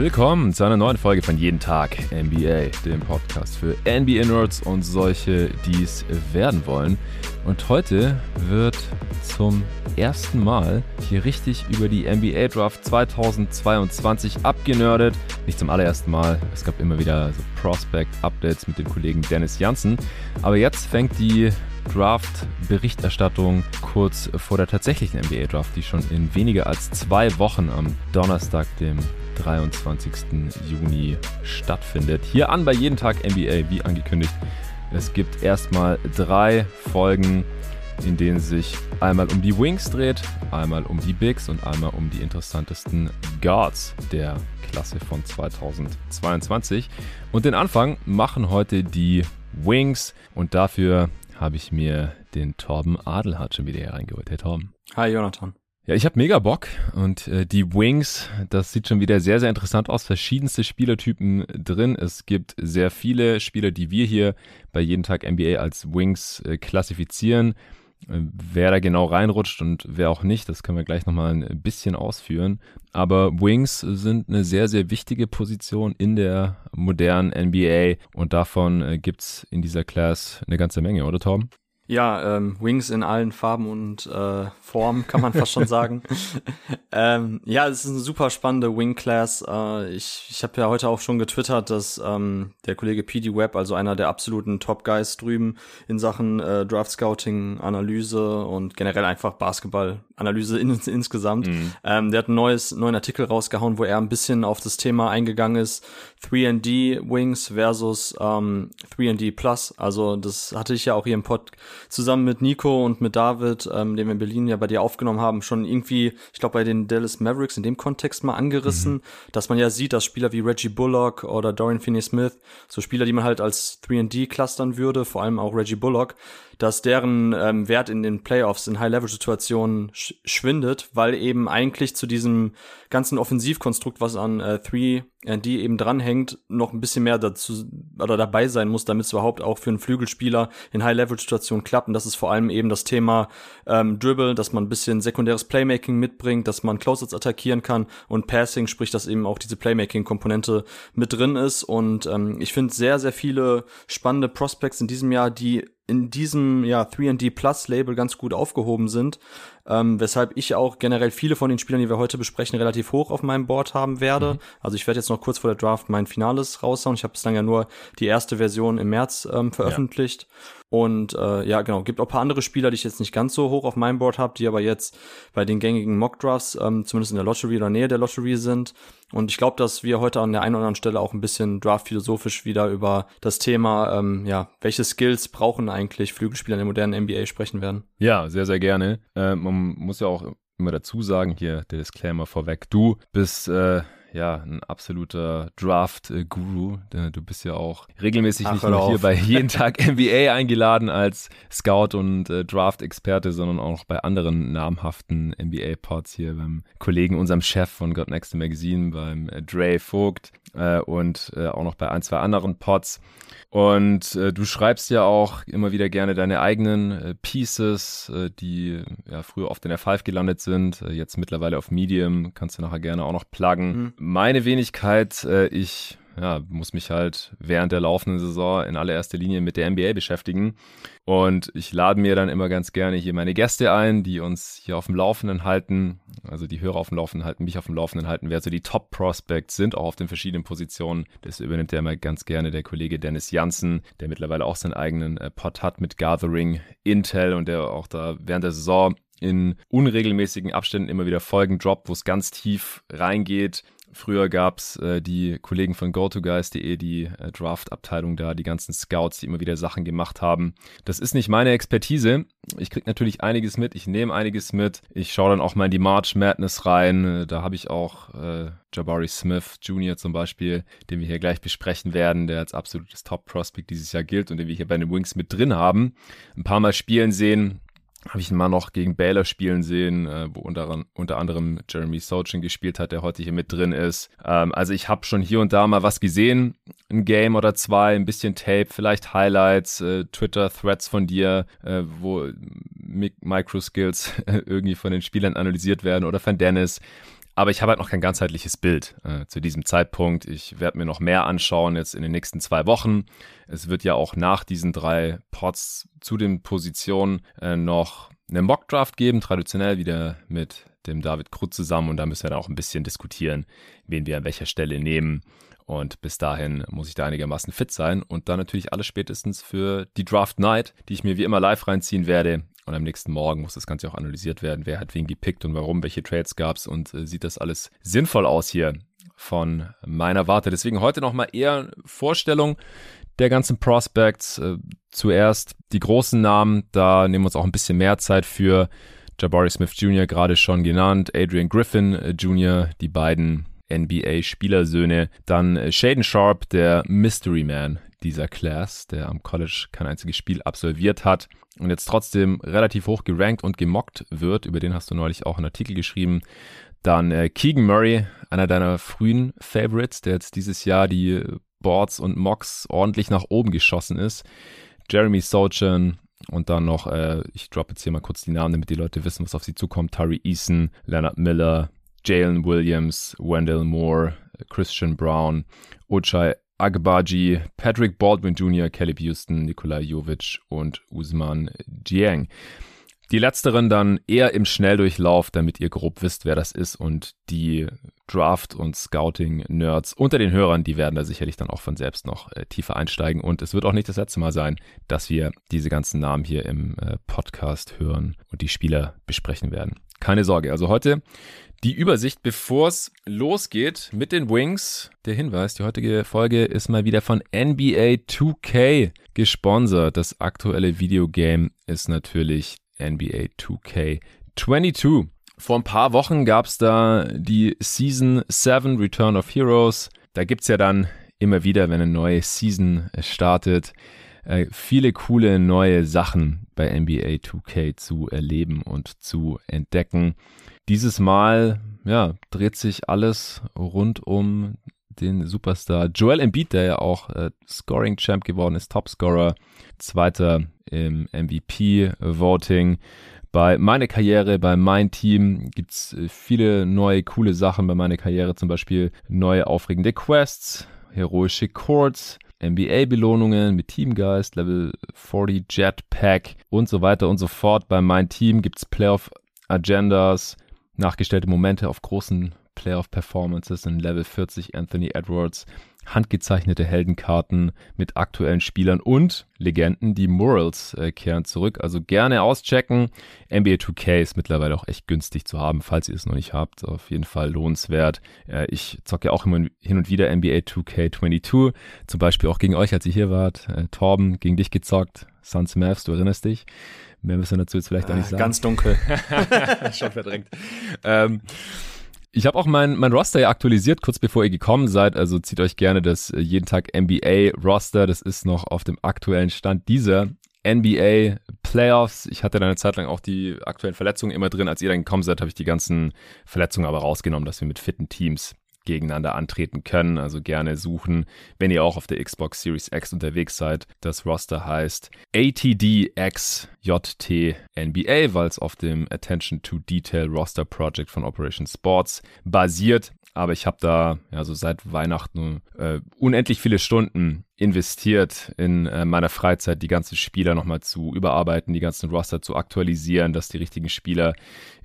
Willkommen zu einer neuen Folge von Jeden Tag NBA, dem Podcast für NBA-Nerds und solche, die es werden wollen. Und heute wird zum ersten Mal hier richtig über die NBA Draft 2022 abgenördet. Nicht zum allerersten Mal, es gab immer wieder so Prospect-Updates mit dem Kollegen Dennis Janssen. Aber jetzt fängt die Draft-Berichterstattung kurz vor der tatsächlichen NBA-Draft, die schon in weniger als zwei Wochen am Donnerstag, dem 23. Juni stattfindet. Hier an bei Jeden Tag NBA, wie angekündigt. Es gibt erstmal drei Folgen, in denen sich einmal um die Wings dreht, einmal um die Bigs und einmal um die interessantesten Guards der Klasse von 2022. Und den Anfang machen heute die Wings und dafür habe ich mir den Torben Adelhardt schon wieder hier reingeholt. Hey Torben. Hi Jonathan. Ja, ich habe mega Bock und äh, die Wings, das sieht schon wieder sehr, sehr interessant aus. Verschiedenste Spielertypen drin. Es gibt sehr viele Spieler, die wir hier bei jeden Tag NBA als Wings äh, klassifizieren. Äh, wer da genau reinrutscht und wer auch nicht, das können wir gleich nochmal ein bisschen ausführen. Aber Wings sind eine sehr, sehr wichtige Position in der modernen NBA und davon äh, gibt's in dieser Class eine ganze Menge, oder Tom? Ja, ähm, Wings in allen Farben und äh, Formen, kann man fast schon sagen. ähm, ja, es ist eine super spannende Wing-Class. Äh, ich ich habe ja heute auch schon getwittert, dass ähm, der Kollege PD Webb, also einer der absoluten Top-Guys drüben in Sachen äh, Draft-Scouting, Analyse und generell einfach Basketball-Analyse in, insgesamt, mhm. ähm, der hat einen neues, neuen Artikel rausgehauen, wo er ein bisschen auf das Thema eingegangen ist, 3D Wings versus ähm, 3D Plus. Also das hatte ich ja auch hier im Pod zusammen mit Nico und mit David, ähm, den wir in Berlin ja bei dir aufgenommen haben, schon irgendwie, ich glaube bei den Dallas Mavericks in dem Kontext mal angerissen, mhm. dass man ja sieht, dass Spieler wie Reggie Bullock oder Dorian Finney-Smith, so Spieler, die man halt als 3D clustern würde, vor allem auch Reggie Bullock, dass deren ähm, Wert in den Playoffs in High-Level-Situationen sch schwindet, weil eben eigentlich zu diesem ganzen Offensivkonstrukt, was an äh, 3D eben dranhängt, noch ein bisschen mehr dazu oder dabei sein muss, damit es überhaupt auch für einen Flügelspieler in High-Level-Situationen klappt. Und das ist vor allem eben das Thema ähm, Dribble, dass man ein bisschen sekundäres Playmaking mitbringt, dass man Closets attackieren kann und Passing, sprich, dass eben auch diese Playmaking-Komponente mit drin ist. Und ähm, ich finde sehr, sehr viele spannende Prospects in diesem Jahr, die in diesem ja 3D Plus Label ganz gut aufgehoben sind, ähm, weshalb ich auch generell viele von den Spielern, die wir heute besprechen, relativ hoch auf meinem Board haben werde. Mhm. Also ich werde jetzt noch kurz vor der Draft mein Finales raushauen. Ich habe bislang ja nur die erste Version im März ähm, veröffentlicht. Ja. Und äh, ja, genau, gibt auch paar andere Spieler, die ich jetzt nicht ganz so hoch auf meinem Board habe, die aber jetzt bei den gängigen Mock-Drafts ähm, zumindest in der Lottery oder Nähe der Lottery sind. Und ich glaube, dass wir heute an der einen oder anderen Stelle auch ein bisschen draft-philosophisch wieder über das Thema, ähm, ja, welche Skills brauchen eigentlich Flügelspieler in der modernen NBA sprechen werden. Ja, sehr, sehr gerne. Äh, man muss ja auch immer dazu sagen, hier der Disclaimer vorweg, du bist äh, ja, ein absoluter Draft-Guru. Du bist ja auch regelmäßig Ach, nicht nur hier bei jeden Tag NBA eingeladen als Scout und äh, Draft-Experte, sondern auch bei anderen namhaften NBA-Pods hier beim Kollegen, unserem Chef von God Next Magazine, beim äh, Dre Vogt äh, und äh, auch noch bei ein, zwei anderen Pods. Und äh, du schreibst ja auch immer wieder gerne deine eigenen äh, Pieces, äh, die ja früher oft in der Five gelandet sind, äh, jetzt mittlerweile auf Medium, kannst du nachher gerne auch noch pluggen. Mhm. Meine Wenigkeit, ich ja, muss mich halt während der laufenden Saison in allererster Linie mit der NBA beschäftigen. Und ich lade mir dann immer ganz gerne hier meine Gäste ein, die uns hier auf dem Laufenden halten, also die Hörer auf dem Laufenden halten, mich auf dem Laufenden halten, wer so die Top Prospects sind, auch auf den verschiedenen Positionen. Das übernimmt ja immer ganz gerne der Kollege Dennis Janssen, der mittlerweile auch seinen eigenen äh, Pod hat mit Gathering Intel und der auch da während der Saison in unregelmäßigen Abständen immer wieder Folgen droppt, wo es ganz tief reingeht Früher gab's äh, die Kollegen von GoToGuys.de, die äh, Draft-Abteilung da, die ganzen Scouts, die immer wieder Sachen gemacht haben. Das ist nicht meine Expertise. Ich krieg natürlich einiges mit, ich nehme einiges mit. Ich schaue dann auch mal in die March Madness rein. Da habe ich auch äh, Jabari Smith Jr. zum Beispiel, den wir hier gleich besprechen werden, der als absolutes Top-Prospect dieses Jahr gilt und den wir hier bei den Wings mit drin haben. Ein paar Mal spielen sehen habe ich ihn mal noch gegen Baylor spielen sehen, äh, wo unter, unter anderem Jeremy Sochin gespielt hat, der heute hier mit drin ist. Ähm, also ich habe schon hier und da mal was gesehen, ein Game oder zwei, ein bisschen Tape, vielleicht Highlights, äh, Twitter-Threads von dir, äh, wo Micro-Skills irgendwie von den Spielern analysiert werden oder von Dennis. Aber ich habe halt noch kein ganzheitliches Bild äh, zu diesem Zeitpunkt. Ich werde mir noch mehr anschauen jetzt in den nächsten zwei Wochen. Es wird ja auch nach diesen drei Pots zu den Positionen äh, noch eine Mockdraft geben, traditionell wieder mit dem David Krut zusammen. Und da müssen wir dann auch ein bisschen diskutieren, wen wir an welcher Stelle nehmen. Und bis dahin muss ich da einigermaßen fit sein und dann natürlich alles spätestens für die Draft Night, die ich mir wie immer live reinziehen werde. Und am nächsten Morgen muss das Ganze auch analysiert werden, wer hat wen gepickt und warum, welche Trades gab es und äh, sieht das alles sinnvoll aus hier von meiner Warte. Deswegen heute nochmal eher Vorstellung der ganzen Prospects. Äh, zuerst die großen Namen, da nehmen wir uns auch ein bisschen mehr Zeit für. Jabari Smith Jr. gerade schon genannt, Adrian Griffin äh, Jr., die beiden NBA-Spielersöhne. Dann äh, Shaden Sharp, der Mystery Man dieser Class, der am College kein einziges Spiel absolviert hat und jetzt trotzdem relativ hoch gerankt und gemockt wird. Über den hast du neulich auch einen Artikel geschrieben. Dann äh, Keegan Murray, einer deiner frühen Favorites, der jetzt dieses Jahr die Boards und Mocks ordentlich nach oben geschossen ist. Jeremy Sochan, und dann noch, äh, ich droppe jetzt hier mal kurz die Namen, damit die Leute wissen, was auf sie zukommt. Tari Eason, Leonard Miller, Jalen Williams, Wendell Moore, Christian Brown, Ochai Agbaji, Patrick Baldwin Jr., Kelly Houston, Nikolai Jovic und Usman Jiang. Die letzteren dann eher im Schnelldurchlauf, damit ihr grob wisst, wer das ist. Und die Draft- und Scouting-Nerds unter den Hörern, die werden da sicherlich dann auch von selbst noch äh, tiefer einsteigen. Und es wird auch nicht das letzte Mal sein, dass wir diese ganzen Namen hier im äh, Podcast hören und die Spieler besprechen werden. Keine Sorge. Also heute die Übersicht, bevor es losgeht mit den Wings. Der Hinweis, die heutige Folge ist mal wieder von NBA 2K gesponsert. Das aktuelle Videogame ist natürlich NBA 2K22. Vor ein paar Wochen gab es da die Season 7 Return of Heroes. Da gibt es ja dann immer wieder, wenn eine neue Season startet, äh, viele coole neue Sachen bei NBA 2K zu erleben und zu entdecken. Dieses Mal ja, dreht sich alles rund um den Superstar Joel Embiid, der ja auch äh, Scoring Champ geworden ist, Topscorer, zweiter im MVP Voting. Bei meine Karriere, bei mein Team gibt's äh, viele neue coole Sachen bei meine Karriere, zum Beispiel neue aufregende Quests, heroische Chords, NBA-Belohnungen mit Teamgeist, Level 40 Jetpack und so weiter und so fort. Bei mein Team gibt's Playoff-Agendas, nachgestellte Momente auf großen Playoff-Performances in Level 40 Anthony Edwards, handgezeichnete Heldenkarten mit aktuellen Spielern und Legenden, die Morals äh, kehren zurück. Also gerne auschecken. NBA 2K ist mittlerweile auch echt günstig zu haben, falls ihr es noch nicht habt. Auf jeden Fall lohnenswert. Äh, ich zocke ja auch immer hin und wieder NBA 2K22. Zum Beispiel auch gegen euch, als ihr hier wart. Äh, Torben, gegen dich gezockt. Suns Mavs, du erinnerst dich. Mehr müssen wir dazu jetzt vielleicht auch nicht ah, sagen. Ganz dunkel. Schon verdrängt. ähm, ich habe auch mein, mein Roster ja aktualisiert, kurz bevor ihr gekommen seid. Also zieht euch gerne das äh, jeden Tag NBA Roster. Das ist noch auf dem aktuellen Stand dieser NBA Playoffs. Ich hatte da eine Zeit lang auch die aktuellen Verletzungen immer drin. Als ihr dann gekommen seid, habe ich die ganzen Verletzungen aber rausgenommen, dass wir mit fitten Teams gegeneinander antreten können. Also gerne suchen, wenn ihr auch auf der Xbox Series X unterwegs seid. Das Roster heißt ATDXJT NBA, weil es auf dem Attention to Detail Roster Project von Operation Sports basiert. Aber ich habe da ja so seit Weihnachten äh, unendlich viele Stunden investiert in äh, meiner Freizeit, die ganzen Spieler nochmal zu überarbeiten, die ganzen Roster zu aktualisieren, dass die richtigen Spieler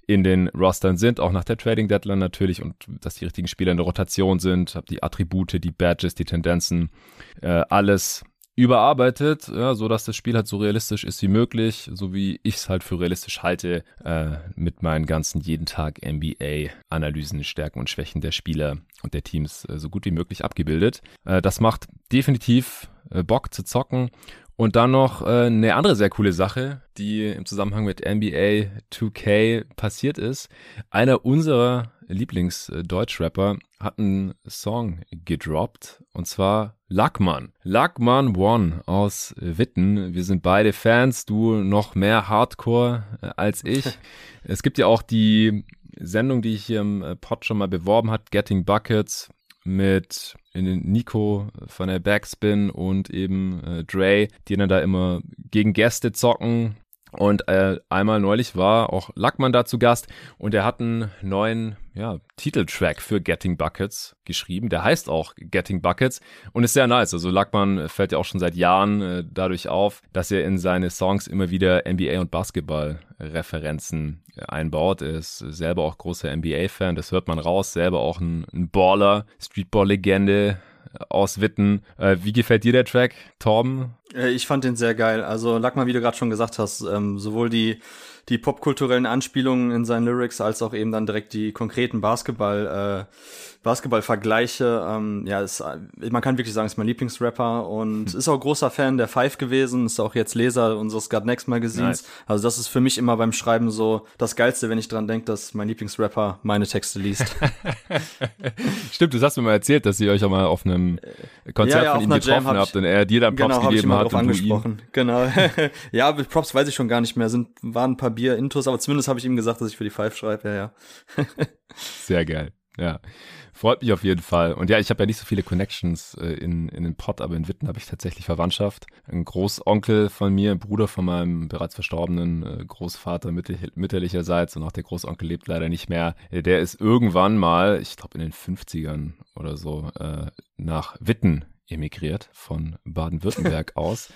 in den Rostern sind, auch nach der Trading Deadline natürlich und dass die richtigen Spieler in der Rotation sind, habe die Attribute, die Badges, die Tendenzen, äh, alles überarbeitet, ja, so dass das Spiel halt so realistisch ist wie möglich, so wie ich es halt für realistisch halte, äh, mit meinen ganzen jeden Tag NBA-Analysen, Stärken und Schwächen der Spieler und der Teams äh, so gut wie möglich abgebildet. Äh, das macht definitiv äh, Bock zu zocken und dann noch äh, eine andere sehr coole Sache, die im Zusammenhang mit NBA 2K passiert ist. Einer unserer Lieblings-Deutschrapper hat einen Song gedroppt und zwar Lackmann. Lackmann One aus Witten. Wir sind beide Fans, du noch mehr Hardcore äh, als ich. es gibt ja auch die Sendung, die ich hier im äh, Pod schon mal beworben hat, Getting Buckets mit Nico von der Backspin und eben äh, Dre, die dann da immer gegen Gäste zocken Und äh, einmal neulich war auch Lackmann da zu Gast und er hat einen neuen ja, Titeltrack für Getting Buckets geschrieben. Der heißt auch Getting Buckets und ist sehr nice. Also Lackmann fällt ja auch schon seit Jahren äh, dadurch auf, dass er in seine Songs immer wieder NBA und Basketball-Referenzen äh, einbaut. Er ist selber auch großer NBA-Fan, das hört man raus. Selber auch ein, ein Baller, Streetball-Legende aus Witten. Äh, wie gefällt dir der Track, Torben? Äh, ich fand den sehr geil. Also Lackmann, wie du gerade schon gesagt hast, ähm, sowohl die die popkulturellen Anspielungen in seinen Lyrics als auch eben dann direkt die konkreten Basketball äh, Basketball-Vergleiche. Ähm, ja, ist, man kann wirklich sagen, ist mein Lieblingsrapper und hm. ist auch großer Fan der Five gewesen, ist auch jetzt Leser unseres God Next Magazins. Nice. Also das ist für mich immer beim Schreiben so das Geilste, wenn ich dran denke, dass mein Lieblingsrapper meine Texte liest. Stimmt, du hast mir mal erzählt, dass ihr euch auch mal auf einem Konzert ja, ja, von ihm getroffen hab habt und er dir dann Props genau, gegeben hat. und angesprochen. Genau. ja, Props weiß ich schon gar nicht mehr. Sind, waren ein paar Bier-Intos, aber zumindest habe ich ihm gesagt, dass ich für die Five schreibe, ja, ja. Sehr geil. Ja. Freut mich auf jeden Fall. Und ja, ich habe ja nicht so viele Connections äh, in, in den Pott, aber in Witten habe ich tatsächlich Verwandtschaft. Ein Großonkel von mir, ein Bruder von meinem bereits verstorbenen äh, Großvater mütterlicherseits und auch der Großonkel lebt leider nicht mehr. Äh, der ist irgendwann mal, ich glaube in den 50ern oder so, äh, nach Witten emigriert von Baden-Württemberg aus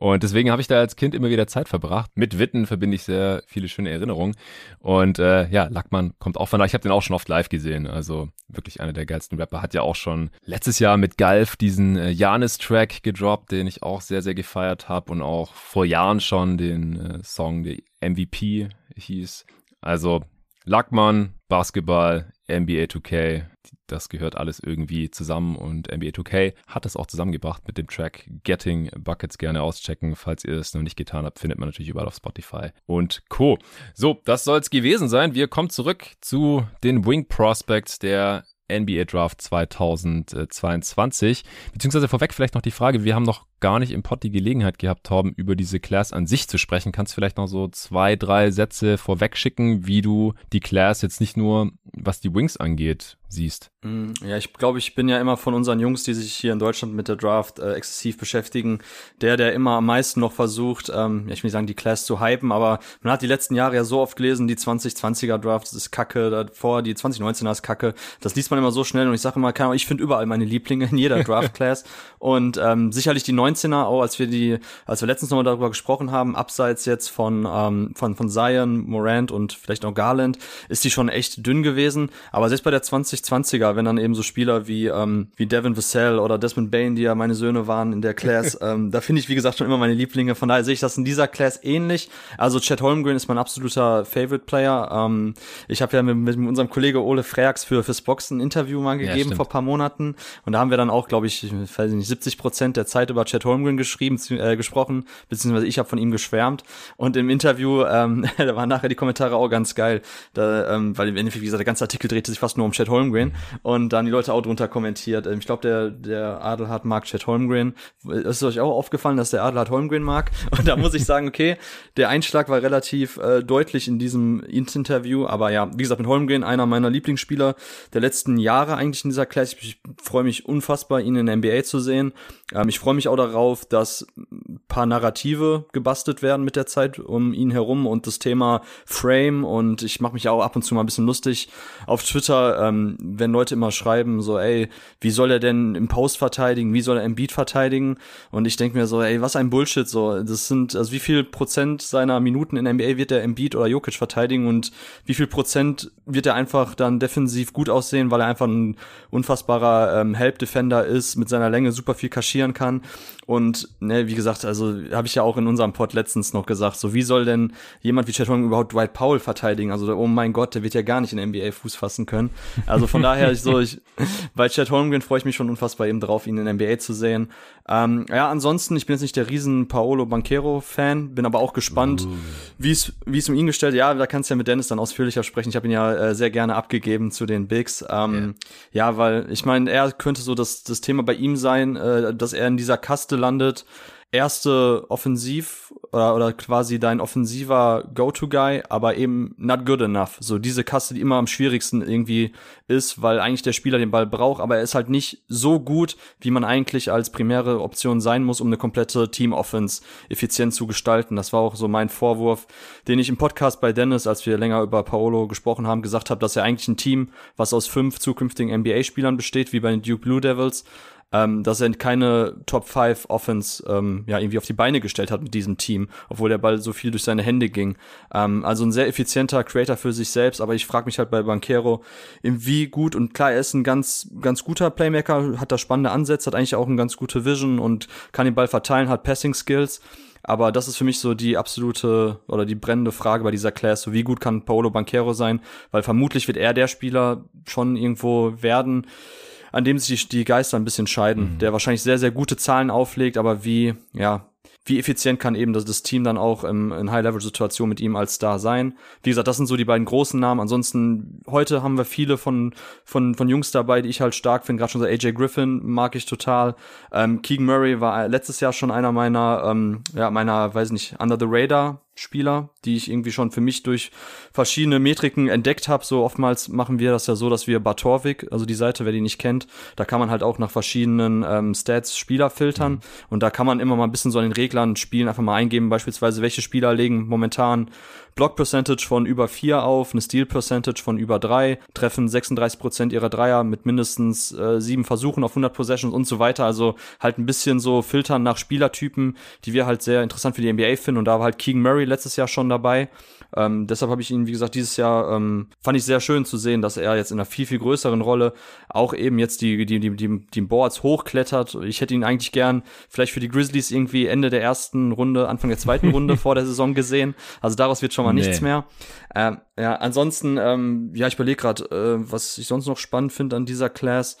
und deswegen habe ich da als Kind immer wieder Zeit verbracht. Mit Witten verbinde ich sehr viele schöne Erinnerungen. Und äh, ja, Lackmann kommt auch von da. Ich habe den auch schon oft live gesehen. Also wirklich einer der geilsten Rapper. Hat ja auch schon letztes Jahr mit Galf diesen äh, Janis-Track gedroppt, den ich auch sehr, sehr gefeiert habe. Und auch vor Jahren schon den äh, Song, der MVP hieß. Also Lackmann, Basketball, NBA 2K, das gehört alles irgendwie zusammen und NBA 2K hat das auch zusammengebracht mit dem Track Getting Buckets gerne auschecken. Falls ihr es noch nicht getan habt, findet man natürlich überall auf Spotify und Co. So, das soll es gewesen sein. Wir kommen zurück zu den Wing Prospects der NBA Draft 2022. Beziehungsweise vorweg vielleicht noch die Frage, wir haben noch gar nicht im Pod die Gelegenheit gehabt, Torben, über diese Class an sich zu sprechen. Kannst du vielleicht noch so zwei, drei Sätze vorweg schicken, wie du die Class jetzt nicht nur, was die Wings angeht, siehst? Mm, ja, ich glaube, ich bin ja immer von unseren Jungs, die sich hier in Deutschland mit der Draft äh, exzessiv beschäftigen, der, der immer am meisten noch versucht, ähm, ja, ich will nicht sagen, die Class zu hypen, aber man hat die letzten Jahre ja so oft gelesen, die 2020er Draft ist kacke, davor die 2019er ist kacke. Das liest man immer so schnell und ich sage immer, ich finde überall meine Lieblinge in jeder Draft-Class und ähm, sicherlich die 19er auch, als wir die, als wir letztens nochmal darüber gesprochen haben, abseits jetzt von, ähm, von, von Zion, Morant und vielleicht auch Garland, ist die schon echt dünn gewesen, aber selbst bei der 2020er, wenn dann eben so Spieler wie, ähm, wie Devin Vassell oder Desmond Bain, die ja meine Söhne waren in der Class, ähm, da finde ich, wie gesagt, schon immer meine Lieblinge, von daher sehe ich das in dieser Class ähnlich, also Chad Holmgren ist mein absoluter Favorite Player, ähm, ich habe ja mit, mit unserem Kollege Ole Freaks für fürs Boxen ein Interview mal gegeben ja, vor paar Monaten. Und da haben wir dann auch, glaube ich, ich weiß nicht, 70 Prozent der Zeit über Chad Holmgren geschrieben, äh, gesprochen, beziehungsweise ich habe von ihm geschwärmt. Und im Interview, ähm, da waren nachher die Kommentare auch ganz geil, da, ähm, weil im Endeffekt, wie gesagt, der ganze Artikel drehte sich fast nur um Chad Holmgren und dann die Leute auch drunter kommentiert. Ähm, ich glaube, der, der Adelhard mag Chad Holmgren. Ist euch auch aufgefallen, dass der Adelhard Holmgren mag? Und da muss ich sagen, okay, der Einschlag war relativ äh, deutlich in diesem Interview, aber ja, wie gesagt, mit Holmgren einer meiner Lieblingsspieler der letzten Jahre eigentlich in dieser Class. Ich, ich freue mich unfassbar, ihn in der NBA zu sehen. Ähm, ich freue mich auch darauf, dass ein paar Narrative gebastelt werden mit der Zeit um ihn herum und das Thema Frame und ich mache mich auch ab und zu mal ein bisschen lustig auf Twitter, ähm, wenn Leute immer schreiben so, ey, wie soll er denn im Post verteidigen, wie soll er im Beat verteidigen? Und ich denke mir so, ey, was ein Bullshit so, das sind, also wie viel Prozent seiner Minuten in NBA wird er im Beat oder Jokic verteidigen und wie viel Prozent wird er einfach dann defensiv gut aussehen, weil er einfach ein unfassbarer ähm, Help-Defender ist, mit seiner Länge super viel kaschieren kann und ne, wie gesagt, also habe ich ja auch in unserem Pod letztens noch gesagt, so wie soll denn jemand wie Chet Holmgren überhaupt Dwight Powell verteidigen? Also oh mein Gott, der wird ja gar nicht in NBA Fuß fassen können. Also von daher ich so, ich, bei Chet Holmgren freue ich mich schon unfassbar eben drauf, ihn in NBA zu sehen. Ähm, ja, ansonsten, ich bin jetzt nicht der riesen Paolo Banquero Fan, bin aber auch gespannt, uh. wie es wie es um ihn gestellt. Ja, da kannst du ja mit Dennis dann ausführlicher sprechen. Ich habe ihn ja äh, sehr gerne abgegeben zu den Bigs. Ähm, yeah. Ja, weil ich meine, er könnte so das das Thema bei ihm sein, äh, dass er in dieser Kaste landet erste Offensiv oder, oder quasi dein offensiver Go-To-Guy, aber eben not good enough. So diese Kasse, die immer am schwierigsten irgendwie ist, weil eigentlich der Spieler den Ball braucht, aber er ist halt nicht so gut, wie man eigentlich als primäre Option sein muss, um eine komplette Team-Offense effizient zu gestalten. Das war auch so mein Vorwurf, den ich im Podcast bei Dennis, als wir länger über Paolo gesprochen haben, gesagt habe, dass er eigentlich ein Team, was aus fünf zukünftigen NBA-Spielern besteht, wie bei den Duke Blue Devils, ähm, dass er keine Top 5 Offense ähm, ja irgendwie auf die Beine gestellt hat mit diesem Team, obwohl der Ball so viel durch seine Hände ging. Ähm, also ein sehr effizienter Creator für sich selbst, aber ich frage mich halt bei Banquero, wie gut und klar, er ist ein ganz ganz guter Playmaker, hat da spannende Ansätze, hat eigentlich auch eine ganz gute Vision und kann den Ball verteilen, hat Passing Skills. Aber das ist für mich so die absolute oder die brennende Frage bei dieser Class. So wie gut kann Paolo Banquero sein? Weil vermutlich wird er der Spieler schon irgendwo werden, an dem sich die Geister ein bisschen scheiden, mhm. der wahrscheinlich sehr, sehr gute Zahlen auflegt, aber wie, ja, wie effizient kann eben das, das Team dann auch im, in High-Level-Situationen mit ihm als Star sein. Wie gesagt, das sind so die beiden großen Namen. Ansonsten, heute haben wir viele von, von, von Jungs dabei, die ich halt stark finde. Gerade schon so AJ Griffin mag ich total. Ähm, Keegan Murray war letztes Jahr schon einer meiner, ähm, ja, meiner, weiß nicht, Under the Radar Spieler, die ich irgendwie schon für mich durch verschiedene Metriken entdeckt habe. So oftmals machen wir das ja so, dass wir Batorvik, also die Seite, wer die nicht kennt, da kann man halt auch nach verschiedenen ähm, Stats Spieler filtern mhm. und da kann man immer mal ein bisschen so an den Reglern spielen, einfach mal eingeben, beispielsweise welche Spieler legen momentan Block Percentage von über 4 auf, eine Steal Percentage von über 3, treffen 36% ihrer Dreier mit mindestens äh, 7 Versuchen auf 100 Possessions und so weiter. Also halt ein bisschen so filtern nach Spielertypen, die wir halt sehr interessant für die NBA finden. Und da war halt Keegan Murray letztes Jahr schon dabei. Ähm, deshalb habe ich ihn, wie gesagt, dieses Jahr ähm, fand ich sehr schön zu sehen, dass er jetzt in einer viel, viel größeren Rolle auch eben jetzt die, die, die, die, die Boards hochklettert. Ich hätte ihn eigentlich gern vielleicht für die Grizzlies irgendwie Ende der ersten Runde, Anfang der zweiten Runde vor der Saison gesehen. Also daraus wird schon mal nee. nichts mehr. Ähm, ja, ansonsten, ähm, ja, ich überlege gerade, äh, was ich sonst noch spannend finde an dieser Class.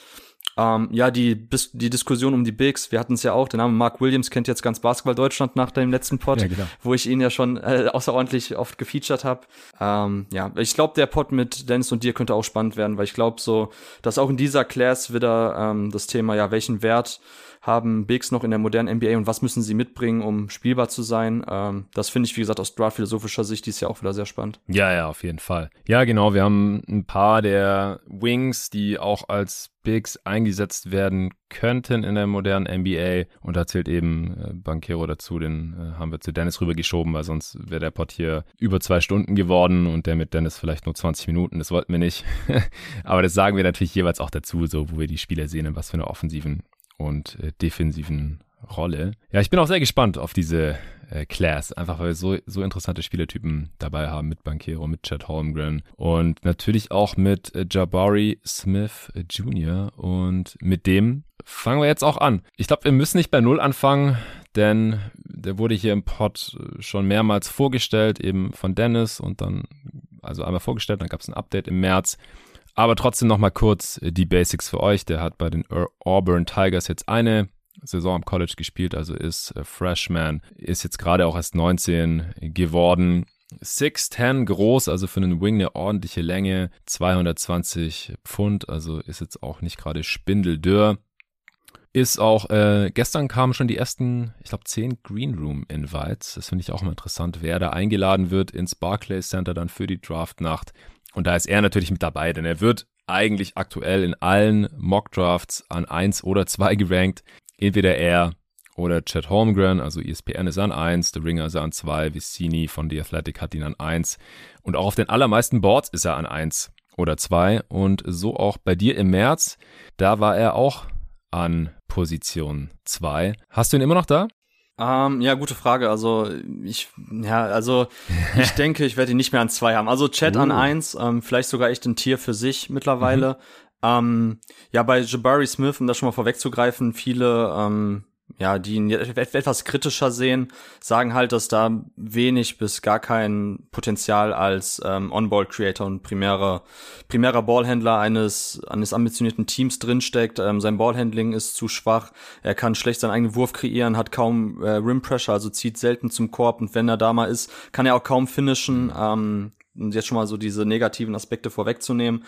Ähm, ja, die, bis, die Diskussion um die Bigs, wir hatten es ja auch, der Name Mark Williams kennt jetzt ganz Basketball Deutschland nach dem letzten Pod, ja, genau. wo ich ihn ja schon äh, außerordentlich oft gefeatured habe. Ähm, ja, ich glaube, der Pod mit Dennis und dir könnte auch spannend werden, weil ich glaube so, dass auch in dieser Class wieder ähm, das Thema, ja, welchen Wert haben Bigs noch in der modernen NBA und was müssen sie mitbringen, um spielbar zu sein? Ähm, das finde ich, wie gesagt, aus draft-philosophischer Sicht dies Jahr auch wieder sehr spannend. Ja, ja, auf jeden Fall. Ja, genau. Wir haben ein paar der Wings, die auch als Bigs eingesetzt werden könnten in der modernen NBA. Und da zählt eben äh, Banquero dazu, den äh, haben wir zu Dennis rübergeschoben, weil sonst wäre der Pod hier über zwei Stunden geworden und der mit Dennis vielleicht nur 20 Minuten. Das wollten wir nicht. Aber das sagen wir natürlich jeweils auch dazu, so wo wir die Spieler sehen und was für eine offensiven und äh, defensiven Rolle. Ja, ich bin auch sehr gespannt auf diese äh, Class, einfach weil wir so, so interessante Spielertypen dabei haben mit Bankero, mit Chad Holmgren und natürlich auch mit äh, Jabari Smith äh, Jr. Und mit dem fangen wir jetzt auch an. Ich glaube, wir müssen nicht bei Null anfangen, denn der wurde hier im Pod schon mehrmals vorgestellt, eben von Dennis und dann, also einmal vorgestellt, dann gab es ein Update im März. Aber trotzdem nochmal kurz äh, die Basics für euch. Der hat bei den Auburn Tigers jetzt eine Saison am College gespielt, also ist Freshman, ist jetzt gerade auch erst 19 geworden. 6'10 groß, also für einen Wing eine ordentliche Länge, 220 Pfund, also ist jetzt auch nicht gerade spindeldürr. Ist auch, äh, gestern kamen schon die ersten, ich glaube, 10 Green Room Invites. Das finde ich auch mal interessant, wer da eingeladen wird ins Barclays Center dann für die Draftnacht. Und da ist er natürlich mit dabei, denn er wird eigentlich aktuell in allen Mock Drafts an 1 oder 2 gerankt. Entweder er oder Chad Holmgren, also ESPN ist an 1, The Ringer ist an 2, Vicini von The Athletic hat ihn an 1. Und auch auf den allermeisten Boards ist er an 1 oder 2. Und so auch bei dir im März, da war er auch an Position 2. Hast du ihn immer noch da? Ähm, ja, gute Frage. Also ich, ja, also ich denke, ich werde ihn nicht mehr an zwei haben. Also Chat uh. an eins, ähm, vielleicht sogar echt ein Tier für sich mittlerweile. Mhm. Ähm, ja, bei Jabari Smith, um das schon mal vorwegzugreifen, viele ja, die ihn etwas kritischer sehen, sagen halt, dass da wenig bis gar kein Potenzial als ähm, On-Ball-Creator und primärer, primärer Ballhändler eines, eines ambitionierten Teams drinsteckt. Ähm, sein Ballhandling ist zu schwach. Er kann schlecht seinen eigenen Wurf kreieren, hat kaum äh, Rim-Pressure, also zieht selten zum Korb und wenn er da mal ist, kann er auch kaum finishen. Ähm, um jetzt schon mal so diese negativen Aspekte vorwegzunehmen.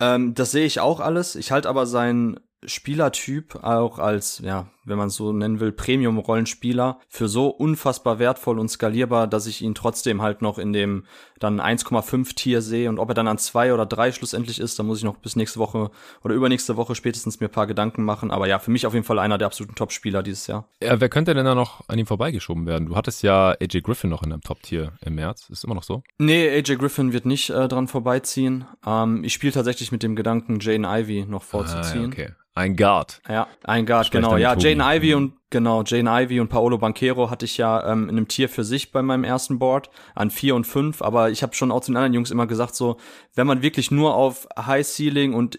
Ähm, das sehe ich auch alles. Ich halte aber seinen Spielertyp auch als, ja, wenn man es so nennen will, Premium-Rollenspieler für so unfassbar wertvoll und skalierbar, dass ich ihn trotzdem halt noch in dem dann 1,5 Tier sehe und ob er dann an zwei oder drei schlussendlich ist, da muss ich noch bis nächste Woche oder übernächste Woche spätestens mir ein paar Gedanken machen. Aber ja, für mich auf jeden Fall einer der absoluten Top-Spieler dieses Jahr. Ja, wer könnte denn da noch an ihm vorbeigeschoben werden? Du hattest ja AJ Griffin noch in deinem Top-Tier im März. Ist immer noch so? Nee, AJ Griffin wird nicht äh, dran vorbeiziehen. Ähm, ich spiele tatsächlich mit dem Gedanken, Jaden Ivy noch vorzuziehen. Ah, okay. Ein Guard. Ja, ein Guard, genau. Ja, Jane Ivy und genau, Jane Ivy und Paolo Banquero hatte ich ja ähm, in einem Tier für sich bei meinem ersten Board an vier und fünf, aber ich habe schon auch zu den anderen Jungs immer gesagt, so, wenn man wirklich nur auf High Ceiling und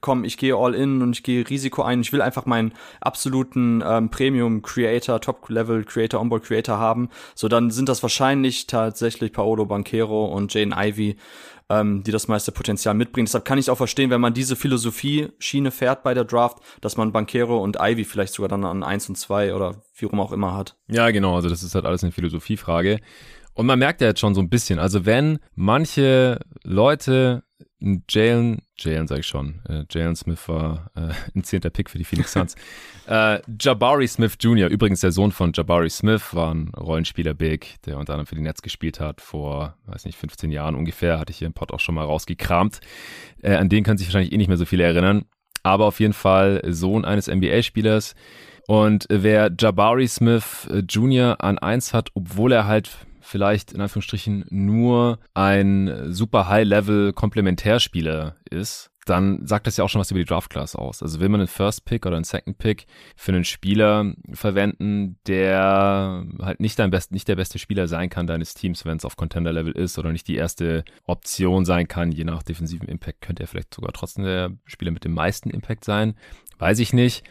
komm, ich gehe all in und ich gehe Risiko ein. Ich will einfach meinen absoluten ähm, Premium Creator, Top Level Creator, Onboard Creator haben. So, dann sind das wahrscheinlich tatsächlich Paolo Banquero und Jane Ivy ähm, die das meiste Potenzial mitbringen. Deshalb kann ich auch verstehen, wenn man diese Philosophie-Schiene fährt bei der Draft, dass man Bankero und Ivy vielleicht sogar dann an eins und zwei oder wie rum auch immer hat. Ja, genau. Also das ist halt alles eine Philosophiefrage. Und man merkt ja jetzt schon so ein bisschen, also wenn manche Leute Jalen, Jalen sag ich schon, äh, Jalen Smith war äh, ein zehnter Pick für die Phoenix Suns. äh, Jabari Smith Jr., übrigens der Sohn von Jabari Smith, war ein Rollenspieler Big, der unter anderem für die Nets gespielt hat, vor, weiß nicht, 15 Jahren ungefähr, hatte ich hier im Pod auch schon mal rausgekramt. Äh, an den kann sich wahrscheinlich eh nicht mehr so viele erinnern, aber auf jeden Fall Sohn eines NBA-Spielers. Und wer Jabari Smith äh, Jr. an eins hat, obwohl er halt vielleicht in Anführungsstrichen nur ein super High-Level Komplementärspieler ist, dann sagt das ja auch schon was über die Draft Class aus. Also will man einen First Pick oder einen Second Pick für einen Spieler verwenden, der halt nicht dein best, nicht der beste Spieler sein kann deines Teams, wenn es auf Contender Level ist oder nicht die erste Option sein kann, je nach defensiven Impact könnte er vielleicht sogar trotzdem der Spieler mit dem meisten Impact sein. Weiß ich nicht.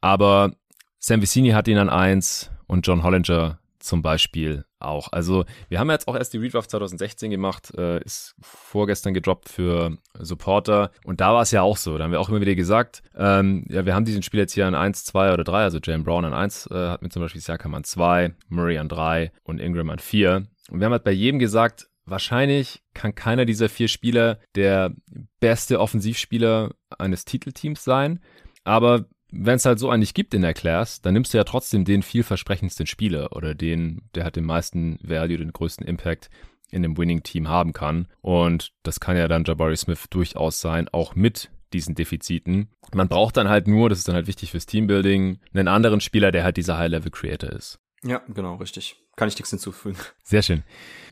Aber Sam Vicini hat ihn an eins und John Hollinger zum Beispiel auch. Also wir haben jetzt auch erst die Redraft 2016 gemacht, äh, ist vorgestern gedroppt für Supporter und da war es ja auch so. Da haben wir auch immer wieder gesagt, ähm, ja, wir haben diesen Spiel jetzt hier an 1, 2 oder 3, also Jalen Brown an 1 äh, hat mir zum Beispiel Siakam an 2, Murray an 3 und Ingram an 4. Und wir haben halt bei jedem gesagt, wahrscheinlich kann keiner dieser vier Spieler der beste Offensivspieler eines Titelteams sein, aber wenn es halt so einen nicht gibt in der Class, dann nimmst du ja trotzdem den vielversprechendsten Spieler oder den, der hat den meisten Value, den größten Impact in dem Winning-Team haben kann. Und das kann ja dann Jabari Smith durchaus sein, auch mit diesen Defiziten. Man braucht dann halt nur, das ist dann halt wichtig fürs Teambuilding, einen anderen Spieler, der halt dieser High-Level-Creator ist. Ja, genau, richtig. Kann ich nichts hinzufügen. Sehr schön.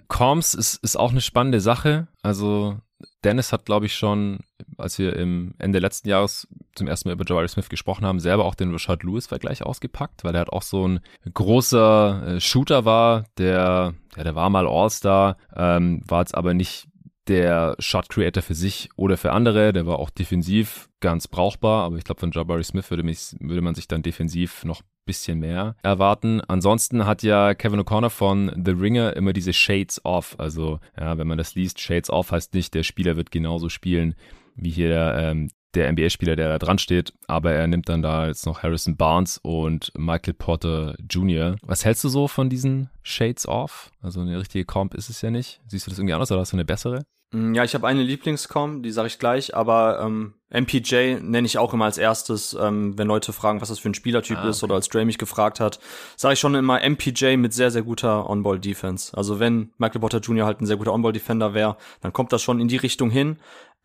Comms ist, ist auch eine spannende Sache. Also Dennis hat, glaube ich, schon, als wir im Ende letzten Jahres zum ersten Mal über Jabari Smith gesprochen haben, selber auch den Rashad Lewis-Vergleich ausgepackt, weil er halt auch so ein großer äh, Shooter war, der, ja, der war mal All-Star, ähm, war jetzt aber nicht der Shot Creator für sich oder für andere, der war auch defensiv ganz brauchbar, aber ich glaube, von Jabari Smith würde, mich, würde man sich dann defensiv noch bisschen mehr erwarten. Ansonsten hat ja Kevin O'Connor von The Ringer immer diese Shades Off. Also, ja, wenn man das liest, Shades Off heißt nicht, der Spieler wird genauso spielen wie hier der, ähm, der NBA-Spieler, der da dran steht, aber er nimmt dann da jetzt noch Harrison Barnes und Michael Porter Jr. Was hältst du so von diesen Shades Off? Also eine richtige Comp ist es ja nicht. Siehst du das irgendwie anders oder hast du eine bessere? Mm, ja, ich habe eine Lieblingscom, die sage ich gleich, aber ähm, MPJ nenne ich auch immer als erstes, ähm, wenn Leute fragen, was das für ein Spielertyp ah, okay. ist oder als Dre mich gefragt hat, sage ich schon immer MPJ mit sehr, sehr guter On-Ball-Defense. Also wenn Michael Potter Jr. halt ein sehr guter On-Ball-Defender wäre, dann kommt das schon in die Richtung hin.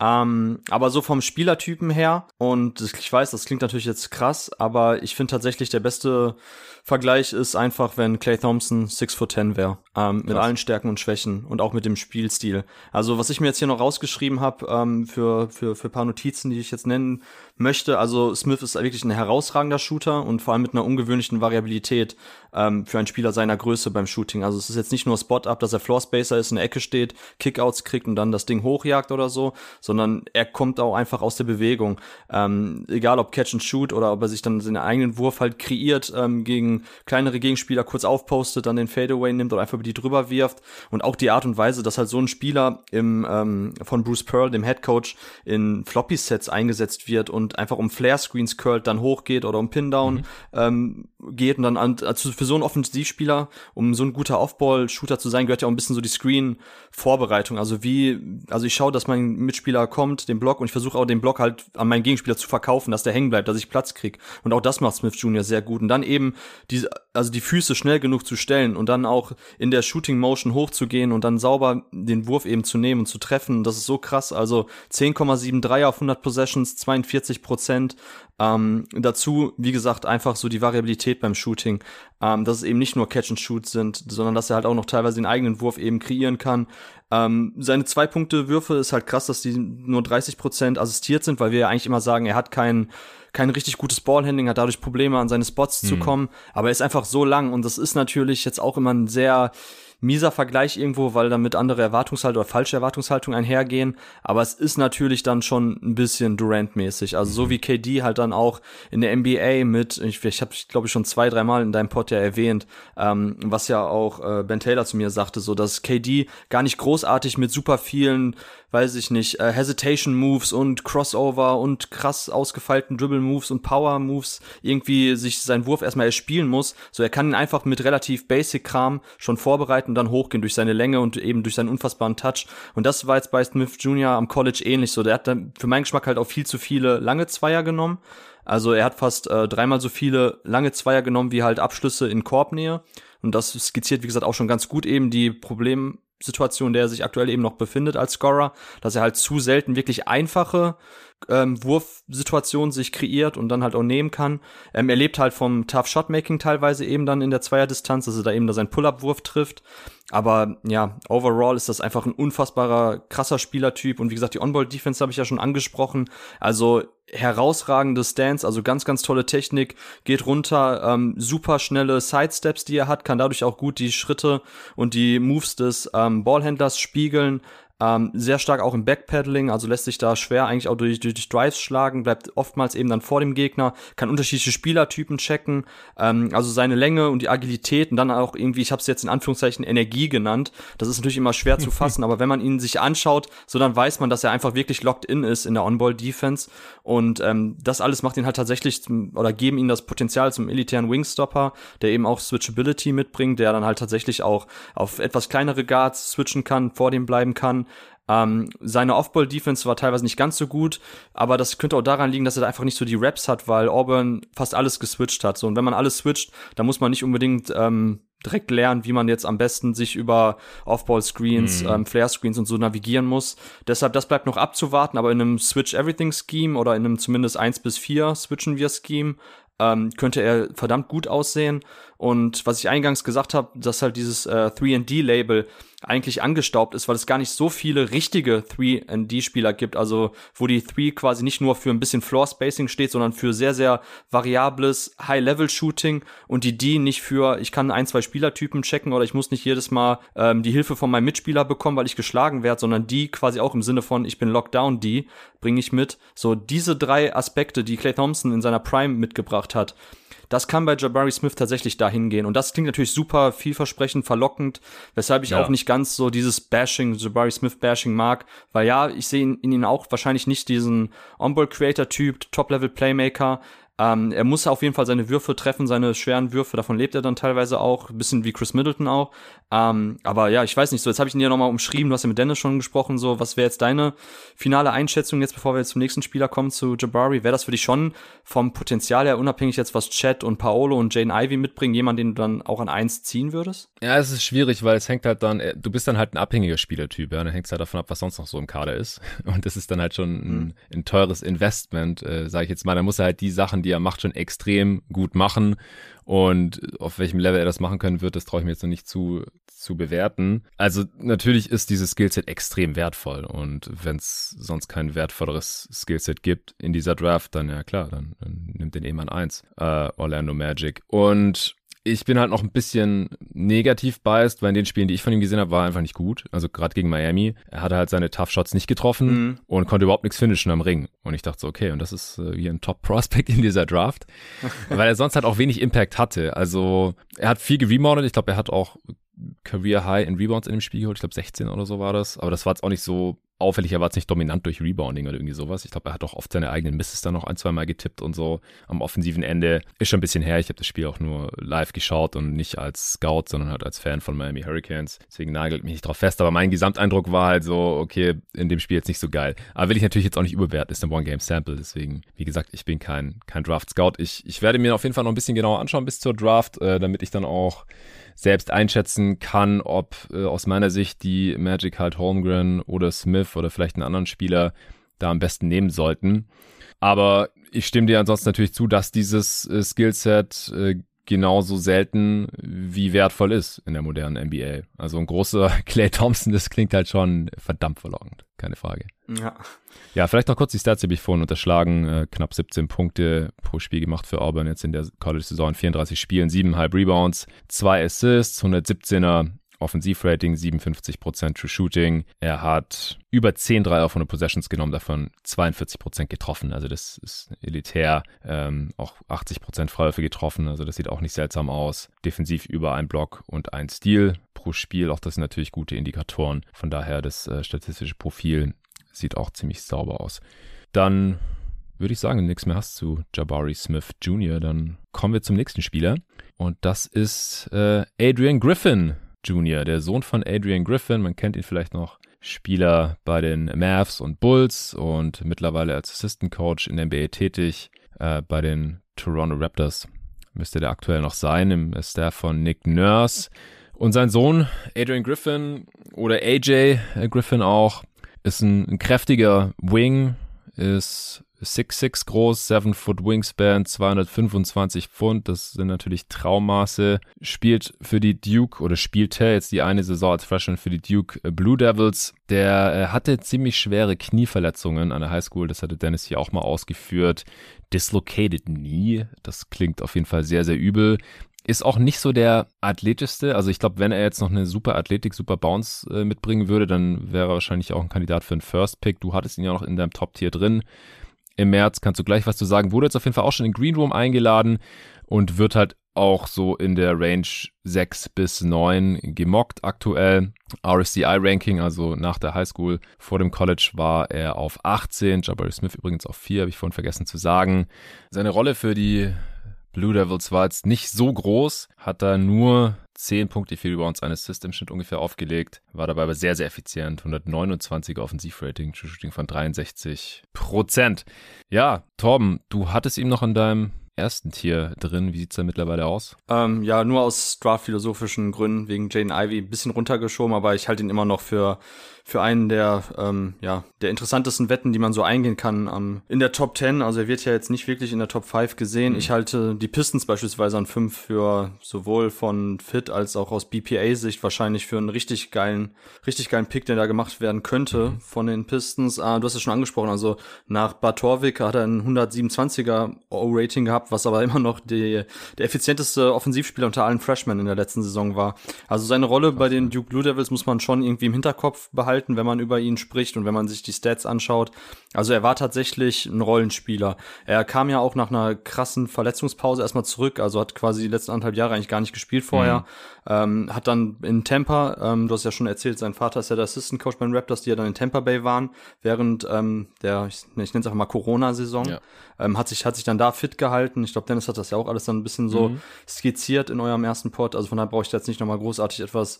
Ähm, aber so vom Spielertypen her, und ich weiß, das klingt natürlich jetzt krass, aber ich finde tatsächlich der beste Vergleich ist einfach, wenn Clay Thompson 6 foot 10 wäre. Ähm, mit allen Stärken und Schwächen und auch mit dem Spielstil. Also was ich mir jetzt hier noch rausgeschrieben habe ähm, für, für, für paar Notizen, die ich jetzt nennen möchte. Also Smith ist wirklich ein herausragender Shooter und vor allem mit einer ungewöhnlichen Variabilität ähm, für einen Spieler seiner Größe beim Shooting. Also es ist jetzt nicht nur Spot-Up, dass er Floor-Spacer ist, in der Ecke steht, Kickouts kriegt und dann das Ding hochjagt oder so, sondern er kommt auch einfach aus der Bewegung. Ähm, egal ob Catch and Shoot oder ob er sich dann seinen eigenen Wurf halt kreiert, ähm, gegen kleinere Gegenspieler kurz aufpostet, dann den Fadeaway nimmt oder einfach über die drüber wirft. Und auch die Art und Weise, dass halt so ein Spieler im ähm, von Bruce Pearl, dem Head Coach, in Floppy-Sets eingesetzt wird und und einfach um Flare-Screens curlt, dann hochgeht oder um Pin-Down mhm. ähm, geht und dann an, also für so einen Offensivspieler, um so ein guter Off-Ball-Shooter zu sein, gehört ja auch ein bisschen so die Screen-Vorbereitung. Also wie, also ich schaue, dass mein Mitspieler kommt, den Block und ich versuche auch den Block halt an meinen Gegenspieler zu verkaufen, dass der hängen bleibt, dass ich Platz krieg. Und auch das macht Smith Jr. sehr gut. Und dann eben diese, also die Füße schnell genug zu stellen und dann auch in der Shooting Motion hochzugehen und dann sauber den Wurf eben zu nehmen und zu treffen. Das ist so krass. Also 10,7 Dreier auf 100 Possessions, 42 Prozent. Ähm, dazu, wie gesagt, einfach so die Variabilität beim Shooting, ähm, dass es eben nicht nur Catch and Shoot sind, sondern dass er halt auch noch teilweise den eigenen Wurf eben kreieren kann. Ähm, seine zwei Punkte Würfe ist halt krass, dass die nur 30 Prozent assistiert sind, weil wir ja eigentlich immer sagen, er hat keinen kein richtig gutes Ballhandling, hat dadurch Probleme an seine Spots hm. zu kommen, aber er ist einfach so lang und das ist natürlich jetzt auch immer ein sehr mieser Vergleich irgendwo, weil damit andere Erwartungshaltung oder falsche Erwartungshaltung einhergehen. Aber es ist natürlich dann schon ein bisschen Durant-mäßig. Also so mhm. wie KD halt dann auch in der NBA mit, ich, ich habe glaube ich schon zwei, dreimal in deinem Pod ja erwähnt, ähm, was ja auch äh, Ben Taylor zu mir sagte, so dass KD gar nicht großartig mit super vielen weiß ich nicht, äh, Hesitation Moves und Crossover und krass ausgefeilten Dribble Moves und Power Moves irgendwie sich seinen Wurf erstmal erspielen muss. So, er kann ihn einfach mit relativ Basic Kram schon vorbereiten und dann hochgehen durch seine Länge und eben durch seinen unfassbaren Touch. Und das war jetzt bei Smith Jr. am College ähnlich so. Der hat dann für meinen Geschmack halt auch viel zu viele lange Zweier genommen. Also er hat fast äh, dreimal so viele lange Zweier genommen wie halt Abschlüsse in Korbnähe. Und das skizziert, wie gesagt, auch schon ganz gut eben die Problem, Situation, in der er sich aktuell eben noch befindet als Scorer, dass er halt zu selten wirklich einfache ähm, Wurfsituationen sich kreiert und dann halt auch nehmen kann. Ähm, er lebt halt vom Tough Shotmaking teilweise eben dann in der Zweierdistanz, dass er da eben da seinen Pull-Up-Wurf trifft. Aber ja, overall ist das einfach ein unfassbarer, krasser Spielertyp. Und wie gesagt, die On-Ball-Defense habe ich ja schon angesprochen. Also herausragende Stance, also ganz, ganz tolle Technik, geht runter, ähm, super schnelle Sidesteps, die er hat, kann dadurch auch gut die Schritte und die Moves des ähm, Ballhändlers spiegeln. Ähm, sehr stark auch im Backpedaling, also lässt sich da schwer eigentlich auch durch, durch Drives schlagen, bleibt oftmals eben dann vor dem Gegner, kann unterschiedliche Spielertypen checken, ähm, also seine Länge und die Agilität und dann auch irgendwie, ich habe es jetzt in Anführungszeichen Energie genannt. Das ist natürlich immer schwer zu fassen, aber wenn man ihn sich anschaut, so dann weiß man, dass er einfach wirklich locked in ist in der On-Ball-Defense und ähm, das alles macht ihn halt tatsächlich zum, oder geben ihn das Potenzial zum elitären Wingstopper, der eben auch Switchability mitbringt, der dann halt tatsächlich auch auf etwas kleinere Guards switchen kann, vor dem bleiben kann ähm, seine Off-Ball-Defense war teilweise nicht ganz so gut, aber das könnte auch daran liegen, dass er da einfach nicht so die Raps hat, weil Auburn fast alles geswitcht hat. So, und wenn man alles switcht, dann muss man nicht unbedingt ähm, direkt lernen, wie man jetzt am besten sich über Off-Ball-Screens, mhm. ähm, Flare-Screens und so navigieren muss. Deshalb, das bleibt noch abzuwarten, aber in einem Switch-Everything-Scheme oder in einem zumindest 1 bis 4 switchen wir Scheme ähm, könnte er verdammt gut aussehen. Und was ich eingangs gesagt habe, dass halt dieses äh, 3D-Label eigentlich angestaubt ist, weil es gar nicht so viele richtige 3D-Spieler gibt, also wo die 3 quasi nicht nur für ein bisschen Floor-Spacing steht, sondern für sehr, sehr variables High-Level-Shooting und die D nicht für, ich kann ein, zwei Spielertypen checken oder ich muss nicht jedes Mal ähm, die Hilfe von meinem Mitspieler bekommen, weil ich geschlagen werde, sondern die quasi auch im Sinne von, ich bin Lockdown D, bringe ich mit. So diese drei Aspekte, die Clay Thompson in seiner Prime mitgebracht hat, das kann bei Jabari Smith tatsächlich dahin gehen. Und das klingt natürlich super vielversprechend, verlockend, weshalb ich ja. auch nicht ganz so dieses Bashing, Jabari Smith Bashing mag. Weil ja, ich sehe in, in ihn auch wahrscheinlich nicht diesen On-Ball-Creator-Typ, Top-Level-Playmaker, ähm, er muss auf jeden Fall seine Würfe treffen, seine schweren Würfe, davon lebt er dann teilweise auch, ein bisschen wie Chris Middleton auch. Ähm, aber ja, ich weiß nicht, so jetzt habe ich ihn ja nochmal umschrieben, du hast ja mit Dennis schon gesprochen, so was wäre jetzt deine finale Einschätzung jetzt, bevor wir jetzt zum nächsten Spieler kommen, zu Jabari? Wäre das für dich schon vom Potenzial her unabhängig jetzt, was Chad und Paolo und Jane Ivy mitbringen, jemand, den du dann auch an eins ziehen würdest? Ja, es ist schwierig, weil es hängt halt dann, äh, du bist dann halt ein abhängiger Spielertyp, ja, dann hängt es halt davon ab, was sonst noch so im Kader ist. Und das ist dann halt schon ein, mhm. ein teures Investment, äh, sage ich jetzt mal. Da muss er halt die Sachen, die er macht, schon extrem gut machen. Und auf welchem Level er das machen können wird, das traue ich mir jetzt noch nicht zu, zu bewerten. Also natürlich ist dieses Skillset extrem wertvoll. Und wenn es sonst kein wertvolleres Skillset gibt in dieser Draft, dann ja klar, dann, dann nimmt den eben an eins. Äh, Orlando Magic. Und ich bin halt noch ein bisschen negativ biased, weil in den Spielen, die ich von ihm gesehen habe, war er einfach nicht gut. Also gerade gegen Miami. Er hatte halt seine Tough Shots nicht getroffen mhm. und konnte überhaupt nichts finishen am Ring. Und ich dachte so, okay, und das ist äh, hier ein Top-Prospect in dieser Draft. weil er sonst halt auch wenig Impact hatte. Also er hat viel geremodelt. Ich glaube, er hat auch Career High in Rebounds in dem Spiel geholt. Ich glaube 16 oder so war das. Aber das war jetzt auch nicht so auffällig, er war jetzt nicht dominant durch Rebounding oder irgendwie sowas. Ich glaube, er hat auch oft seine eigenen Misses dann noch ein, zwei Mal getippt und so am offensiven Ende. Ist schon ein bisschen her. Ich habe das Spiel auch nur live geschaut und nicht als Scout, sondern halt als Fan von Miami Hurricanes. Deswegen nagelt mich nicht drauf fest. Aber mein Gesamteindruck war halt so, okay, in dem Spiel jetzt nicht so geil. Aber will ich natürlich jetzt auch nicht überwerten. Ist ein One-Game-Sample. Deswegen, wie gesagt, ich bin kein, kein Draft-Scout. Ich, ich werde mir auf jeden Fall noch ein bisschen genauer anschauen bis zur Draft, äh, damit ich dann auch selbst einschätzen kann, ob äh, aus meiner Sicht die Magic halt Holmgren oder Smith oder vielleicht einen anderen Spieler da am besten nehmen sollten. Aber ich stimme dir ansonsten natürlich zu, dass dieses äh, Skillset äh, genauso selten wie wertvoll ist in der modernen NBA. Also ein großer Clay Thompson, das klingt halt schon verdammt verlockend, keine Frage. Ja. Ja, vielleicht noch kurz die Stats, die habe ich vorhin unterschlagen. Äh, knapp 17 Punkte pro Spiel gemacht für Auburn jetzt in der College-Saison, 34 Spielen, 7,5 Rebounds, 2 Assists, 117er Offensivrating, 57% True Shooting. Er hat über 10 Dreier von den Possessions genommen, davon 42% getroffen. Also das ist elitär. Ähm, auch 80% Freiwürfe getroffen. Also das sieht auch nicht seltsam aus. Defensiv über ein Block und ein Steal pro Spiel. Auch das sind natürlich gute Indikatoren. Von daher das äh, statistische Profil sieht auch ziemlich sauber aus. Dann würde ich sagen, wenn du nichts mehr hast zu Jabari Smith Jr., dann kommen wir zum nächsten Spieler. Und das ist äh, Adrian Griffin, Jr., der Sohn von Adrian Griffin. Man kennt ihn vielleicht noch. Spieler bei den Mavs und Bulls und mittlerweile als Assistant Coach in der NBA tätig. Äh, bei den Toronto Raptors müsste der aktuell noch sein, im Staff von Nick Nurse. Und sein Sohn Adrian Griffin oder AJ Griffin auch ist ein, ein kräftiger Wing, ist 6'6 groß, 7 Foot Wingspan, 225 Pfund, das sind natürlich Traummaße. Spielt für die Duke oder spielte jetzt die eine Saison als Freshman für die Duke Blue Devils. Der äh, hatte ziemlich schwere Knieverletzungen an der Highschool, das hatte Dennis hier auch mal ausgeführt. Dislocated Knee, das klingt auf jeden Fall sehr, sehr übel. Ist auch nicht so der athletischste. Also ich glaube, wenn er jetzt noch eine super Athletik, super Bounce äh, mitbringen würde, dann wäre er wahrscheinlich auch ein Kandidat für einen First Pick. Du hattest ihn ja noch in deinem Top-Tier drin im März. Kannst du gleich was zu sagen? Wurde jetzt auf jeden Fall auch schon in Green Room eingeladen und wird halt auch so in der Range 6 bis 9 gemockt aktuell. RSCI-Ranking, also nach der Highschool vor dem College, war er auf 18. Jabari Smith übrigens auf 4, habe ich vorhin vergessen zu sagen. Seine Rolle für die Blue Devils war jetzt nicht so groß, hat da nur 10 Punkte, 4 Rebounds, eine Assist im Schnitt ungefähr aufgelegt, war dabei aber sehr, sehr effizient. 129er Offensivrating, Shooting von 63 Prozent. Ja, Torben, du hattest ihm noch in deinem ersten Tier drin. Wie sieht's da mittlerweile aus? Ähm, ja, nur aus draft-philosophischen Gründen wegen Jane Ivy ein bisschen runtergeschoben, aber ich halte ihn immer noch für für einen der, ähm, ja, der interessantesten Wetten, die man so eingehen kann ähm, in der Top 10. Also er wird ja jetzt nicht wirklich in der Top 5 gesehen. Mhm. Ich halte die Pistons beispielsweise an 5 für sowohl von Fit als auch aus BPA-Sicht wahrscheinlich für einen richtig geilen, richtig geilen Pick, der da gemacht werden könnte mhm. von den Pistons. Ah, du hast es schon angesprochen, also nach Batorvik hat er ein 127er O-Rating gehabt, was aber immer noch die, der effizienteste Offensivspieler unter allen Freshmen in der letzten Saison war. Also seine Rolle bei den Duke Blue Devils muss man schon irgendwie im Hinterkopf behalten halten, wenn man über ihn spricht und wenn man sich die Stats anschaut. Also er war tatsächlich ein Rollenspieler. Er kam ja auch nach einer krassen Verletzungspause erstmal zurück, also hat quasi die letzten anderthalb Jahre eigentlich gar nicht gespielt vorher. Mhm. Ähm, hat dann in Tampa, ähm, du hast ja schon erzählt, sein Vater ist ja der Assistant Coach bei den Raptors, die ja dann in Tampa Bay waren, während ähm, der, ich, ich nenne es einfach mal Corona-Saison. Ja. Ähm, hat sich hat sich dann da fit gehalten. Ich glaube, Dennis hat das ja auch alles dann ein bisschen so mhm. skizziert in eurem ersten Pod. Also von daher brauche ich da jetzt nicht nochmal großartig etwas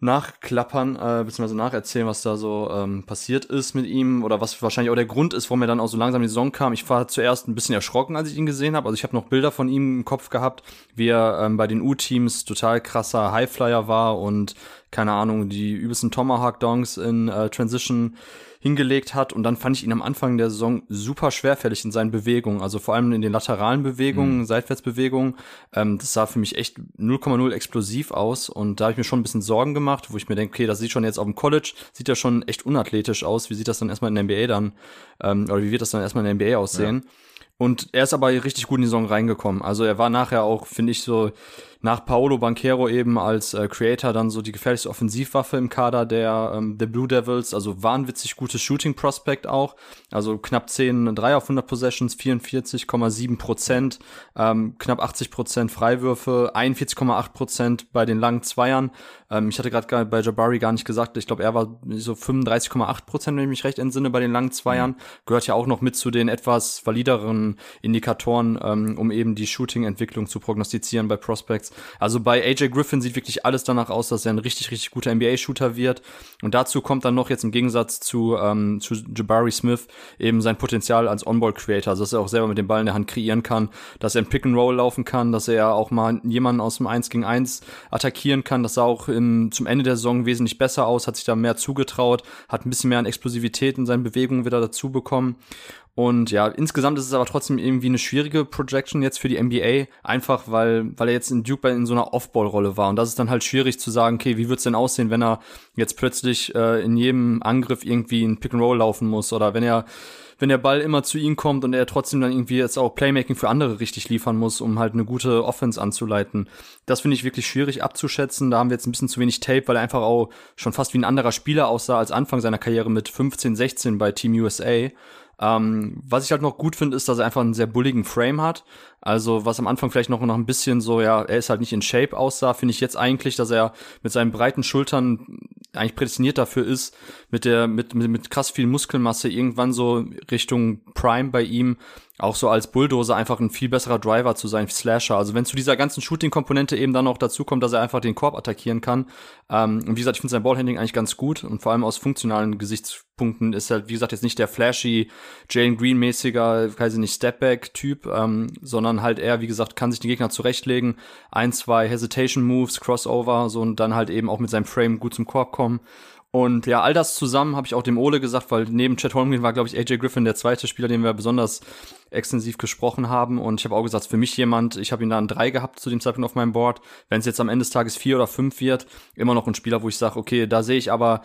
nachklappern, äh, beziehungsweise nacherzählen, was da so ähm, passiert ist mit ihm oder was wahrscheinlich auch der Grund ist, warum er dann auch so langsam in die Saison kam. Ich war zuerst ein bisschen erschrocken, als ich ihn gesehen habe. Also ich habe noch Bilder von ihm im Kopf gehabt, wie er ähm, bei den U-Teams total krasser Highflyer war und keine Ahnung, die übelsten Tomahawk-Dongs in äh, Transition hingelegt hat. Und dann fand ich ihn am Anfang der Saison super schwerfällig in seinen Bewegungen, also vor allem in den lateralen Bewegungen, mhm. Seitwärtsbewegungen. Ähm, das sah für mich echt 0,0 explosiv aus und da habe ich mir schon ein bisschen Sorgen gemacht, wo ich mir denke, okay, das sieht schon jetzt auf dem College, sieht ja schon echt unathletisch aus. Wie sieht das dann erstmal in der NBA dann, ähm, oder wie wird das dann erstmal in der NBA aussehen? Ja. Und er ist aber richtig gut in die Saison reingekommen. Also er war nachher auch, finde ich, so nach Paolo Banquero eben als äh, Creator dann so die gefährlichste Offensivwaffe im Kader der, ähm, der Blue Devils. Also wahnwitzig gutes Shooting Prospect auch. Also knapp 10 3 auf 100 Possessions, 44,7 Prozent, ähm, knapp 80 Prozent Freiwürfe, 41,8 Prozent bei den langen Zweiern. Ähm, ich hatte gerade bei Jabari gar nicht gesagt, ich glaube, er war so 35,8 Prozent, wenn ich mich recht entsinne, bei den langen Zweiern. Mhm. Gehört ja auch noch mit zu den etwas valideren Indikatoren, ähm, um eben die Shooting-Entwicklung zu prognostizieren bei Prospects. Also bei AJ Griffin sieht wirklich alles danach aus, dass er ein richtig, richtig guter NBA-Shooter wird. Und dazu kommt dann noch jetzt im Gegensatz zu, ähm, zu Jabari Smith eben sein Potenzial als On-Ball-Creator, also dass er auch selber mit dem Ball in der Hand kreieren kann, dass er im Pick-and-Roll laufen kann, dass er auch mal jemanden aus dem 1 gegen 1 attackieren kann, dass er auch im, zum Ende der Saison wesentlich besser aus, hat sich da mehr zugetraut, hat ein bisschen mehr an Explosivität in seinen Bewegungen wieder dazu bekommen. Und ja, insgesamt ist es aber trotzdem irgendwie eine schwierige Projection jetzt für die NBA, einfach weil, weil er jetzt in Duke in so einer Off-Ball-Rolle war. Und das ist dann halt schwierig zu sagen, okay, wie wird's denn aussehen, wenn er jetzt plötzlich äh, in jedem Angriff irgendwie ein Pick-and-Roll laufen muss oder wenn er wenn der Ball immer zu ihm kommt und er trotzdem dann irgendwie jetzt auch Playmaking für andere richtig liefern muss, um halt eine gute Offense anzuleiten. Das finde ich wirklich schwierig abzuschätzen. Da haben wir jetzt ein bisschen zu wenig Tape, weil er einfach auch schon fast wie ein anderer Spieler aussah als Anfang seiner Karriere mit 15, 16 bei Team USA. Ähm, was ich halt noch gut finde, ist, dass er einfach einen sehr bulligen Frame hat. Also was am Anfang vielleicht noch, noch ein bisschen so, ja, er ist halt nicht in Shape aussah, finde ich jetzt eigentlich, dass er mit seinen breiten Schultern eigentlich prädestiniert dafür ist, mit der, mit, mit, mit krass viel Muskelmasse irgendwann so Richtung Prime bei ihm auch so als Bulldozer einfach ein viel besserer Driver zu sein, Slasher. Also wenn zu dieser ganzen Shooting-Komponente eben dann noch dazu kommt, dass er einfach den Korb attackieren kann. Ähm, und wie gesagt, ich finde sein Ballhandling eigentlich ganz gut und vor allem aus funktionalen Gesichtspunkten ist er, wie gesagt, jetzt nicht der flashy Jalen Green-mäßiger, weiß ich nicht, Stepback-Typ, ähm, sondern halt eher, wie gesagt, kann sich den Gegner zurechtlegen, ein, zwei Hesitation-Moves, Crossover, so und dann halt eben auch mit seinem Frame gut zum Korb kommen. Und ja, all das zusammen habe ich auch dem Ole gesagt, weil neben Chad Holmgren war, glaube ich, AJ Griffin der zweite Spieler, den wir besonders extensiv gesprochen haben. Und ich habe auch gesagt, für mich jemand, ich habe ihn da an drei gehabt zu dem Zeitpunkt auf meinem Board. Wenn es jetzt am Ende des Tages vier oder fünf wird, immer noch ein Spieler, wo ich sage, okay, da sehe ich aber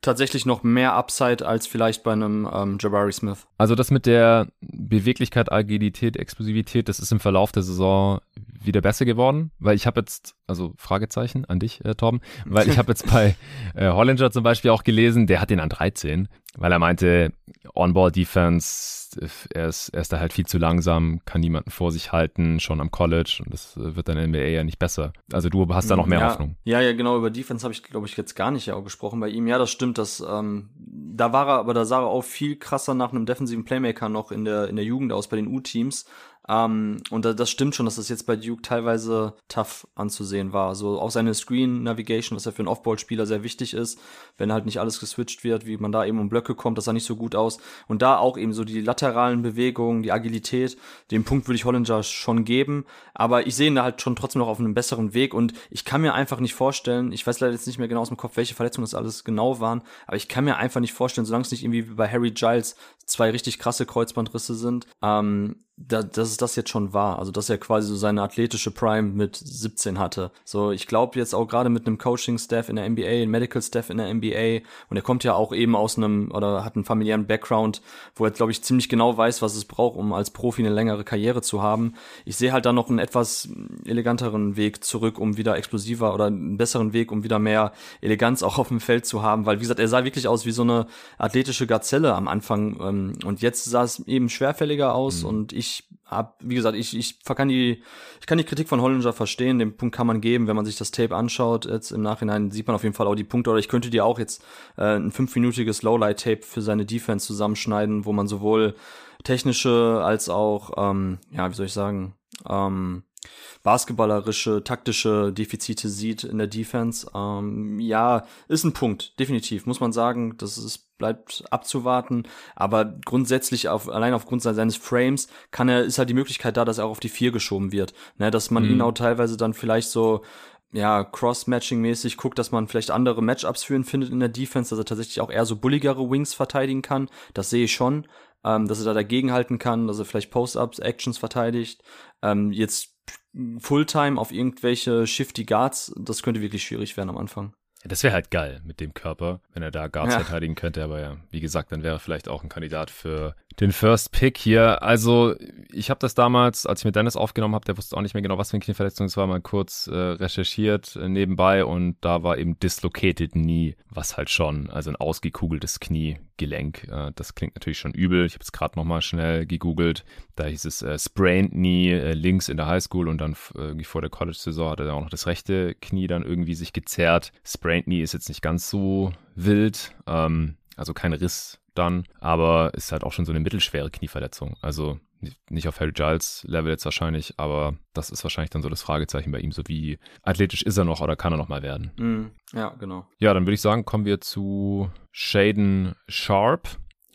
tatsächlich noch mehr Upside als vielleicht bei einem ähm, Jabari Smith. Also das mit der Beweglichkeit, Agilität, Explosivität, das ist im Verlauf der Saison wieder besser geworden, weil ich habe jetzt, also Fragezeichen an dich, äh, Torben, weil ich habe jetzt bei äh, Hollinger zum Beispiel auch gelesen, der hat den an 13, weil er meinte, On-Ball-Defense, er ist, er ist da halt viel zu langsam, kann niemanden vor sich halten, schon am College und das wird dann in NBA ja nicht besser. Also du hast da noch mehr ja, Hoffnung. Ja, ja, genau, über Defense habe ich, glaube ich, jetzt gar nicht ja auch gesprochen bei ihm. Ja, das stimmt, dass ähm, da war er, aber da sah er auch viel krasser nach einem defensiven Playmaker noch in der, in der Jugend aus bei den U-Teams. Ähm, und das stimmt schon, dass das jetzt bei Duke teilweise tough anzusehen war. So auch seine Screen Navigation, was ja für einen Off-Ball-Spieler sehr wichtig ist, wenn halt nicht alles geswitcht wird, wie man da eben um Blöcke kommt, das sah nicht so gut aus. Und da auch eben so die lateralen Bewegungen, die Agilität, den Punkt würde ich Hollinger schon geben. Aber ich sehe ihn da halt schon trotzdem noch auf einem besseren Weg und ich kann mir einfach nicht vorstellen, ich weiß leider jetzt nicht mehr genau aus dem Kopf, welche Verletzungen das alles genau waren, aber ich kann mir einfach nicht vorstellen, solange es nicht irgendwie wie bei Harry Giles zwei richtig krasse Kreuzbandrisse sind, ähm, da, dass es das jetzt schon war. Also, dass er quasi so seine athletische Prime mit 17 hatte. So, ich glaube jetzt auch gerade mit einem Coaching-Staff in der NBA, einem Medical-Staff in der NBA und er kommt ja auch eben aus einem oder hat einen familiären Background, wo er, glaube ich, ziemlich genau weiß, was es braucht, um als Profi eine längere Karriere zu haben. Ich sehe halt da noch einen etwas eleganteren Weg zurück, um wieder explosiver oder einen besseren Weg, um wieder mehr Eleganz auch auf dem Feld zu haben, weil, wie gesagt, er sah wirklich aus wie so eine athletische Gazelle am Anfang ähm, und jetzt sah es eben schwerfälliger aus mhm. und ich hab, wie gesagt, ich, ich kann die, ich kann die Kritik von Hollinger verstehen. Den Punkt kann man geben, wenn man sich das Tape anschaut. Jetzt im Nachhinein sieht man auf jeden Fall auch die Punkte. Oder ich könnte dir auch jetzt äh, ein fünfminütiges Lowlight-Tape für seine Defense zusammenschneiden, wo man sowohl technische als auch, ähm, ja, wie soll ich sagen, ähm, basketballerische, taktische Defizite sieht in der Defense. Ähm, ja, ist ein Punkt, definitiv, muss man sagen. Das ist bleibt abzuwarten. Aber grundsätzlich auf, allein aufgrund seines Frames kann er, ist halt die Möglichkeit da, dass er auch auf die vier geschoben wird. Ne, dass man mhm. ihn auch teilweise dann vielleicht so ja, Cross-Matching-mäßig guckt, dass man vielleicht andere Matchups für ihn findet in der Defense, dass er tatsächlich auch eher so bulligere Wings verteidigen kann. Das sehe ich schon. Ähm, dass er da dagegenhalten kann, dass er vielleicht Post-Ups, Actions verteidigt. Ähm, jetzt Fulltime auf irgendwelche Shifty Guards, das könnte wirklich schwierig werden am Anfang. Ja, das wäre halt geil mit dem Körper, wenn er da Guards ja. verteidigen könnte. Aber ja, wie gesagt, dann wäre er vielleicht auch ein Kandidat für den First Pick hier. Also ich habe das damals, als ich mit Dennis aufgenommen habe, der wusste auch nicht mehr genau, was für eine Knieverletzung es war, mal kurz äh, recherchiert äh, nebenbei und da war eben dislocated Knee, was halt schon, also ein ausgekugeltes Kniegelenk. Äh, das klingt natürlich schon übel. Ich habe es gerade nochmal schnell gegoogelt. Da hieß es äh, sprained Knee äh, links in der Highschool und dann irgendwie vor der College-Saison hat er auch noch das rechte Knie dann irgendwie sich gezerrt. Sprained Knee ist jetzt nicht ganz so wild. Ähm, also kein Riss dann, aber ist halt auch schon so eine mittelschwere Knieverletzung. Also nicht auf Harry Giles Level jetzt wahrscheinlich, aber das ist wahrscheinlich dann so das Fragezeichen bei ihm, so wie athletisch ist er noch oder kann er noch mal werden. Mm, ja, genau. Ja, dann würde ich sagen, kommen wir zu Shaden Sharp.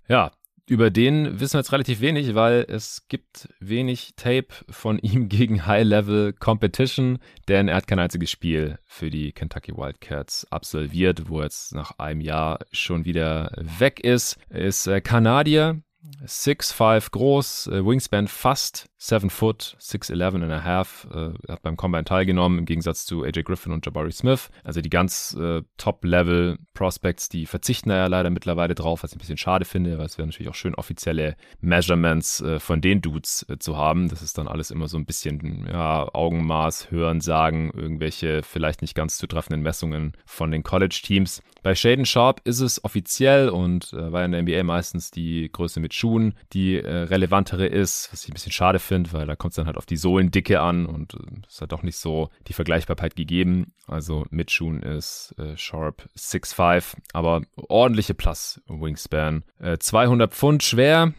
Ja, über den wissen wir jetzt relativ wenig, weil es gibt wenig Tape von ihm gegen High-Level Competition, denn er hat kein einziges Spiel für die Kentucky Wildcats absolviert, wo er jetzt nach einem Jahr schon wieder weg ist. Er ist äh, Kanadier, 6'5 groß, äh, Wingspan fast 7 foot, 6'11 and a half, äh, hat beim Combine teilgenommen, im Gegensatz zu AJ Griffin und Jabari Smith. Also die ganz äh, Top-Level Prospects, die verzichten da ja leider mittlerweile drauf, was ich ein bisschen schade finde, weil es wäre natürlich auch schön, offizielle Measurements äh, von den Dudes äh, zu haben. Das ist dann alles immer so ein bisschen ja, Augenmaß, Hören, Sagen, irgendwelche vielleicht nicht ganz zutreffenden Messungen von den College-Teams. Bei Shaden Sharp ist es offiziell und äh, weil in der NBA meistens die Größe mit Schuhen die äh, relevantere ist, was ich ein bisschen schade finde, weil da kommt es dann halt auf die Sohlendicke an und äh, ist halt auch nicht so die Vergleichbarkeit gegeben. Also mit Schuhen ist äh, Sharp 6'5, aber ordentliche Plus Wingspan. 200 äh, Pfund schwer,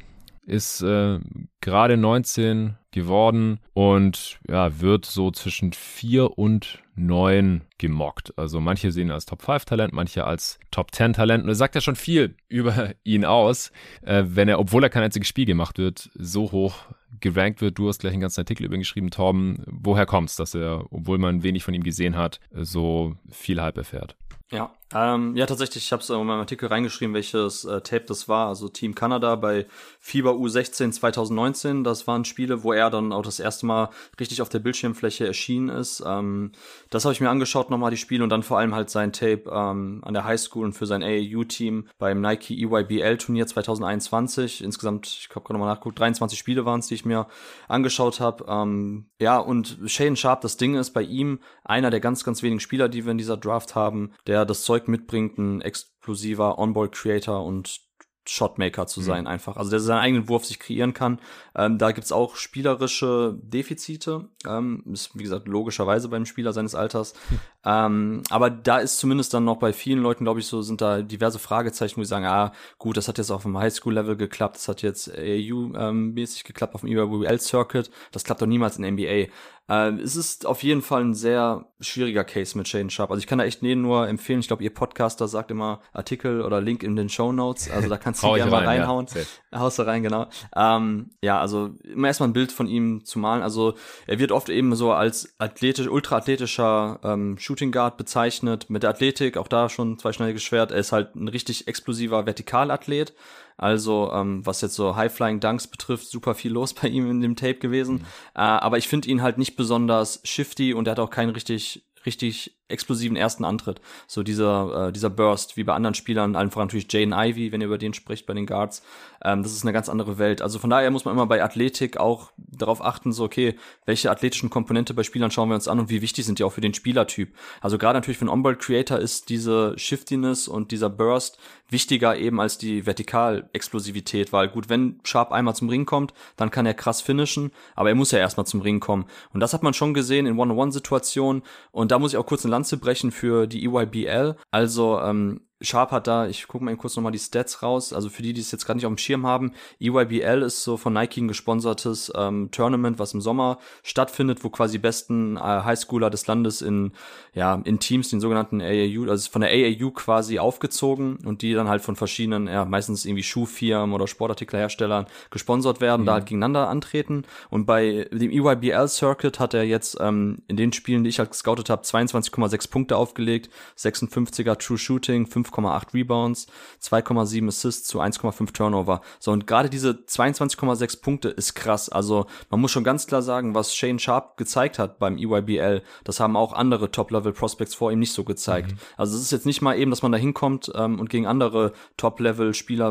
ist äh, gerade 19 geworden und ja, wird so zwischen 4 und 9 gemockt. Also manche sehen ihn als Top 5 Talent, manche als Top 10 Talent. Und er sagt ja schon viel über ihn aus, äh, wenn er, obwohl er kein einziges Spiel gemacht wird, so hoch gerankt wird. Du hast gleich einen ganzen Artikel über ihn geschrieben, Torben. Woher kommt es, dass er, obwohl man wenig von ihm gesehen hat, so viel Hype erfährt? Ja, ähm, ja, tatsächlich, ich habe es in meinem Artikel reingeschrieben, welches äh, Tape das war. Also Team Kanada bei FIBA U16 2019. Das waren Spiele, wo er dann auch das erste Mal richtig auf der Bildschirmfläche erschienen ist. Ähm, das habe ich mir angeschaut, nochmal die Spiele und dann vor allem halt sein Tape ähm, an der Highschool und für sein AAU-Team beim Nike EYBL-Turnier 2021. Insgesamt, ich habe gerade nochmal nachgeguckt, 23 Spiele waren es, die ich mir angeschaut habe. Ähm, ja, und Shane Sharp, das Ding ist bei ihm einer der ganz, ganz wenigen Spieler, die wir in dieser Draft haben, der das Zeug mitbringt, ein explosiver Onboard-Creator und Shotmaker zu mhm. sein, mhm. einfach. Also der seinen eigenen Wurf sich kreieren kann. Ähm, da gibt's auch spielerische Defizite. Ähm, ist, wie gesagt, logischerweise beim Spieler seines Alters. Mhm. Ähm, aber da ist zumindest dann noch bei vielen Leuten, glaube ich, so, sind da diverse Fragezeichen, wo sie sagen, ah, gut, das hat jetzt auf dem Highschool-Level geklappt, das hat jetzt AAU-mäßig geklappt auf dem EWL-Circuit, das klappt doch niemals in NBA. Äh, es ist auf jeden Fall ein sehr schwieriger Case mit Shaden Sharp. Also ich kann da echt jeden nur empfehlen. Ich glaube, ihr Podcaster sagt immer Artikel oder Link in den Show Notes. Also da kannst du gerne mal reinhauen. Ja. Haust du rein, genau. Ähm, ja, also immer erstmal ein Bild von ihm zu malen. Also er wird oft eben so als athletisch, ultraathletischer ähm, Shooting Guard bezeichnet. Mit der Athletik, auch da schon zweischneidiges Schwert. Er ist halt ein richtig explosiver Vertikalathlet. Also, ähm, was jetzt so High-Flying Dunks betrifft, super viel los bei ihm in dem Tape gewesen. Mhm. Äh, aber ich finde ihn halt nicht besonders shifty und er hat auch keinen richtig richtig explosiven ersten Antritt. So dieser, äh, dieser Burst, wie bei anderen Spielern, allen voran natürlich Jane Ivy, wenn ihr über den spricht bei den Guards. Ähm, das ist eine ganz andere Welt. Also von daher muss man immer bei Athletik auch darauf achten, so, okay, welche athletischen Komponente bei Spielern schauen wir uns an und wie wichtig sind die auch für den Spielertyp. Also gerade natürlich für einen Onboard Creator ist diese Shiftiness und dieser Burst wichtiger eben als die Vertikalexplosivität, weil gut, wenn Sharp einmal zum Ring kommt, dann kann er krass finishen, aber er muss ja erstmal zum Ring kommen. Und das hat man schon gesehen in One-on-One-Situationen und da muss ich auch kurz eine Lanze brechen für die EYBL. Also ähm, Sharp hat da, ich gucke mal eben kurz nochmal die Stats raus, also für die, die es jetzt gerade nicht auf dem Schirm haben, EYBL ist so von Nike ein gesponsertes ähm, Tournament, was im Sommer stattfindet, wo quasi besten äh, Highschooler des Landes in, ja, in Teams, den sogenannten AAU, also von der AAU quasi aufgezogen und die dann halt von verschiedenen, ja, meistens irgendwie Schuhfirmen oder Sportartikelherstellern gesponsert werden, mhm. da halt gegeneinander antreten und bei dem EYBL Circuit hat er jetzt ähm, in den Spielen, die ich halt gescoutet habe, 22,6 Punkte aufgelegt, 56er True Shooting, 5 5,8 Rebounds, 2,7 Assists zu 1,5 Turnover. So, und gerade diese 22,6 Punkte ist krass. Also, man muss schon ganz klar sagen, was Shane Sharp gezeigt hat beim EYBL, das haben auch andere Top-Level-Prospects vor ihm nicht so gezeigt. Mhm. Also, es ist jetzt nicht mal eben, dass man da hinkommt ähm, und gegen andere Top-Level-Spieler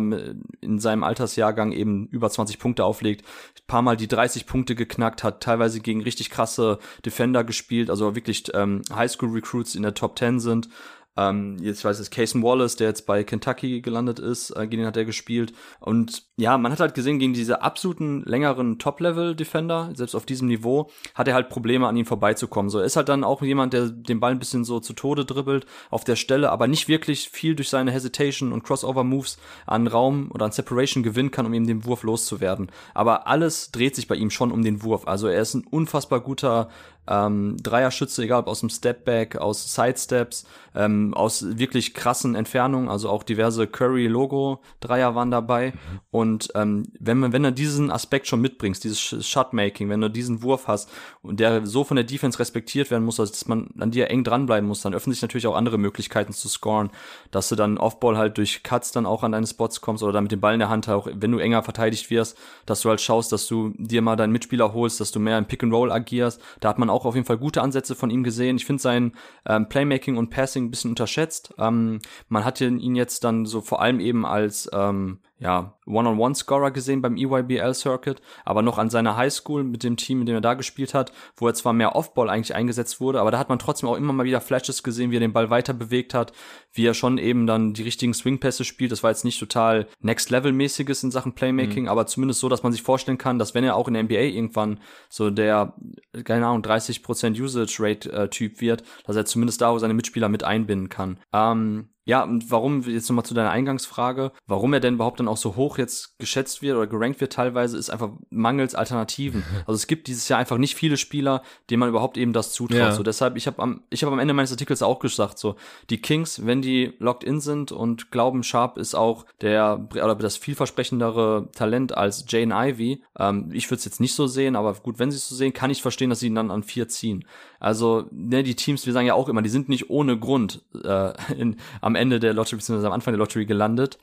in seinem Altersjahrgang eben über 20 Punkte auflegt. Ein paar Mal die 30 Punkte geknackt, hat teilweise gegen richtig krasse Defender gespielt, also wirklich ähm, Highschool-Recruits in der Top 10 sind. Ähm, jetzt weiß es Cason Wallace, der jetzt bei Kentucky gelandet ist, äh, gegen den hat er gespielt. Und ja, man hat halt gesehen, gegen diese absoluten längeren Top-Level-Defender, selbst auf diesem Niveau, hat er halt Probleme, an ihm vorbeizukommen. So, er ist halt dann auch jemand, der den Ball ein bisschen so zu Tode dribbelt auf der Stelle, aber nicht wirklich viel durch seine Hesitation und Crossover-Moves an Raum oder an Separation gewinnen kann, um eben den Wurf loszuwerden. Aber alles dreht sich bei ihm schon um den Wurf. Also er ist ein unfassbar guter ähm, Dreierschütze, egal ob aus dem Stepback, aus Sidesteps, ähm, aus wirklich krassen Entfernungen, also auch diverse Curry-Logo-Dreier waren dabei. Mhm. Und ähm, wenn man, wenn du diesen Aspekt schon mitbringst, dieses Shotmaking, wenn du diesen Wurf hast und der so von der Defense respektiert werden muss, dass man an dir eng dranbleiben muss, dann öffnen sich natürlich auch andere Möglichkeiten zu scoren, dass du dann Offball halt durch Cuts dann auch an deine Spots kommst oder dann mit dem Ball in der Hand auch, wenn du enger verteidigt wirst, dass du halt schaust, dass du dir mal deinen Mitspieler holst, dass du mehr im Pick and Roll agierst. Da hat man auch auf jeden Fall gute Ansätze von ihm gesehen. Ich finde sein ähm, Playmaking und Passing ein bisschen unterschätzt. Ähm, man hat ihn jetzt dann so vor allem eben als ähm, ja, One-on-One-Scorer gesehen beim EYBL-Circuit, aber noch an seiner Highschool mit dem Team, mit dem er da gespielt hat, wo er zwar mehr Offball eigentlich eingesetzt wurde, aber da hat man trotzdem auch immer mal wieder Flashes gesehen, wie er den Ball weiter bewegt hat, wie er schon eben dann die richtigen Swing-Pässe spielt. Das war jetzt nicht total Next-Level-mäßiges in Sachen Playmaking, mhm. aber zumindest so, dass man sich vorstellen kann, dass wenn er auch in der NBA irgendwann so der, keine Ahnung, 30% Usage-Rate-Typ äh, wird, dass er zumindest da seine Mitspieler mit einbinden kann. Ähm, ja, und warum, jetzt nochmal zu deiner Eingangsfrage, warum er denn überhaupt dann auch so hoch jetzt geschätzt wird oder gerankt wird teilweise, ist einfach mangels Alternativen. Also es gibt dieses Jahr einfach nicht viele Spieler, denen man überhaupt eben das zutraut. Ja. So deshalb, ich habe am, ich habe am Ende meines Artikels auch gesagt, so die Kings, wenn die locked in sind und glauben, Sharp ist auch der oder das vielversprechendere Talent als Jane Ivy. Ähm, ich würde es jetzt nicht so sehen, aber gut, wenn sie es so sehen, kann ich verstehen, dass sie ihn dann an vier ziehen. Also ne, die Teams, wir sagen ja auch immer, die sind nicht ohne Grund äh, in, am Ende der Lottery beziehungsweise am Anfang der Lottery gelandet.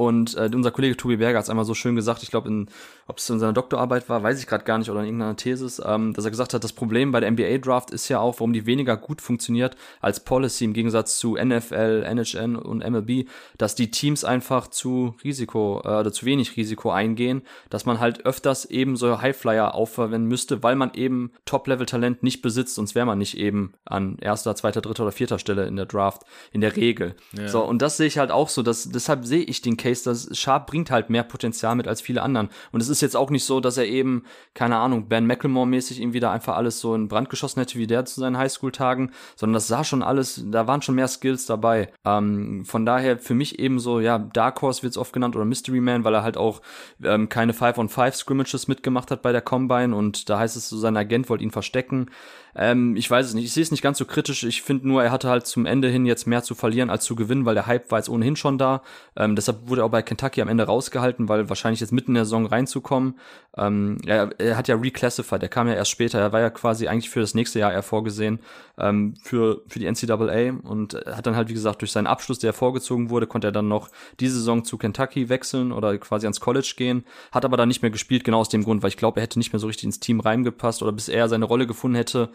Und äh, unser Kollege Tobi Berger hat es einmal so schön gesagt, ich glaube, ob es in seiner Doktorarbeit war, weiß ich gerade gar nicht, oder in irgendeiner Thesis, ähm, dass er gesagt hat, das Problem bei der NBA-Draft ist ja auch, warum die weniger gut funktioniert als Policy im Gegensatz zu NFL, NHN und MLB, dass die Teams einfach zu Risiko äh, oder zu wenig Risiko eingehen, dass man halt öfters eben so Highflyer aufverwenden müsste, weil man eben Top-Level-Talent nicht besitzt, sonst wäre man nicht eben an erster, zweiter, dritter oder vierter Stelle in der Draft, in der Regel. Ja. So, und das sehe ich halt auch so, dass deshalb sehe ich den Case Dass Sharp bringt halt mehr Potenzial mit als viele anderen. Und es ist jetzt auch nicht so, dass er eben, keine Ahnung, Ben McLemore-mäßig irgendwie da einfach alles so in Brand geschossen hätte wie der zu seinen Highschool-Tagen, sondern das sah schon alles, da waren schon mehr Skills dabei. Ähm, von daher für mich eben so, ja, Dark Horse wird es oft genannt oder Mystery Man, weil er halt auch ähm, keine 5-on-5 Scrimmages mitgemacht hat bei der Combine und da heißt es so, sein Agent wollte ihn verstecken. Ähm, ich weiß es nicht. Ich sehe es nicht ganz so kritisch. Ich finde nur, er hatte halt zum Ende hin jetzt mehr zu verlieren als zu gewinnen, weil der Hype war jetzt ohnehin schon da. Ähm, deshalb wurde er auch bei Kentucky am Ende rausgehalten, weil wahrscheinlich jetzt mitten in der Saison reinzukommen. Ähm, er, er, hat ja reclassified. Er kam ja erst später. Er war ja quasi eigentlich für das nächste Jahr eher vorgesehen ähm, für für die NCAA und hat dann halt wie gesagt durch seinen Abschluss, der vorgezogen wurde, konnte er dann noch diese Saison zu Kentucky wechseln oder quasi ans College gehen. Hat aber dann nicht mehr gespielt, genau aus dem Grund, weil ich glaube, er hätte nicht mehr so richtig ins Team reingepasst oder bis er seine Rolle gefunden hätte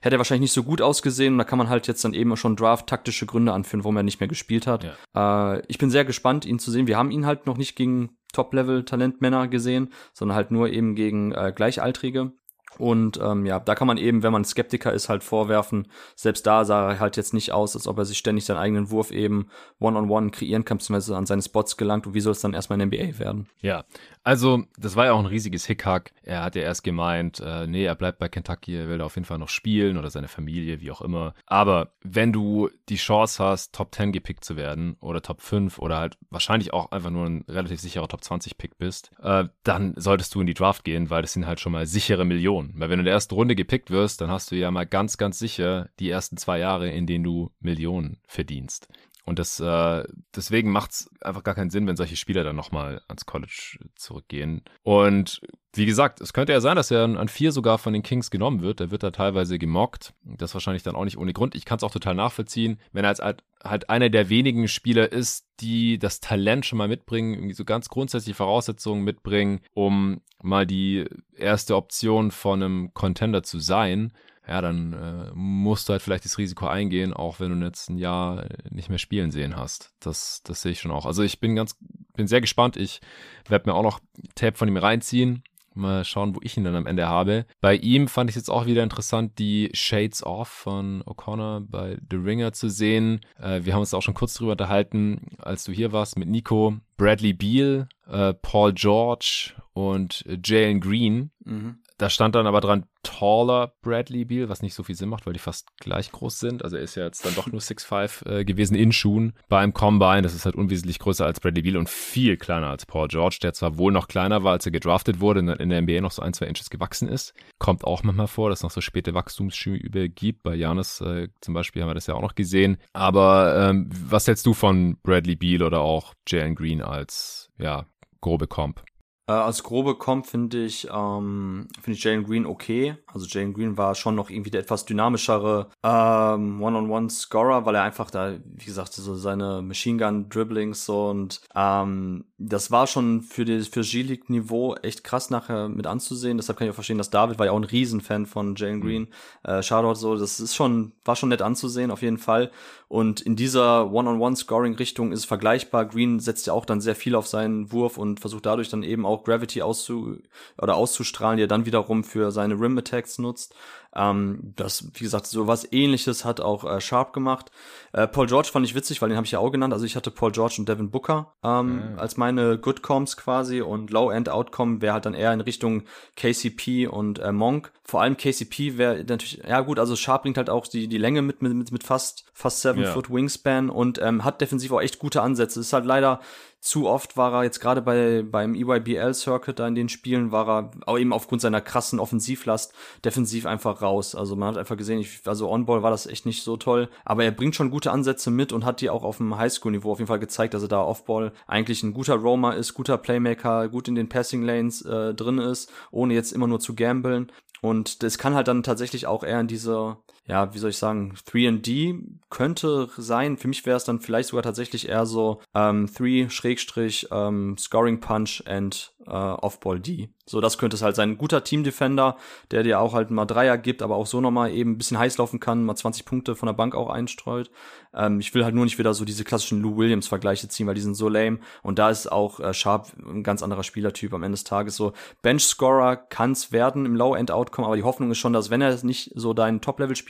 hätte er wahrscheinlich nicht so gut ausgesehen. Und da kann man halt jetzt dann eben schon Draft-taktische Gründe anführen, warum er nicht mehr gespielt hat. Ja. Äh, ich bin sehr gespannt, ihn zu sehen. Wir haben ihn halt noch nicht gegen Top-Level-Talentmänner gesehen, sondern halt nur eben gegen äh, Gleichaltrige. Und ähm, ja, da kann man eben, wenn man Skeptiker ist, halt vorwerfen, selbst da sah er halt jetzt nicht aus, als ob er sich ständig seinen eigenen Wurf eben one-on-one -on -one kreieren kann, beziehungsweise an seine Spots gelangt und wie soll es dann erstmal in NBA werden? Ja, also das war ja auch ein riesiges Hickhack. Er hat ja erst gemeint, äh, nee, er bleibt bei Kentucky, er will da auf jeden Fall noch spielen oder seine Familie, wie auch immer. Aber wenn du die Chance hast, Top 10 gepickt zu werden oder Top 5 oder halt wahrscheinlich auch einfach nur ein relativ sicherer Top 20 Pick bist, äh, dann solltest du in die Draft gehen, weil das sind halt schon mal sichere Millionen. Position. Weil wenn du in der ersten Runde gepickt wirst, dann hast du ja mal ganz, ganz sicher die ersten zwei Jahre, in denen du Millionen verdienst. Und das, äh, deswegen macht es einfach gar keinen Sinn, wenn solche Spieler dann nochmal ans College zurückgehen. Und wie gesagt, es könnte ja sein, dass er an vier sogar von den Kings genommen wird. Der wird da teilweise gemockt. Das wahrscheinlich dann auch nicht ohne Grund. Ich kann es auch total nachvollziehen, wenn er als halt, halt einer der wenigen Spieler ist, die das Talent schon mal mitbringen, irgendwie so ganz grundsätzliche Voraussetzungen mitbringen, um mal die erste Option von einem Contender zu sein ja, dann äh, musst du halt vielleicht das Risiko eingehen, auch wenn du jetzt ein Jahr nicht mehr spielen sehen hast. Das, das sehe ich schon auch. Also ich bin ganz, bin sehr gespannt. Ich werde mir auch noch Tape von ihm reinziehen. Mal schauen, wo ich ihn dann am Ende habe. Bei ihm fand ich jetzt auch wieder interessant, die Shades Off von O'Connor bei The Ringer zu sehen. Äh, wir haben uns auch schon kurz drüber unterhalten, als du hier warst mit Nico. Bradley Beal, äh, Paul George und Jalen Green. Mhm. Da stand dann aber dran taller Bradley Beal, was nicht so viel Sinn macht, weil die fast gleich groß sind. Also er ist ja jetzt dann doch nur 6'5 äh, gewesen in Schuhen beim Combine. Das ist halt unwesentlich größer als Bradley Beal und viel kleiner als Paul George, der zwar wohl noch kleiner war, als er gedraftet wurde, in der NBA noch so ein, zwei Inches gewachsen ist. Kommt auch manchmal vor, dass es noch so späte Wachstumsschübe gibt. Bei Janis äh, zum Beispiel haben wir das ja auch noch gesehen. Aber ähm, was hältst du von Bradley Beal oder auch Jalen Green als ja, grobe Comp? Äh, als grobe Comp finde ich, ähm, finde ich Jalen Green okay. Also Jalen Green war schon noch irgendwie der etwas dynamischere ähm, One-on-One-Scorer, weil er einfach da, wie gesagt, so seine Machine Gun Dribblings so und ähm, das war schon für das für G-League Niveau echt krass nachher mit anzusehen. Deshalb kann ich auch verstehen, dass David war ja auch ein Riesenfan von Jalen mhm. Green. Mhm. Äh, Shoutout so, das ist schon war schon nett anzusehen auf jeden Fall. Und in dieser One-on-One-Scoring-Richtung ist es vergleichbar. Green setzt ja auch dann sehr viel auf seinen Wurf und versucht dadurch dann eben auch Gravity auszu oder auszustrahlen, die er dann wiederum für seine Rim-Attacks nutzt. Ähm, das, wie gesagt, so was ähnliches hat auch äh, Sharp gemacht. Äh, Paul George fand ich witzig, weil den habe ich ja auch genannt. Also ich hatte Paul George und Devin Booker ähm, mhm. als meine Good Coms quasi und Low-End Outcome wäre halt dann eher in Richtung KCP und äh, Monk. Vor allem KCP wäre natürlich, ja gut, also Sharp bringt halt auch die, die Länge mit, mit, mit fast, fast seven. Foot Wingspan und ähm, hat defensiv auch echt gute Ansätze. Ist halt leider zu oft war er jetzt gerade bei beim EYBL Circuit da in den Spielen war er auch eben aufgrund seiner krassen Offensivlast defensiv einfach raus. Also man hat einfach gesehen, ich, also On-Ball war das echt nicht so toll, aber er bringt schon gute Ansätze mit und hat die auch auf dem Highschool-Niveau auf jeden Fall gezeigt, dass er da Off-Ball eigentlich ein guter Roamer ist, guter Playmaker, gut in den Passing Lanes äh, drin ist, ohne jetzt immer nur zu gambeln. Und das kann halt dann tatsächlich auch eher in diese, ja, wie soll ich sagen, 3D könnte sein. Für mich wäre es dann vielleicht sogar tatsächlich eher so ähm, 3 Schrägstrich ähm, Scoring Punch and äh, Off-Ball D. So, das könnte es halt sein. Ein guter Team-Defender, der dir auch halt mal Dreier gibt, aber auch so nochmal eben ein bisschen heiß laufen kann, mal 20 Punkte von der Bank auch einstreut. Ähm, ich will halt nur nicht wieder so diese klassischen Lou Williams-Vergleiche ziehen, weil die sind so lame. Und da ist auch äh, Sharp ein ganz anderer Spielertyp am Ende des Tages. So, Bench-Scorer kann's werden im Low-End-Outcome, aber die Hoffnung ist schon, dass wenn er nicht so dein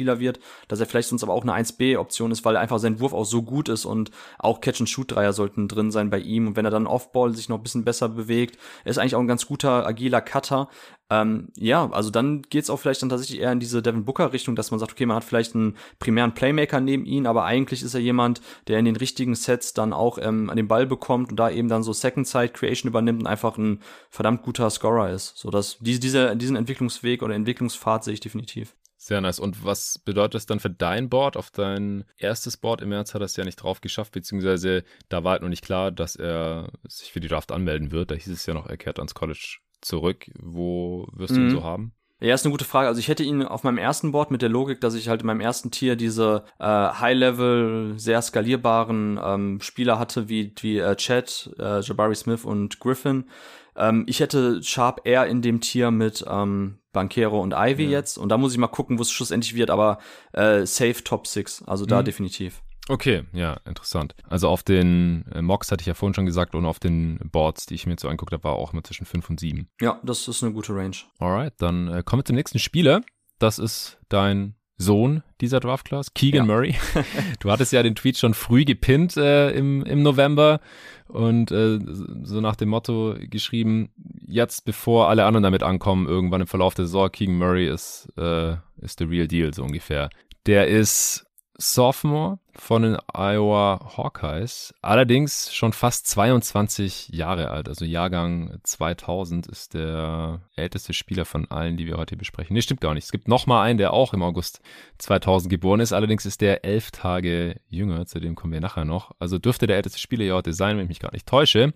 Top-Level-Spieler wird, dass er vielleicht sonst aber auch eine 1B-Option ist, weil einfach sein Wurf auch so gut ist und auch Catch-and-Shoot-Dreier sollten drin sein bei ihm. Und wenn er dann Off-Ball sich noch ein bisschen besser bewegt, ist eigentlich auch ein ganz guter, agiler Cutter. Ähm, ja, also dann geht's auch vielleicht dann tatsächlich eher in diese Devin Booker Richtung, dass man sagt, okay, man hat vielleicht einen primären Playmaker neben ihn, aber eigentlich ist er jemand, der in den richtigen Sets dann auch ähm, an den Ball bekommt und da eben dann so Second Side Creation übernimmt und einfach ein verdammt guter Scorer ist. So dass diese, diesen Entwicklungsweg oder Entwicklungspfad sehe ich definitiv. Sehr nice. Und was bedeutet das dann für dein Board? Auf dein erstes Board im März hat er es ja nicht drauf geschafft, beziehungsweise da war halt noch nicht klar, dass er sich für die Draft anmelden wird. Da hieß es ja noch, er kehrt ans College zurück. Wo wirst du ihn mhm. so haben? Ja, ist eine gute Frage. Also ich hätte ihn auf meinem ersten Board mit der Logik, dass ich halt in meinem ersten Tier diese äh, High-Level, sehr skalierbaren ähm, Spieler hatte, wie, wie äh, Chad, äh, Jabari Smith und Griffin. Ähm, ich hätte Sharp eher in dem Tier mit ähm, Bankero und Ivy ja. jetzt. Und da muss ich mal gucken, wo es schlussendlich wird, aber äh, safe Top 6. Also da mhm. definitiv. Okay, ja, interessant. Also auf den äh, Mocks hatte ich ja vorhin schon gesagt und auf den Boards, die ich mir jetzt so angeguckt habe, war auch immer zwischen 5 und 7. Ja, das ist eine gute Range. Alright, dann äh, kommen wir zum nächsten Spieler. Das ist dein Sohn dieser Draft Class, Keegan ja. Murray. Du hattest ja den Tweet schon früh gepinnt äh, im, im November und äh, so nach dem Motto geschrieben, jetzt bevor alle anderen damit ankommen, irgendwann im Verlauf der Saison, Keegan Murray ist, äh, ist the real deal, so ungefähr. Der ist Sophomore von den Iowa Hawkeyes. Allerdings schon fast 22 Jahre alt. Also Jahrgang 2000 ist der älteste Spieler von allen, die wir heute besprechen. Nee, stimmt gar nicht. Es gibt noch mal einen, der auch im August 2000 geboren ist. Allerdings ist der elf Tage jünger. Zu dem kommen wir nachher noch. Also dürfte der älteste Spieler ja heute sein, wenn ich mich gar nicht täusche.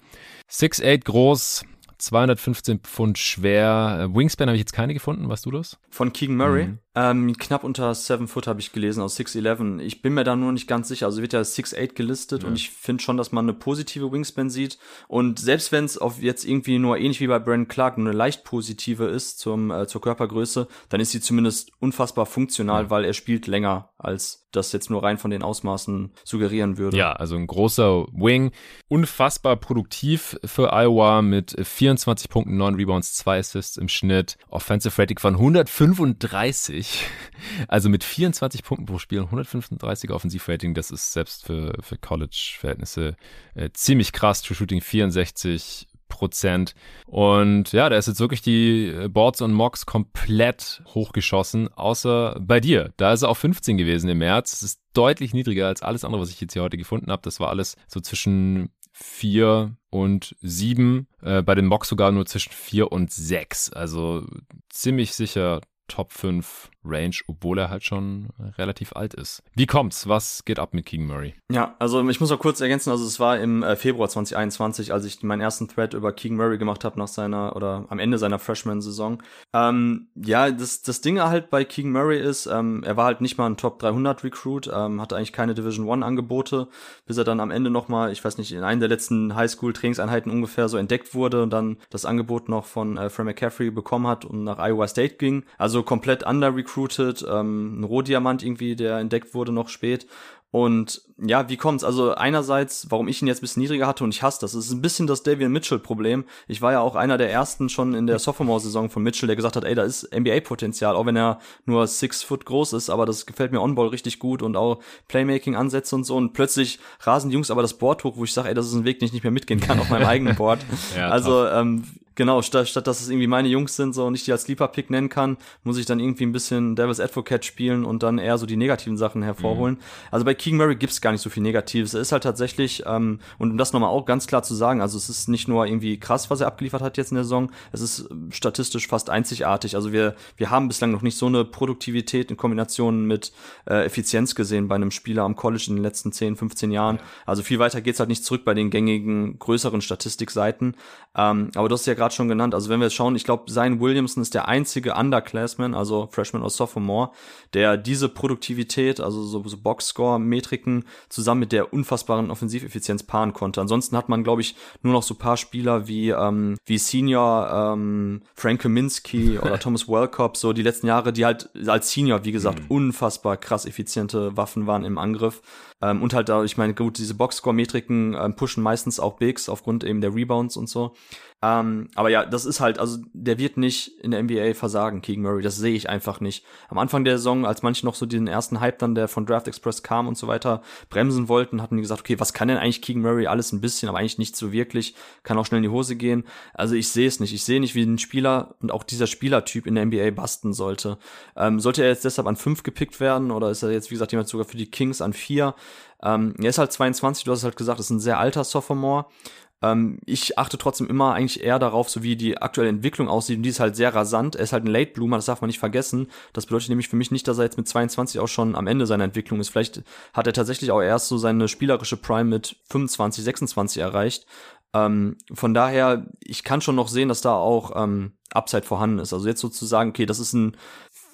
6'8 groß, 215 Pfund schwer. Äh, Wingspan habe ich jetzt keine gefunden. Weißt du das? Von Keegan Murray? Mhm. Ähm, knapp unter 7 Foot habe ich gelesen aus 6'11. Ich bin mir da nur nicht ganz sicher. Also wird ja 6'8 gelistet ja. und ich finde schon, dass man eine positive Wingspan sieht. Und selbst wenn es auf jetzt irgendwie nur ähnlich wie bei Brandon Clark nur eine leicht positive ist zum, äh, zur Körpergröße, dann ist sie zumindest unfassbar funktional, ja. weil er spielt länger als das jetzt nur rein von den Ausmaßen suggerieren würde. Ja, also ein großer Wing. Unfassbar produktiv für Iowa mit 24 Punkten, 9 Rebounds, 2 Assists im Schnitt. Offensive Rating von 135 30. Also mit 24 Punkten pro Spiel, 135er Offensivrating, das ist selbst für, für College-Verhältnisse äh, ziemlich krass. True Shooting 64 Prozent. Und ja, da ist jetzt wirklich die Boards und Mocks komplett hochgeschossen, außer bei dir. Da ist er auf 15 gewesen im März. Das ist deutlich niedriger als alles andere, was ich jetzt hier heute gefunden habe. Das war alles so zwischen 4 und 7. Äh, bei den Mocks sogar nur zwischen 4 und 6. Also ziemlich sicher Top 5 Range, obwohl er halt schon relativ alt ist. Wie kommt's? Was geht ab mit King Murray? Ja, also ich muss noch kurz ergänzen, also es war im äh, Februar 2021, als ich meinen ersten Thread über King Murray gemacht habe nach seiner oder am Ende seiner Freshman-Saison. Ähm, ja, das, das Ding halt bei King Murray ist, ähm, er war halt nicht mal ein Top 300 Recruit, ähm, hatte eigentlich keine Division One Angebote, bis er dann am Ende noch mal, ich weiß nicht, in einer der letzten Highschool-Trainingseinheiten ungefähr so entdeckt wurde und dann das Angebot noch von äh, Fred McCaffrey bekommen hat und nach Iowa State ging. Also komplett under recruited, ähm, ein Rohdiamant irgendwie, der entdeckt wurde noch spät. Und ja, wie kommt's? Also einerseits, warum ich ihn jetzt ein bisschen niedriger hatte und ich hasse das, das ist ein bisschen das Davian Mitchell-Problem. Ich war ja auch einer der ersten schon in der Sophomore-Saison von Mitchell, der gesagt hat, ey, da ist NBA-Potenzial, auch wenn er nur six foot groß ist, aber das gefällt mir On-Ball richtig gut und auch Playmaking-Ansätze und so. Und plötzlich rasen die Jungs aber das Board hoch, wo ich sage, ey, das ist ein Weg, den ich nicht mehr mitgehen kann auf meinem eigenen Board. ja, also ähm, Genau, statt, statt dass es irgendwie meine Jungs sind so und ich die als Sleeper-Pick nennen kann, muss ich dann irgendwie ein bisschen Devil's Advocate spielen und dann eher so die negativen Sachen hervorholen. Mhm. Also bei Keegan Murray gibt's gar nicht so viel Negatives. Er ist halt tatsächlich, ähm, und um das nochmal auch ganz klar zu sagen, also es ist nicht nur irgendwie krass, was er abgeliefert hat jetzt in der Saison, es ist statistisch fast einzigartig. Also wir, wir haben bislang noch nicht so eine Produktivität in Kombination mit äh, Effizienz gesehen bei einem Spieler am College in den letzten 10, 15 Jahren. Also viel weiter geht's halt nicht zurück bei den gängigen größeren Statistikseiten. Ähm, aber du hast ja gerade schon genannt. Also wenn wir jetzt schauen, ich glaube, Zion Williamson ist der einzige Underclassman, also Freshman oder Sophomore, der diese Produktivität, also so, so Boxscore-Metriken zusammen mit der unfassbaren Offensiveffizienz paaren konnte. Ansonsten hat man, glaube ich, nur noch so paar Spieler wie ähm, wie Senior ähm, Frank Kaminsky oder Thomas Welcop, so die letzten Jahre, die halt als Senior, wie gesagt, mhm. unfassbar krass effiziente Waffen waren im Angriff. Ähm, und halt ich meine, gut, diese Boxscore-Metriken ähm, pushen meistens auch Bigs aufgrund eben der Rebounds und so. Ähm, aber ja, das ist halt, also der wird nicht in der NBA versagen, Keegan Murray. Das sehe ich einfach nicht. Am Anfang der Saison, als manche noch so diesen ersten Hype dann, der von Draft Express kam und so weiter, bremsen wollten, hatten die gesagt, okay, was kann denn eigentlich Keegan Murray? Alles ein bisschen, aber eigentlich nicht so wirklich. Kann auch schnell in die Hose gehen. Also ich sehe es nicht. Ich sehe nicht, wie ein Spieler und auch dieser Spielertyp in der NBA basten sollte. Ähm, sollte er jetzt deshalb an fünf gepickt werden oder ist er jetzt, wie gesagt, jemand sogar für die Kings an vier? Ähm, er ist halt 22, du hast es halt gesagt, ist ein sehr alter Sophomore. Ähm, ich achte trotzdem immer eigentlich eher darauf, so wie die aktuelle Entwicklung aussieht. Und die ist halt sehr rasant. Er ist halt ein Late Bloomer, das darf man nicht vergessen. Das bedeutet nämlich für mich nicht, dass er jetzt mit 22 auch schon am Ende seiner Entwicklung ist. Vielleicht hat er tatsächlich auch erst so seine spielerische Prime mit 25, 26 erreicht. Ähm, von daher, ich kann schon noch sehen, dass da auch ähm, Upside vorhanden ist. Also jetzt sozusagen, okay, das ist ein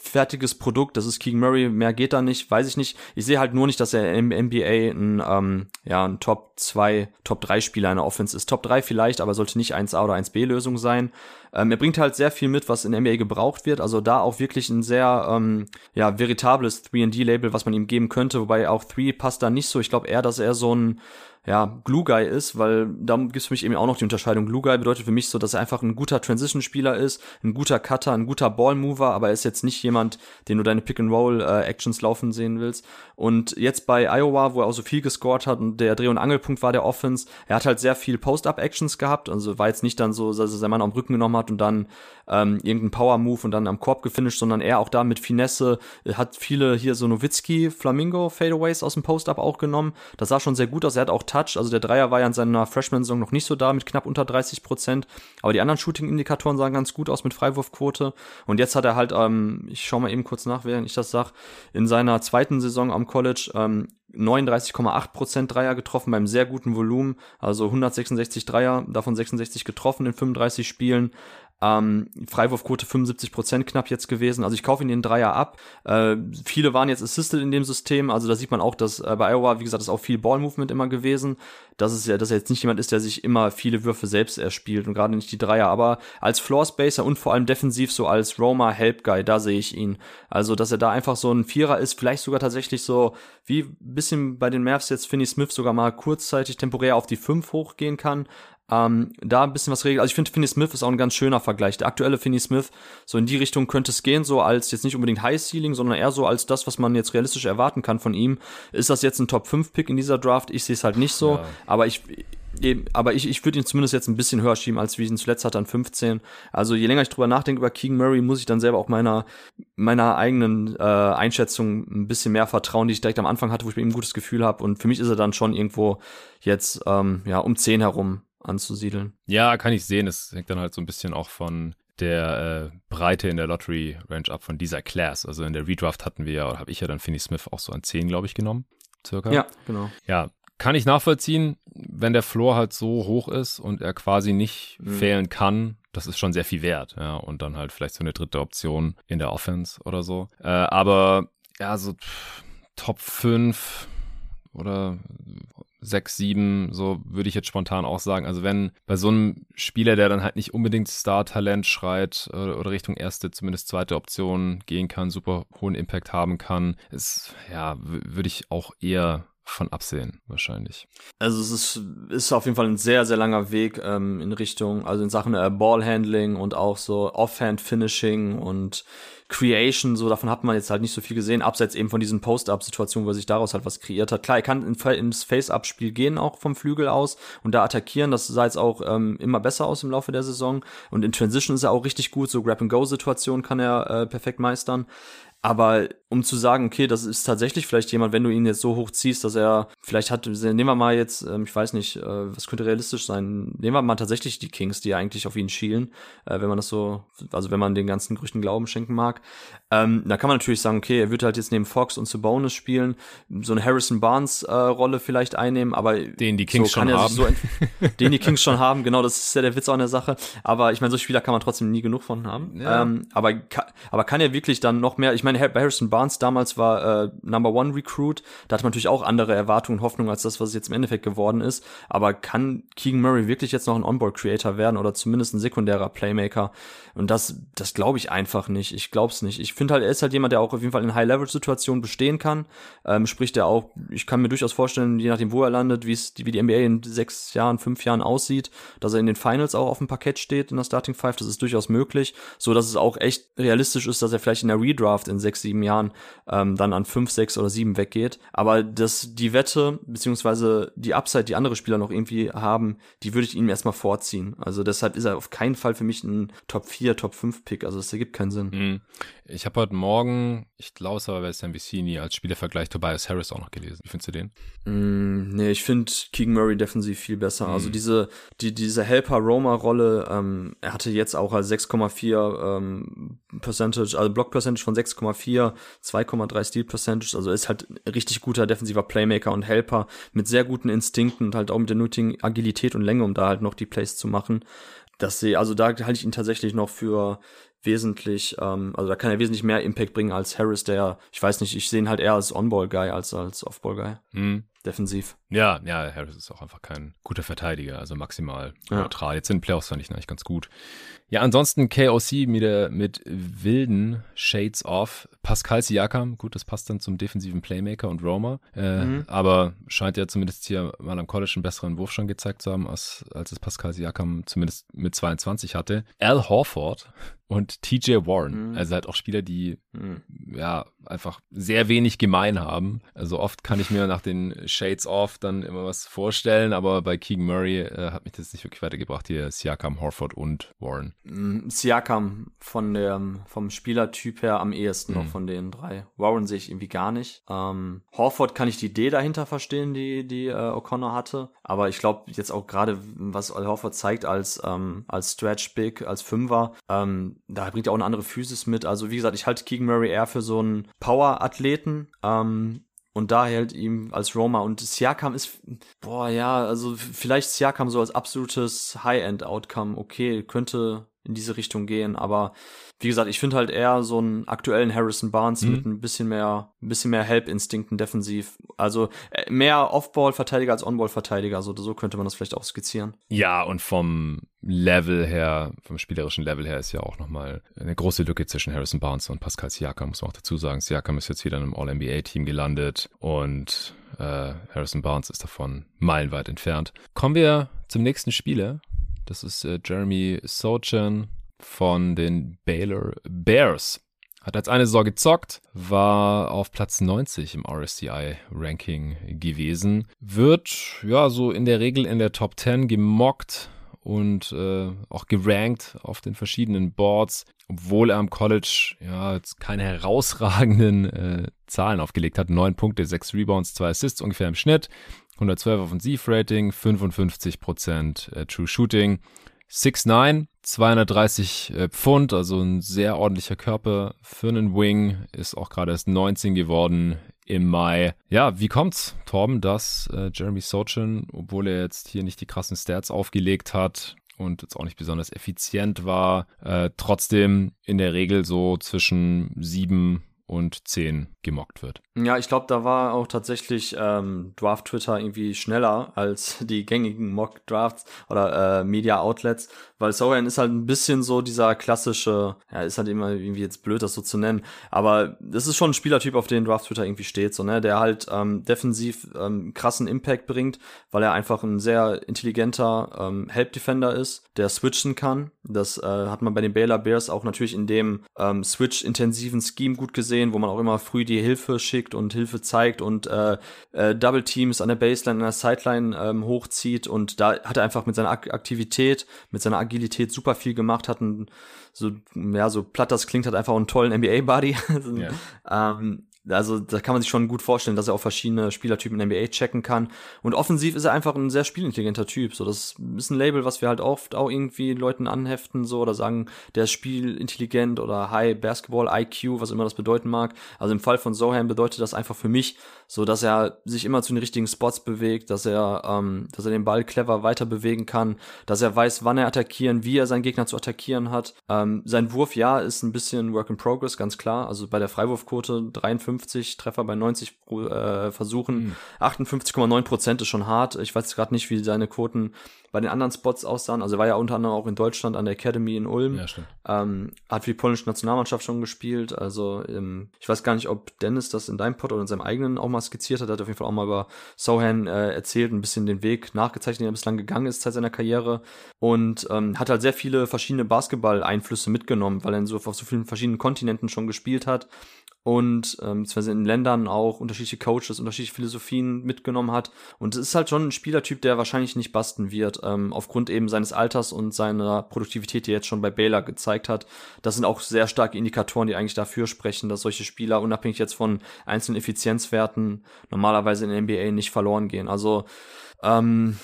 fertiges Produkt, das ist Keegan Murray, mehr geht da nicht, weiß ich nicht. Ich sehe halt nur nicht, dass er im NBA ein, ähm, ja, ein Top 2, Top 3 Spieler in der Offense ist. Top 3 vielleicht, aber sollte nicht 1A oder 1B Lösung sein. Ähm, er bringt halt sehr viel mit, was in NBA gebraucht wird. Also da auch wirklich ein sehr ähm, ja, veritables 3D-Label, was man ihm geben könnte. Wobei auch 3 passt da nicht so. Ich glaube eher, dass er so ein ja, Glue Guy ist, weil da gibt es für mich eben auch noch die Unterscheidung. Glue Guy bedeutet für mich so, dass er einfach ein guter Transition-Spieler ist, ein guter Cutter, ein guter Ball-Mover, aber er ist jetzt nicht jemand, den du deine Pick-and-Roll-Actions äh, laufen sehen willst. Und jetzt bei Iowa, wo er auch so viel gescored hat und der Dreh- und Angelpunkt war der Offense, er hat halt sehr viel Post-Up-Actions gehabt, also war jetzt nicht dann so, dass er seinen Mann am Rücken genommen hat und dann ähm, irgendeinen Power-Move und dann am Korb gefinisht, sondern er auch da mit Finesse, hat viele hier so Nowitzki, Flamingo Fadeaways aus dem Post-Up auch genommen. Das sah schon sehr gut aus. Er hat auch also der Dreier war ja in seiner Freshman-Saison noch nicht so da mit knapp unter 30 Prozent, aber die anderen Shooting-Indikatoren sahen ganz gut aus mit Freiwurfquote und jetzt hat er halt, ähm, ich schau mal eben kurz nach, während ich das sag, in seiner zweiten Saison am College ähm, 39,8% Dreier getroffen beim sehr guten Volumen, also 166 Dreier, davon 66 getroffen in 35 Spielen. Ähm, Freiwurfquote 75 Prozent knapp jetzt gewesen. Also ich kaufe ihn den Dreier ab. Äh, viele waren jetzt assisted in dem System. Also da sieht man auch, dass äh, bei Iowa, wie gesagt, ist auch viel Ball-Movement immer gewesen. Dass es ja, dass er jetzt nicht jemand ist, der sich immer viele Würfe selbst erspielt und gerade nicht die Dreier. Aber als Floor-Spacer und vor allem defensiv so als Roma-Help-Guy, da sehe ich ihn. Also, dass er da einfach so ein Vierer ist, vielleicht sogar tatsächlich so wie bisschen bei den Mavs jetzt Finney Smith sogar mal kurzzeitig temporär auf die 5 hochgehen kann ähm, da ein bisschen was regelt. Also ich finde, Finney Smith ist auch ein ganz schöner Vergleich. Der aktuelle Finney Smith, so in die Richtung könnte es gehen, so als jetzt nicht unbedingt High Ceiling, sondern eher so als das, was man jetzt realistisch erwarten kann von ihm. Ist das jetzt ein Top 5 Pick in dieser Draft? Ich sehe es halt nicht so, ja. aber ich aber ich, ich würde ihn zumindest jetzt ein bisschen höher schieben, als wie ich ihn zuletzt hatte an 15. Also je länger ich drüber nachdenke über Keegan Murray, muss ich dann selber auch meiner, meiner eigenen äh, Einschätzung ein bisschen mehr vertrauen, die ich direkt am Anfang hatte, wo ich mir eben ein gutes Gefühl habe. Und für mich ist er dann schon irgendwo jetzt ähm, ja um 10 herum anzusiedeln. Ja, kann ich sehen. Es hängt dann halt so ein bisschen auch von der äh, Breite in der Lottery Range ab von dieser Class. Also in der Redraft hatten wir ja, oder habe ich ja dann Finney Smith auch so an 10, glaube ich, genommen. Circa. Ja, genau. Ja, kann ich nachvollziehen, wenn der Floor halt so hoch ist und er quasi nicht mhm. fehlen kann. Das ist schon sehr viel wert, ja. Und dann halt vielleicht so eine dritte Option in der Offense oder so. Äh, aber ja, so pff, Top 5 oder sechs, sieben, so würde ich jetzt spontan auch sagen. Also wenn bei so einem Spieler, der dann halt nicht unbedingt Star-Talent schreit oder, oder, Richtung erste, zumindest zweite Option gehen kann, super hohen Impact haben kann, ist, ja, würde ich auch eher von absehen, wahrscheinlich. Also es ist, ist auf jeden Fall ein sehr, sehr langer Weg ähm, in Richtung, also in Sachen äh, Ballhandling und auch so Offhand-Finishing und Creation, so davon hat man jetzt halt nicht so viel gesehen, abseits eben von diesen Post-Up-Situationen, wo er sich daraus halt was kreiert hat. Klar, er kann ins Face-Up-Spiel gehen, auch vom Flügel aus und da attackieren, das sah jetzt auch ähm, immer besser aus im Laufe der Saison und in Transition ist er auch richtig gut, so Grab-and-Go-Situationen kann er äh, perfekt meistern. Aber um zu sagen, okay, das ist tatsächlich vielleicht jemand, wenn du ihn jetzt so hoch ziehst, dass er vielleicht hat, nehmen wir mal jetzt, ähm, ich weiß nicht, äh, was könnte realistisch sein, nehmen wir mal tatsächlich die Kings, die eigentlich auf ihn schielen, äh, wenn man das so, also wenn man den ganzen Gerüchten Glauben schenken mag. Ähm, da kann man natürlich sagen, okay, er wird halt jetzt neben Fox und Sabonis spielen, so eine Harrison Barnes äh, Rolle vielleicht einnehmen, aber den die Kings so schon haben, so den die Kings schon haben, genau, das ist ja der Witz auch an der Sache. Aber ich meine, so Spieler kann man trotzdem nie genug von haben. Ja. Ähm, aber aber kann er wirklich dann noch mehr? Ich meine, bei Harrison Barnes damals war äh, Number One Recruit, da hat man natürlich auch andere Erwartungen und Hoffnungen als das, was jetzt im Endeffekt geworden ist. Aber kann Keegan Murray wirklich jetzt noch ein Onboard Creator werden oder zumindest ein sekundärer Playmaker? Und das das glaube ich einfach nicht. Ich glaube es nicht. Ich finde halt, er ist halt jemand, der auch auf jeden Fall in High-Level-Situationen bestehen kann. Ähm, sprich, der auch, ich kann mir durchaus vorstellen, je nachdem, wo er landet, wie es wie die NBA in sechs Jahren, fünf Jahren aussieht, dass er in den Finals auch auf dem Parkett steht in der Starting Five. Das ist durchaus möglich, so dass es auch echt realistisch ist, dass er vielleicht in der Redraft in sechs, sieben Jahren ähm, dann an fünf, sechs oder sieben weggeht. Aber das, die Wette, beziehungsweise die Upside, die andere Spieler noch irgendwie haben, die würde ich ihm erstmal vorziehen. Also deshalb ist er auf keinen Fall für mich ein Top 4, Top 5 Pick. Also das ergibt keinen Sinn. Mhm. Ich habe heute Morgen, ich glaube es aber bei SMBC als Spielervergleich Tobias Harris auch noch gelesen. Wie findest du den? Mm, nee, ich finde Keegan Murray defensiv viel besser. Mm. Also diese, die, diese Helper-Roma-Rolle, ähm, er hatte jetzt auch als 6,4 ähm, Percentage, also Block-Percentage von 6,4, 2,3 Steal-Percentage, also ist halt richtig guter defensiver Playmaker und Helper mit sehr guten Instinkten und halt auch mit der nötigen Agilität und Länge, um da halt noch die Plays zu machen. Das sehe, also da halte ich ihn tatsächlich noch für wesentlich, ähm, also da kann er wesentlich mehr Impact bringen als Harris, der, ich weiß nicht, ich sehe ihn halt eher als On-Ball-Guy als als Off-Ball-Guy. Mhm. Defensiv. Ja, ja, Harris ist auch einfach kein guter Verteidiger, also maximal ja. neutral. Jetzt in den Playoffs fand ich eigentlich ganz gut. Ja, ansonsten KOC mit, mit wilden Shades of Pascal Siakam. Gut, das passt dann zum defensiven Playmaker und Roma. Äh, mhm. Aber scheint ja zumindest hier mal am College einen besseren Wurf schon gezeigt zu haben, als, als es Pascal Siakam zumindest mit 22 hatte. Al Horford und TJ Warren. Mhm. Also halt auch Spieler, die mhm. ja einfach sehr wenig gemein haben. Also oft kann ich mir nach den Shades Off dann immer was vorstellen, aber bei Keegan Murray äh, hat mich das nicht wirklich weitergebracht. Hier Siakam, Horford und Warren. Mhm. Siakam von der, vom Spielertyp her am ehesten noch mhm. von den drei. Warren sehe ich irgendwie gar nicht. Ähm, Horford kann ich die Idee dahinter verstehen, die, die äh, O'Connor hatte. Aber ich glaube jetzt auch gerade, was Al Horford zeigt als, ähm, als Stretch Big, als Fünfer, ähm, da bringt er auch eine andere Physis mit. Also wie gesagt, ich halte Keegan Murray eher für so einen Power-Athleten. Ähm, und da hält ihm als Roma. Und Siakam ist, boah, ja, also vielleicht Siakam so als absolutes High-End-Outcome, okay, könnte in diese Richtung gehen, aber wie gesagt, ich finde halt eher so einen aktuellen Harrison Barnes mhm. mit ein bisschen mehr, ein bisschen mehr Help-Instinkten defensiv. Also äh, mehr Off-Ball-Verteidiger als On-Ball-Verteidiger. Also so könnte man das vielleicht auch skizzieren. Ja, und vom Level her, vom spielerischen Level her ist ja auch nochmal eine große Lücke zwischen Harrison Barnes und Pascal Siakam, muss man auch dazu sagen. Siakam ist jetzt wieder in einem All-NBA-Team gelandet und äh, Harrison Barnes ist davon meilenweit entfernt. Kommen wir zum nächsten Spieler. Das ist äh, Jeremy Sochan von den Baylor Bears. Hat als eine Saison gezockt, war auf Platz 90 im RSCI-Ranking gewesen. Wird ja so in der Regel in der Top 10 gemockt und äh, auch gerankt auf den verschiedenen Boards, obwohl er am College ja jetzt keine herausragenden äh, Zahlen aufgelegt hat. Neun Punkte, sechs Rebounds, zwei Assists ungefähr im Schnitt. 112 Offensivrating, 55% äh, True Shooting. 6'9, 230 äh, Pfund, also ein sehr ordentlicher Körper für einen Wing, ist auch gerade erst 19 geworden im Mai. Ja, wie kommt's, Torben, dass äh, Jeremy Sochin, obwohl er jetzt hier nicht die krassen Stats aufgelegt hat und jetzt auch nicht besonders effizient war, äh, trotzdem in der Regel so zwischen 7 und 10 gemockt wird. Ja, ich glaube, da war auch tatsächlich ähm, Draft Twitter irgendwie schneller als die gängigen Mock Drafts oder äh, Media Outlets, weil Sohan ist halt ein bisschen so dieser klassische, ja, ist halt immer irgendwie jetzt blöd, das so zu nennen, aber das ist schon ein Spielertyp, auf den Draft Twitter irgendwie steht, so, ne, der halt ähm, defensiv ähm, krassen Impact bringt, weil er einfach ein sehr intelligenter ähm, Help Defender ist, der switchen kann. Das äh, hat man bei den Baylor Bears auch natürlich in dem ähm, Switch-intensiven Scheme gut gesehen, wo man auch immer früh die Hilfe schickt und Hilfe zeigt und äh, äh, Double Teams an der Baseline, an der Sideline ähm, hochzieht und da hat er einfach mit seiner Aktivität, mit seiner Agilität super viel gemacht, hat einen so, ja, so platt das klingt, hat einfach einen tollen NBA-Buddy. yeah. ähm, also da kann man sich schon gut vorstellen, dass er auch verschiedene Spielertypen in NBA checken kann. Und offensiv ist er einfach ein sehr spielintelligenter Typ. So, das ist ein Label, was wir halt oft auch irgendwie Leuten anheften, so oder sagen, der ist spielintelligent oder High Basketball IQ, was immer das bedeuten mag. Also im Fall von Sohan bedeutet das einfach für mich, so dass er sich immer zu den richtigen Spots bewegt, dass er, ähm, dass er den Ball clever weiter bewegen kann, dass er weiß, wann er attackieren, wie er seinen Gegner zu attackieren hat. Ähm, sein Wurf, ja, ist ein bisschen Work in Progress, ganz klar. Also bei der Freiwurfquote 53 Treffer bei 90 äh, Versuchen, mhm. 58,9 Prozent ist schon hart. Ich weiß gerade nicht, wie seine Quoten bei den anderen Spots aussahen. Also er war ja unter anderem auch in Deutschland an der Academy in Ulm. Ja, stimmt. Ähm, hat für die polnische Nationalmannschaft schon gespielt. Also ähm, ich weiß gar nicht, ob Dennis das in deinem Pod oder in seinem eigenen auch mal skizziert hat. Er hat auf jeden Fall auch mal über Sohan äh, erzählt, ein bisschen den Weg nachgezeichnet, den er bislang gegangen ist seit seiner Karriere. Und ähm, hat halt sehr viele verschiedene Basketball-Einflüsse mitgenommen, weil er so auf so vielen verschiedenen Kontinenten schon gespielt hat und ähm, beziehungsweise in Ländern auch unterschiedliche Coaches, unterschiedliche Philosophien mitgenommen hat. Und es ist halt schon ein Spielertyp, der wahrscheinlich nicht basten wird, ähm, aufgrund eben seines Alters und seiner Produktivität, die er jetzt schon bei Baylor gezeigt hat. Das sind auch sehr starke Indikatoren, die eigentlich dafür sprechen, dass solche Spieler, unabhängig jetzt von einzelnen Effizienzwerten, normalerweise in der NBA nicht verloren gehen. Also ähm,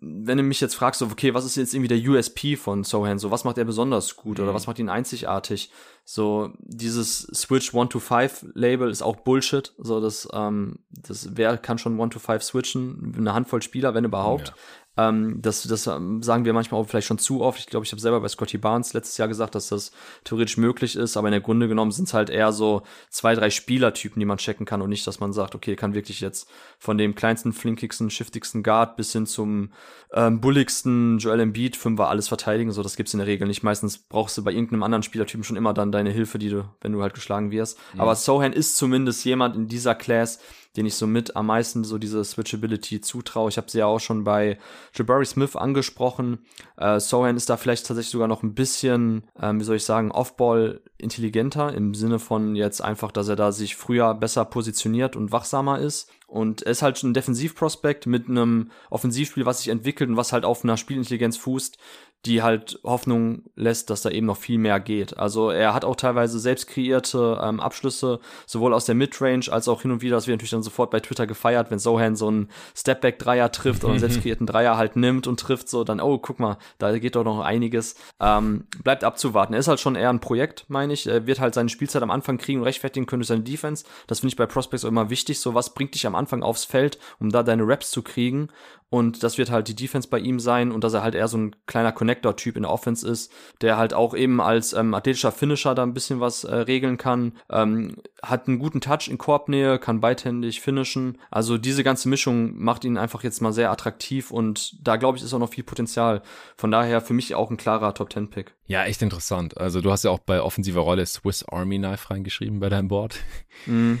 wenn du mich jetzt fragst, so, okay, was ist jetzt irgendwie der USP von Sohan, so, was macht er besonders gut oder mhm. was macht ihn einzigartig? So, dieses Switch 1 to 5 Label ist auch Bullshit. So, das, ähm, das wer kann schon 1 to 5 switchen? Eine Handvoll Spieler, wenn überhaupt. Ähm, das, das ähm, sagen wir manchmal auch vielleicht schon zu oft. Ich glaube, ich habe selber bei Scotty Barnes letztes Jahr gesagt, dass das theoretisch möglich ist, aber in der Grunde genommen sind es halt eher so zwei, drei Spielertypen, die man checken kann und nicht, dass man sagt, okay, kann wirklich jetzt von dem kleinsten, flinkigsten, shiftigsten Guard bis hin zum ähm, bulligsten Joel Embiid Fünfer alles verteidigen. So, das gibt's in der Regel nicht. Meistens brauchst du bei irgendeinem anderen Spielertypen schon immer dann deine Hilfe, die du, wenn du halt geschlagen wirst. Ja. Aber Sohan ist zumindest jemand in dieser Class, den ich so mit am meisten so diese Switchability zutraue. Ich habe sie ja auch schon bei Jabari Smith angesprochen. Äh, Sohan ist da vielleicht tatsächlich sogar noch ein bisschen, ähm, wie soll ich sagen, Offball intelligenter im Sinne von jetzt einfach, dass er da sich früher besser positioniert und wachsamer ist. Und er ist halt ein Defensivprospekt mit einem Offensivspiel, was sich entwickelt und was halt auf einer Spielintelligenz fußt, die halt Hoffnung lässt, dass da eben noch viel mehr geht. Also er hat auch teilweise selbst kreierte ähm, Abschlüsse, sowohl aus der Midrange als auch hin und wieder, das wird natürlich dann sofort bei Twitter gefeiert, wenn Sohan so einen Stepback-Dreier trifft oder einen selbst kreierten Dreier halt nimmt und trifft so, dann, oh, guck mal, da geht doch noch einiges. Ähm, bleibt abzuwarten. Er ist halt schon eher ein Projekt, meine ich. Er wird halt seine Spielzeit am Anfang kriegen und rechtfertigen können durch seine Defense. Das finde ich bei Prospects auch immer wichtig. So, was bringt dich am Anfang aufs Feld, um da deine Raps zu kriegen? Und das wird halt die Defense bei ihm sein und dass er halt eher so ein kleiner Connector-Typ in der Offense ist, der halt auch eben als ähm, athletischer Finisher da ein bisschen was äh, regeln kann. Ähm, hat einen guten Touch in Korbnähe, kann beidhändig finishen. Also diese ganze Mischung macht ihn einfach jetzt mal sehr attraktiv und da glaube ich ist auch noch viel Potenzial. Von daher für mich auch ein klarer Top-10-Pick. Ja, echt interessant. Also du hast ja auch bei offensiver Rolle Swiss Army Knife reingeschrieben bei deinem Board. Mm.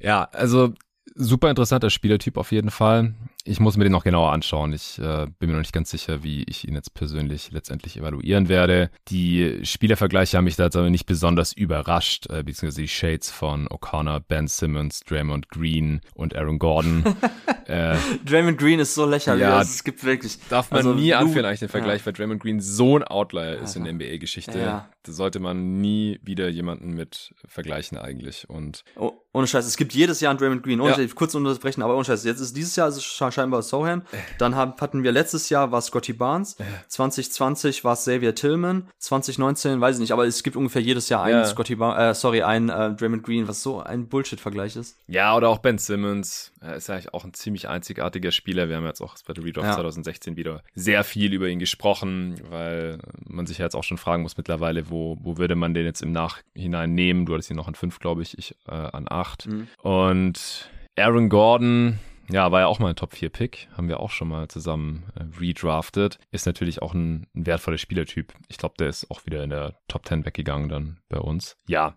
Ja, also super interessanter Spielertyp auf jeden Fall ich muss mir den noch genauer anschauen. Ich äh, bin mir noch nicht ganz sicher, wie ich ihn jetzt persönlich letztendlich evaluieren werde. Die Spielervergleiche haben mich da jetzt aber nicht besonders überrascht, äh, beziehungsweise die Shades von O'Connor, Ben Simmons, Draymond Green und Aaron Gordon. äh, Draymond Green ist so lächerlich. Ja, es gibt wirklich. Darf man also, nie anführen, eigentlich den Vergleich, ja. weil Draymond Green so ein Outlier ist in der NBA-Geschichte. Ja. Da sollte man nie wieder jemanden mit vergleichen eigentlich. Und oh, ohne Scheiß, es gibt jedes Jahr einen Draymond Green. Ohne ja. kurz unterbrechen, aber ohne Scheiß. Jetzt ist dieses Jahr ist es scheinbar Sohan. Dann haben, hatten wir letztes Jahr war Scotty Barnes. 2020 war Xavier Tillman. 2019 weiß ich nicht, aber es gibt ungefähr jedes Jahr einen ja. Scotty Barnes, äh, sorry, einen äh, Draymond Green, was so ein Bullshit-Vergleich ist. Ja, oder auch Ben Simmons. Er ist eigentlich auch ein ziemlich einzigartiger Spieler. Wir haben jetzt auch bei der Redraft ja. 2016 wieder sehr viel über ihn gesprochen, weil man sich ja jetzt auch schon fragen muss mittlerweile, wo, wo würde man den jetzt im Nachhinein nehmen? Du hattest ihn noch an fünf, glaube ich, ich äh, an acht. Mhm. Und Aaron Gordon, ja, war ja auch mal ein Top-4-Pick. Haben wir auch schon mal zusammen äh, redraftet. Ist natürlich auch ein, ein wertvoller Spielertyp. Ich glaube, der ist auch wieder in der Top 10 weggegangen dann bei uns. Ja,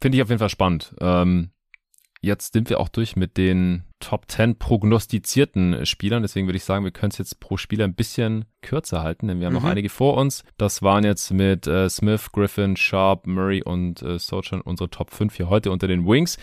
finde ich auf jeden Fall spannend. Ähm, jetzt sind wir auch durch mit den Top 10 prognostizierten Spielern. Deswegen würde ich sagen, wir können es jetzt pro Spieler ein bisschen kürzer halten, denn wir haben mhm. noch einige vor uns. Das waren jetzt mit äh, Smith, Griffin, Sharp, Murray und äh, Sochan unsere Top 5 hier heute unter den Wings.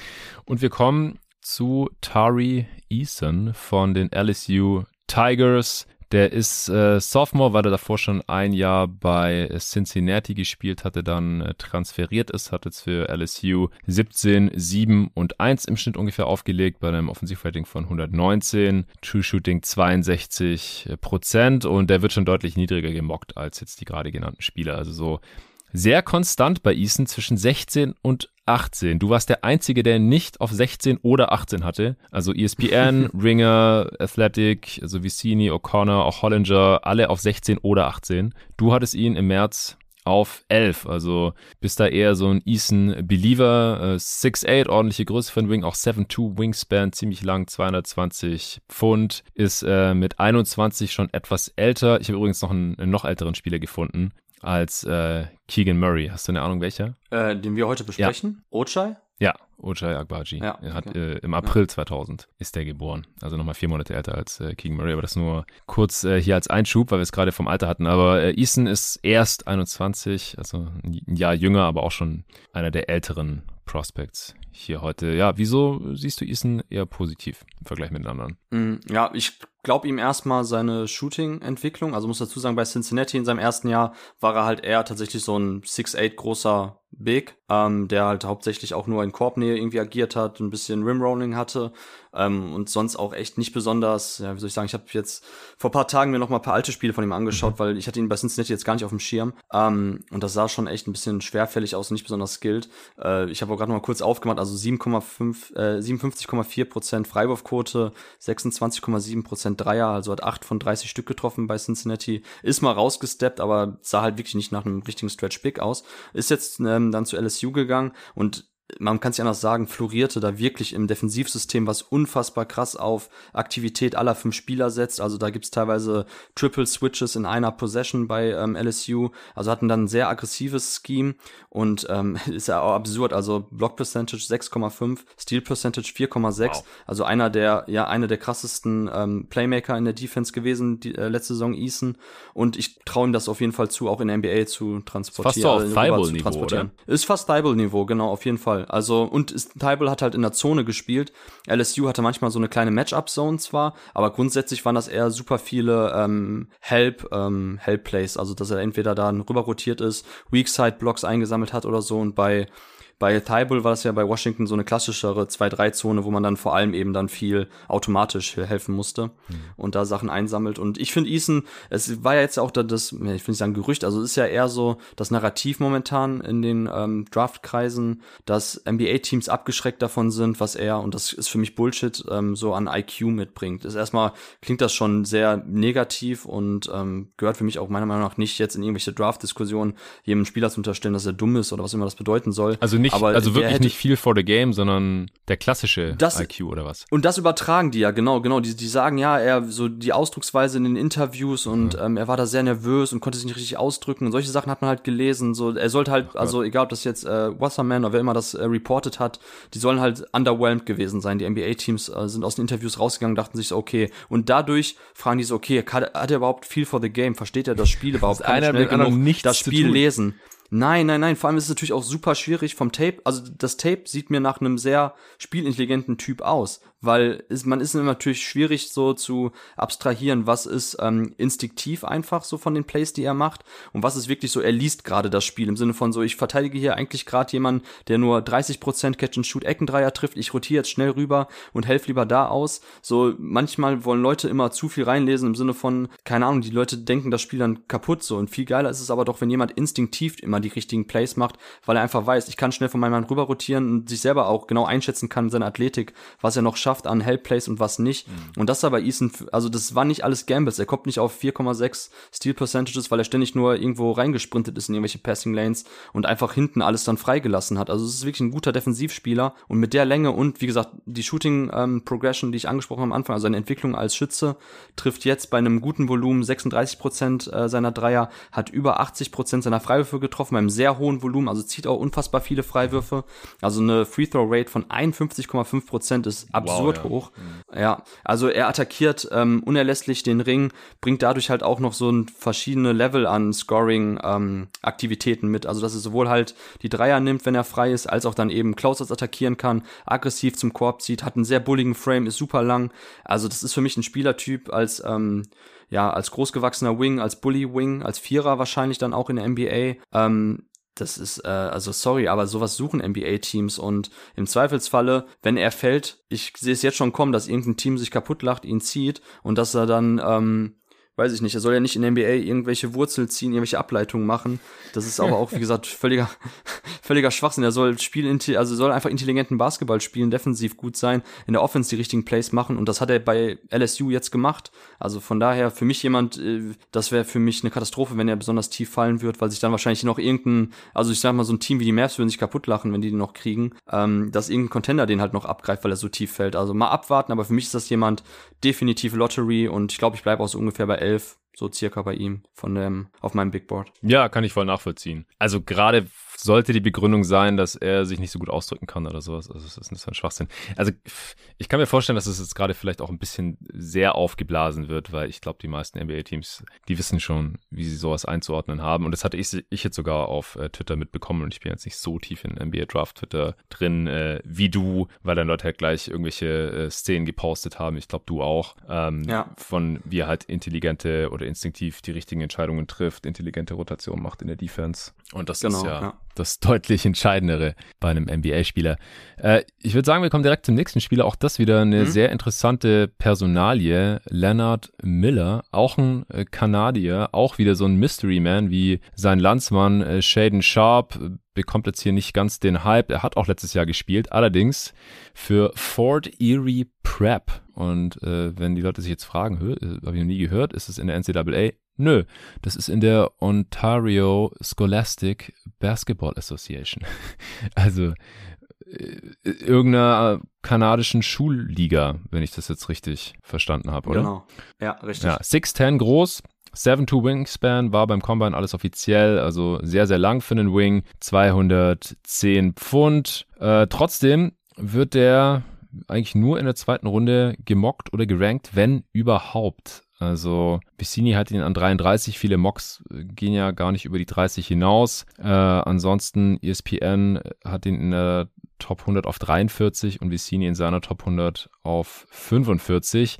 Und wir kommen zu Tari Eason von den LSU Tigers. Der ist äh, Sophomore, weil er davor schon ein Jahr bei Cincinnati gespielt hatte, dann äh, transferiert ist, hat jetzt für LSU 17, 7 und 1 im Schnitt ungefähr aufgelegt bei einem Offensivrating von 119, True Shooting 62 Prozent und der wird schon deutlich niedriger gemockt als jetzt die gerade genannten Spieler. Also so sehr konstant bei Eason zwischen 16 und 18. Du warst der Einzige, der nicht auf 16 oder 18 hatte. Also ESPN, Ringer, Athletic, also Vicini, O'Connor, auch Hollinger, alle auf 16 oder 18. Du hattest ihn im März auf 11. Also bist da eher so ein Eason Believer. Äh, 6'8, ordentliche Größe für ein Wing, auch 7'2 Wingspan, ziemlich lang, 220 Pfund. Ist äh, mit 21 schon etwas älter. Ich habe übrigens noch einen, einen noch älteren Spieler gefunden als äh, Keegan Murray. Hast du eine Ahnung, welcher? Äh, den wir heute besprechen? Ja. Ochai? Ja, Ochai Agbaji. Ja, er hat okay. äh, im April ja. 2000 ist der geboren. Also nochmal vier Monate älter als äh, Keegan Murray. Aber das nur kurz äh, hier als Einschub, weil wir es gerade vom Alter hatten. Aber äh, Easton ist erst 21, also ein Jahr jünger, aber auch schon einer der älteren Prospects hier heute. Ja, wieso siehst du Eason eher positiv im Vergleich mit den anderen? Mm, ja, ich glaube ihm erstmal seine Shooting-Entwicklung. Also muss dazu sagen, bei Cincinnati in seinem ersten Jahr war er halt eher tatsächlich so ein 6'8 großer Big, ähm, der halt hauptsächlich auch nur in Korbnähe irgendwie agiert hat, ein bisschen Rimrolling hatte ähm, und sonst auch echt nicht besonders, ja, wie soll ich sagen, ich habe jetzt vor paar Tagen mir noch mal ein paar alte Spiele von ihm angeschaut, mhm. weil ich hatte ihn bei Cincinnati jetzt gar nicht auf dem Schirm ähm, und das sah schon echt ein bisschen schwerfällig aus und nicht besonders skilled. Äh, ich habe auch gerade noch mal kurz aufgemacht, also 7,5, äh, 57,4 Prozent Freiwurfquote, 26,7 Prozent Dreier, also hat 8 von 30 Stück getroffen bei Cincinnati, ist mal rausgesteppt, aber sah halt wirklich nicht nach einem richtigen Stretch Big aus. Ist jetzt ähm, dann zu LSU gegangen und man kann es ja anders sagen, florierte da wirklich im Defensivsystem, was unfassbar krass auf Aktivität aller fünf Spieler setzt. Also da gibt's teilweise Triple Switches in einer Possession bei ähm, LSU. Also hatten dann ein sehr aggressives Scheme und ähm, ist ja auch absurd. Also Block Percentage 6,5, Steal Percentage 4,6. Wow. Also einer der, ja, einer der krassesten ähm, Playmaker in der Defense gewesen, die äh, letzte Saison Eason. Und ich traue ihm das auf jeden Fall zu, auch in der NBA zu transportieren. Fast so auf also, Thibault-Niveau, Ist fast Thibault-Niveau, genau, auf jeden Fall. Fall. Also, und Tybal hat halt in der Zone gespielt. LSU hatte manchmal so eine kleine Matchup-Zone zwar, aber grundsätzlich waren das eher super viele ähm, Help, ähm, Help-Plays. Also, dass er entweder da rüber rotiert ist, Weak-Side-Blocks eingesammelt hat oder so und bei bei Thibault war es ja bei Washington so eine klassischere 2-3-Zone, wo man dann vor allem eben dann viel automatisch helfen musste mhm. und da Sachen einsammelt. Und ich finde Eason, es war ja jetzt auch das, ich will nicht sagen Gerücht, also es ist ja eher so das Narrativ momentan in den ähm, Draftkreisen, dass NBA-Teams abgeschreckt davon sind, was er, und das ist für mich Bullshit, ähm, so an IQ mitbringt. Ist erstmal klingt das schon sehr negativ und ähm, gehört für mich auch meiner Meinung nach nicht jetzt in irgendwelche Draft-Diskussionen jedem Spieler zu unterstellen, dass er dumm ist oder was immer das bedeuten soll. Also nicht, aber also wirklich nicht viel for the game, sondern der klassische das, IQ oder was? Und das übertragen die ja, genau, genau. Die, die sagen ja, er so die Ausdrucksweise in den Interviews und mhm. ähm, er war da sehr nervös und konnte sich nicht richtig ausdrücken und solche Sachen hat man halt gelesen. So, er sollte halt, oh also egal ob das jetzt äh, Wasserman oder wer immer das äh, reported hat, die sollen halt underwhelmed gewesen sein. Die NBA-Teams äh, sind aus den Interviews rausgegangen, dachten sich so, okay. Und dadurch fragen die so, okay, hat, hat er überhaupt viel for the game? Versteht er das Spiel überhaupt? Kann einer schnell genug das Spiel lesen? Nein, nein, nein. Vor allem ist es natürlich auch super schwierig vom Tape. Also das Tape sieht mir nach einem sehr spielintelligenten Typ aus weil ist, man ist natürlich schwierig so zu abstrahieren, was ist ähm, instinktiv einfach so von den Plays, die er macht und was ist wirklich so, er liest gerade das Spiel im Sinne von so, ich verteidige hier eigentlich gerade jemanden, der nur 30% Catch-and-Shoot-Eckendreier trifft, ich rotiere jetzt schnell rüber und helfe lieber da aus. So manchmal wollen Leute immer zu viel reinlesen im Sinne von, keine Ahnung, die Leute denken das Spiel dann kaputt so und viel geiler ist es aber doch, wenn jemand instinktiv immer die richtigen Plays macht, weil er einfach weiß, ich kann schnell von meinem Mann rüber rotieren und sich selber auch genau einschätzen kann, seine Athletik, was er noch schafft an Helpplays und was nicht. Mhm. Und das aber Eason, also das war nicht alles Gambles. Er kommt nicht auf 4,6 Steal Percentages, weil er ständig nur irgendwo reingesprintet ist in irgendwelche Passing Lanes und einfach hinten alles dann freigelassen hat. Also es ist wirklich ein guter Defensivspieler und mit der Länge und wie gesagt, die Shooting ähm, Progression, die ich angesprochen habe am Anfang, also seine Entwicklung als Schütze, trifft jetzt bei einem guten Volumen 36 Prozent äh, seiner Dreier, hat über 80 Prozent seiner Freiwürfe getroffen, beim sehr hohen Volumen, also zieht auch unfassbar viele Freiwürfe. Also eine Free Throw Rate von 51,5 Prozent ist absurd wow, ja. hoch. Mhm. Ja, also er attackiert ähm, unerlässlich den Ring, bringt dadurch halt auch noch so ein verschiedene Level an Scoring-Aktivitäten ähm, mit. Also dass er sowohl halt die Dreier nimmt, wenn er frei ist, als auch dann eben Closers attackieren kann, aggressiv zum Korb zieht, hat einen sehr bulligen Frame, ist super lang. Also das ist für mich ein Spielertyp als ähm, ja, als großgewachsener Wing, als Bully Wing, als Vierer wahrscheinlich dann auch in der NBA. Ähm, das ist, äh, also sorry, aber sowas suchen NBA-Teams und im Zweifelsfalle, wenn er fällt, ich sehe es jetzt schon kommen, dass irgendein Team sich kaputt lacht, ihn zieht und dass er dann ähm, weiß ich nicht, er soll ja nicht in der NBA irgendwelche Wurzel ziehen, irgendwelche Ableitungen machen. Das ist aber auch, wie gesagt, völliger, völliger Schwachsinn. Er soll spielen, also soll einfach intelligenten Basketball spielen, defensiv gut sein, in der Offense die richtigen Plays machen und das hat er bei LSU jetzt gemacht. Also von daher für mich jemand, äh, das wäre für mich eine Katastrophe, wenn er besonders tief fallen wird, weil sich dann wahrscheinlich noch irgendein, also ich sag mal so ein Team wie die Mavs würden sich kaputt lachen, wenn die den noch kriegen, ähm, dass irgendein Contender den halt noch abgreift, weil er so tief fällt. Also mal abwarten, aber für mich ist das jemand definitiv Lottery und ich glaube, ich bleibe auch so ungefähr bei 11, so circa bei ihm von dem auf meinem Big Board. Ja, kann ich voll nachvollziehen. Also gerade sollte die Begründung sein, dass er sich nicht so gut ausdrücken kann oder sowas. Also das ist ein Schwachsinn. Also ich kann mir vorstellen, dass es jetzt gerade vielleicht auch ein bisschen sehr aufgeblasen wird, weil ich glaube, die meisten NBA-Teams, die wissen schon, wie sie sowas einzuordnen haben. Und das hatte ich, ich jetzt sogar auf äh, Twitter mitbekommen und ich bin jetzt nicht so tief in NBA-Draft-Twitter drin äh, wie du, weil dann Leute halt gleich irgendwelche äh, Szenen gepostet haben. Ich glaube, du auch. Ähm, ja. Von wie er halt intelligente oder instinktiv die richtigen Entscheidungen trifft, intelligente Rotation macht in der Defense. Und das genau, ist ja, ja, das deutlich Entscheidendere bei einem NBA-Spieler. Äh, ich würde sagen, wir kommen direkt zum nächsten Spieler. Auch das wieder eine mhm. sehr interessante Personalie. Leonard Miller, auch ein äh, Kanadier, auch wieder so ein Mystery Man wie sein Landsmann äh, Shaden Sharp. Bekommt jetzt hier nicht ganz den Hype. Er hat auch letztes Jahr gespielt, allerdings für Fort Erie Prep. Und äh, wenn die Leute sich jetzt fragen, äh, habe ich noch nie gehört, ist es in der NCAA? Nö, das ist in der Ontario Scholastic Basketball Association. Also äh, irgendeiner kanadischen Schulliga, wenn ich das jetzt richtig verstanden habe, oder? Genau. Ja, richtig. Ja, 6'10 groß, 7-2 Wingspan war beim Combine alles offiziell, also sehr, sehr lang für einen Wing, 210 Pfund. Äh, trotzdem wird der eigentlich nur in der zweiten Runde gemockt oder gerankt, wenn überhaupt. Also Vicini hat ihn an 33, viele Mocks äh, gehen ja gar nicht über die 30 hinaus. Äh, ansonsten ESPN hat ihn in der Top 100 auf 43 und Vicini in seiner Top 100 auf 45.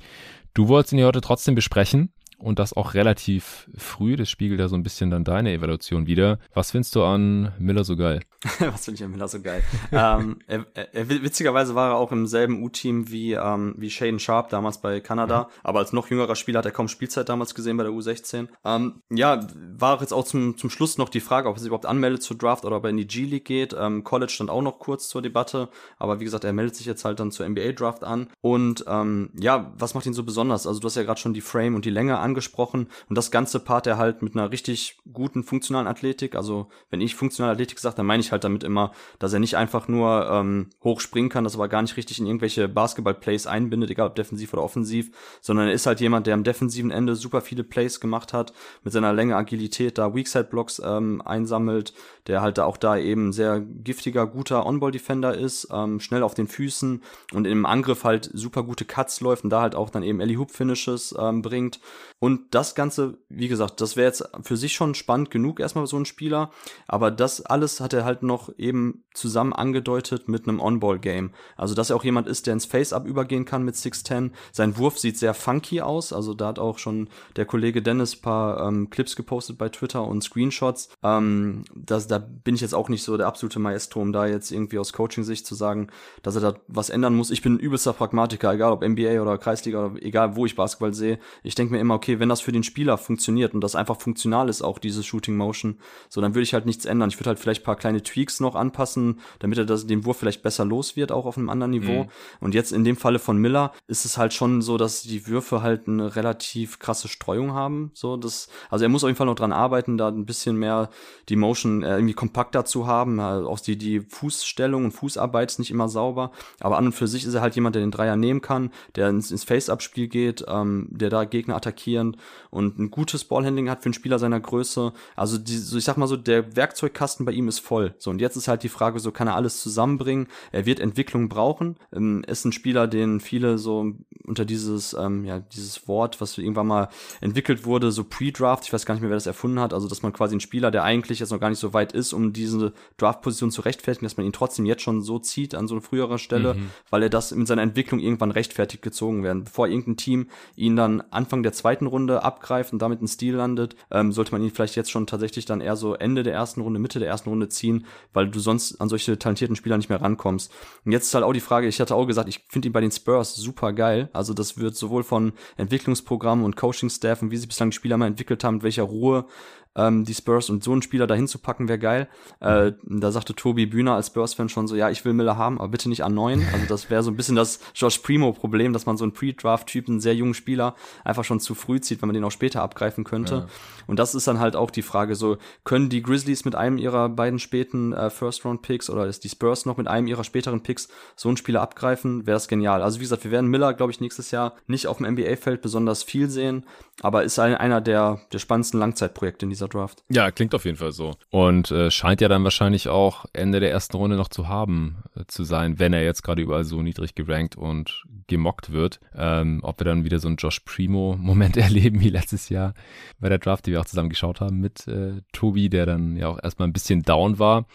Du wolltest ihn ja heute trotzdem besprechen und das auch relativ früh. Das spiegelt ja so ein bisschen dann deine Evaluation wieder. Was findest du an Miller so geil? Was finde ich an Miller so geil? ähm, er, er, witzigerweise war er auch im selben U-Team wie, ähm, wie Shaden Sharp damals bei Kanada, mhm. aber als noch jüngerer Spieler hat er kaum Spielzeit damals gesehen bei der U16. Ähm, ja, war jetzt auch zum, zum Schluss noch die Frage, ob er sich überhaupt anmeldet zur Draft oder ob er in die G-League geht. Ähm, College stand auch noch kurz zur Debatte, aber wie gesagt, er meldet sich jetzt halt dann zur NBA-Draft an. Und ähm, ja, was macht ihn so besonders? Also du hast ja gerade schon die Frame und die Länge angesprochen und das ganze Part er halt mit einer richtig guten funktionalen Athletik. Also wenn ich funktionale Athletik sage, dann meine ich halt damit immer, dass er nicht einfach nur ähm, hoch springen kann, das aber gar nicht richtig in irgendwelche Basketball-Plays einbindet, egal ob defensiv oder offensiv, sondern er ist halt jemand, der am defensiven Ende super viele Plays gemacht hat, mit seiner Länge, Agilität da Weakside-Blocks ähm, einsammelt, der halt auch da eben sehr giftiger, guter On-Ball-Defender ist, ähm, schnell auf den Füßen und im Angriff halt super gute Cuts läuft und da halt auch dann eben Ellie Hoop Finishes ähm, bringt. Und das Ganze, wie gesagt, das wäre jetzt für sich schon spannend genug erstmal so ein Spieler, aber das alles hat er halt noch eben zusammen angedeutet mit einem On-Ball-Game. Also, dass er auch jemand ist, der ins Face-Up übergehen kann mit 6'10. Sein Wurf sieht sehr funky aus, also da hat auch schon der Kollege Dennis paar ähm, Clips gepostet bei Twitter und Screenshots. Ähm, das, da bin ich jetzt auch nicht so der absolute Maestro, um da jetzt irgendwie aus Coaching-Sicht zu sagen, dass er da was ändern muss. Ich bin ein übelster Pragmatiker, egal ob NBA oder Kreisliga oder egal wo ich Basketball sehe. Ich denke mir immer, okay, wenn das für den Spieler funktioniert und das einfach funktional ist, auch dieses Shooting Motion, so dann würde ich halt nichts ändern. Ich würde halt vielleicht paar kleine Tweaks noch anpassen, damit er das, den Wurf vielleicht besser los wird, auch auf einem anderen Niveau. Mhm. Und jetzt in dem Falle von Miller ist es halt schon so, dass die Würfe halt eine relativ krasse Streuung haben. So, das, also er muss auf jeden Fall noch dran arbeiten, da ein bisschen mehr die Motion äh, irgendwie kompakter zu haben. Auch die, die Fußstellung und Fußarbeit ist nicht immer sauber. Aber an und für sich ist er halt jemand, der den Dreier nehmen kann, der ins, ins Face-Up-Spiel geht, ähm, der da Gegner attackieren und ein gutes Ballhandling hat für einen Spieler seiner Größe. Also die, so ich sag mal so, der Werkzeugkasten bei ihm ist voll. So, und jetzt ist halt die Frage, so kann er alles zusammenbringen. Er wird Entwicklung brauchen. Ähm, ist ein Spieler, den viele so unter dieses, ähm, ja, dieses Wort, was irgendwann mal entwickelt wurde, so Pre-Draft, ich weiß gar nicht mehr, wer das erfunden hat, also dass man quasi einen Spieler, der eigentlich jetzt noch gar nicht so weit ist, um diese Draft-Position zu rechtfertigen, dass man ihn trotzdem jetzt schon so zieht an so eine frühere Stelle, mhm. weil er das mit seiner Entwicklung irgendwann rechtfertigt gezogen werden. Bevor irgendein Team ihn dann Anfang der zweiten Runde abgreift und damit ein Stil landet, ähm, sollte man ihn vielleicht jetzt schon tatsächlich dann eher so Ende der ersten Runde, Mitte der ersten Runde ziehen, weil du sonst an solche talentierten Spieler nicht mehr rankommst. Und jetzt ist halt auch die Frage, ich hatte auch gesagt, ich finde ihn bei den Spurs super geil. Also das wird sowohl von Entwicklungsprogrammen und Coaching-Staff und wie sich bislang die Spieler mal entwickelt haben, mit welcher Ruhe ähm, die Spurs und so einen Spieler dahin zu packen, wäre geil. Äh, da sagte Tobi Bühner als Spurs-Fan schon so, ja, ich will Miller haben, aber bitte nicht an neun. Also das wäre so ein bisschen das Josh Primo-Problem, dass man so einen Pre-Draft-Typen, sehr jungen Spieler, einfach schon zu früh zieht, wenn man den auch später abgreifen könnte. Ja. Und das ist dann halt auch die Frage, so können die Grizzlies mit einem ihrer beiden späten äh, First-Round-Picks oder ist die Spurs noch mit einem ihrer späteren Picks so einen Spieler abgreifen, wäre das genial. Also wie gesagt, wir werden Miller, glaube ich, nächstes Jahr nicht auf dem NBA-Feld besonders viel sehen, aber ist ein, einer der, der spannendsten Langzeitprojekte in dieser dieser Draft. Ja, klingt auf jeden Fall so. Und äh, scheint ja dann wahrscheinlich auch Ende der ersten Runde noch zu haben äh, zu sein, wenn er jetzt gerade überall so niedrig gerankt und gemockt wird. Ähm, ob wir dann wieder so einen Josh Primo-Moment erleben wie letztes Jahr bei der Draft, die wir auch zusammen geschaut haben mit äh, Tobi, der dann ja auch erstmal ein bisschen down war.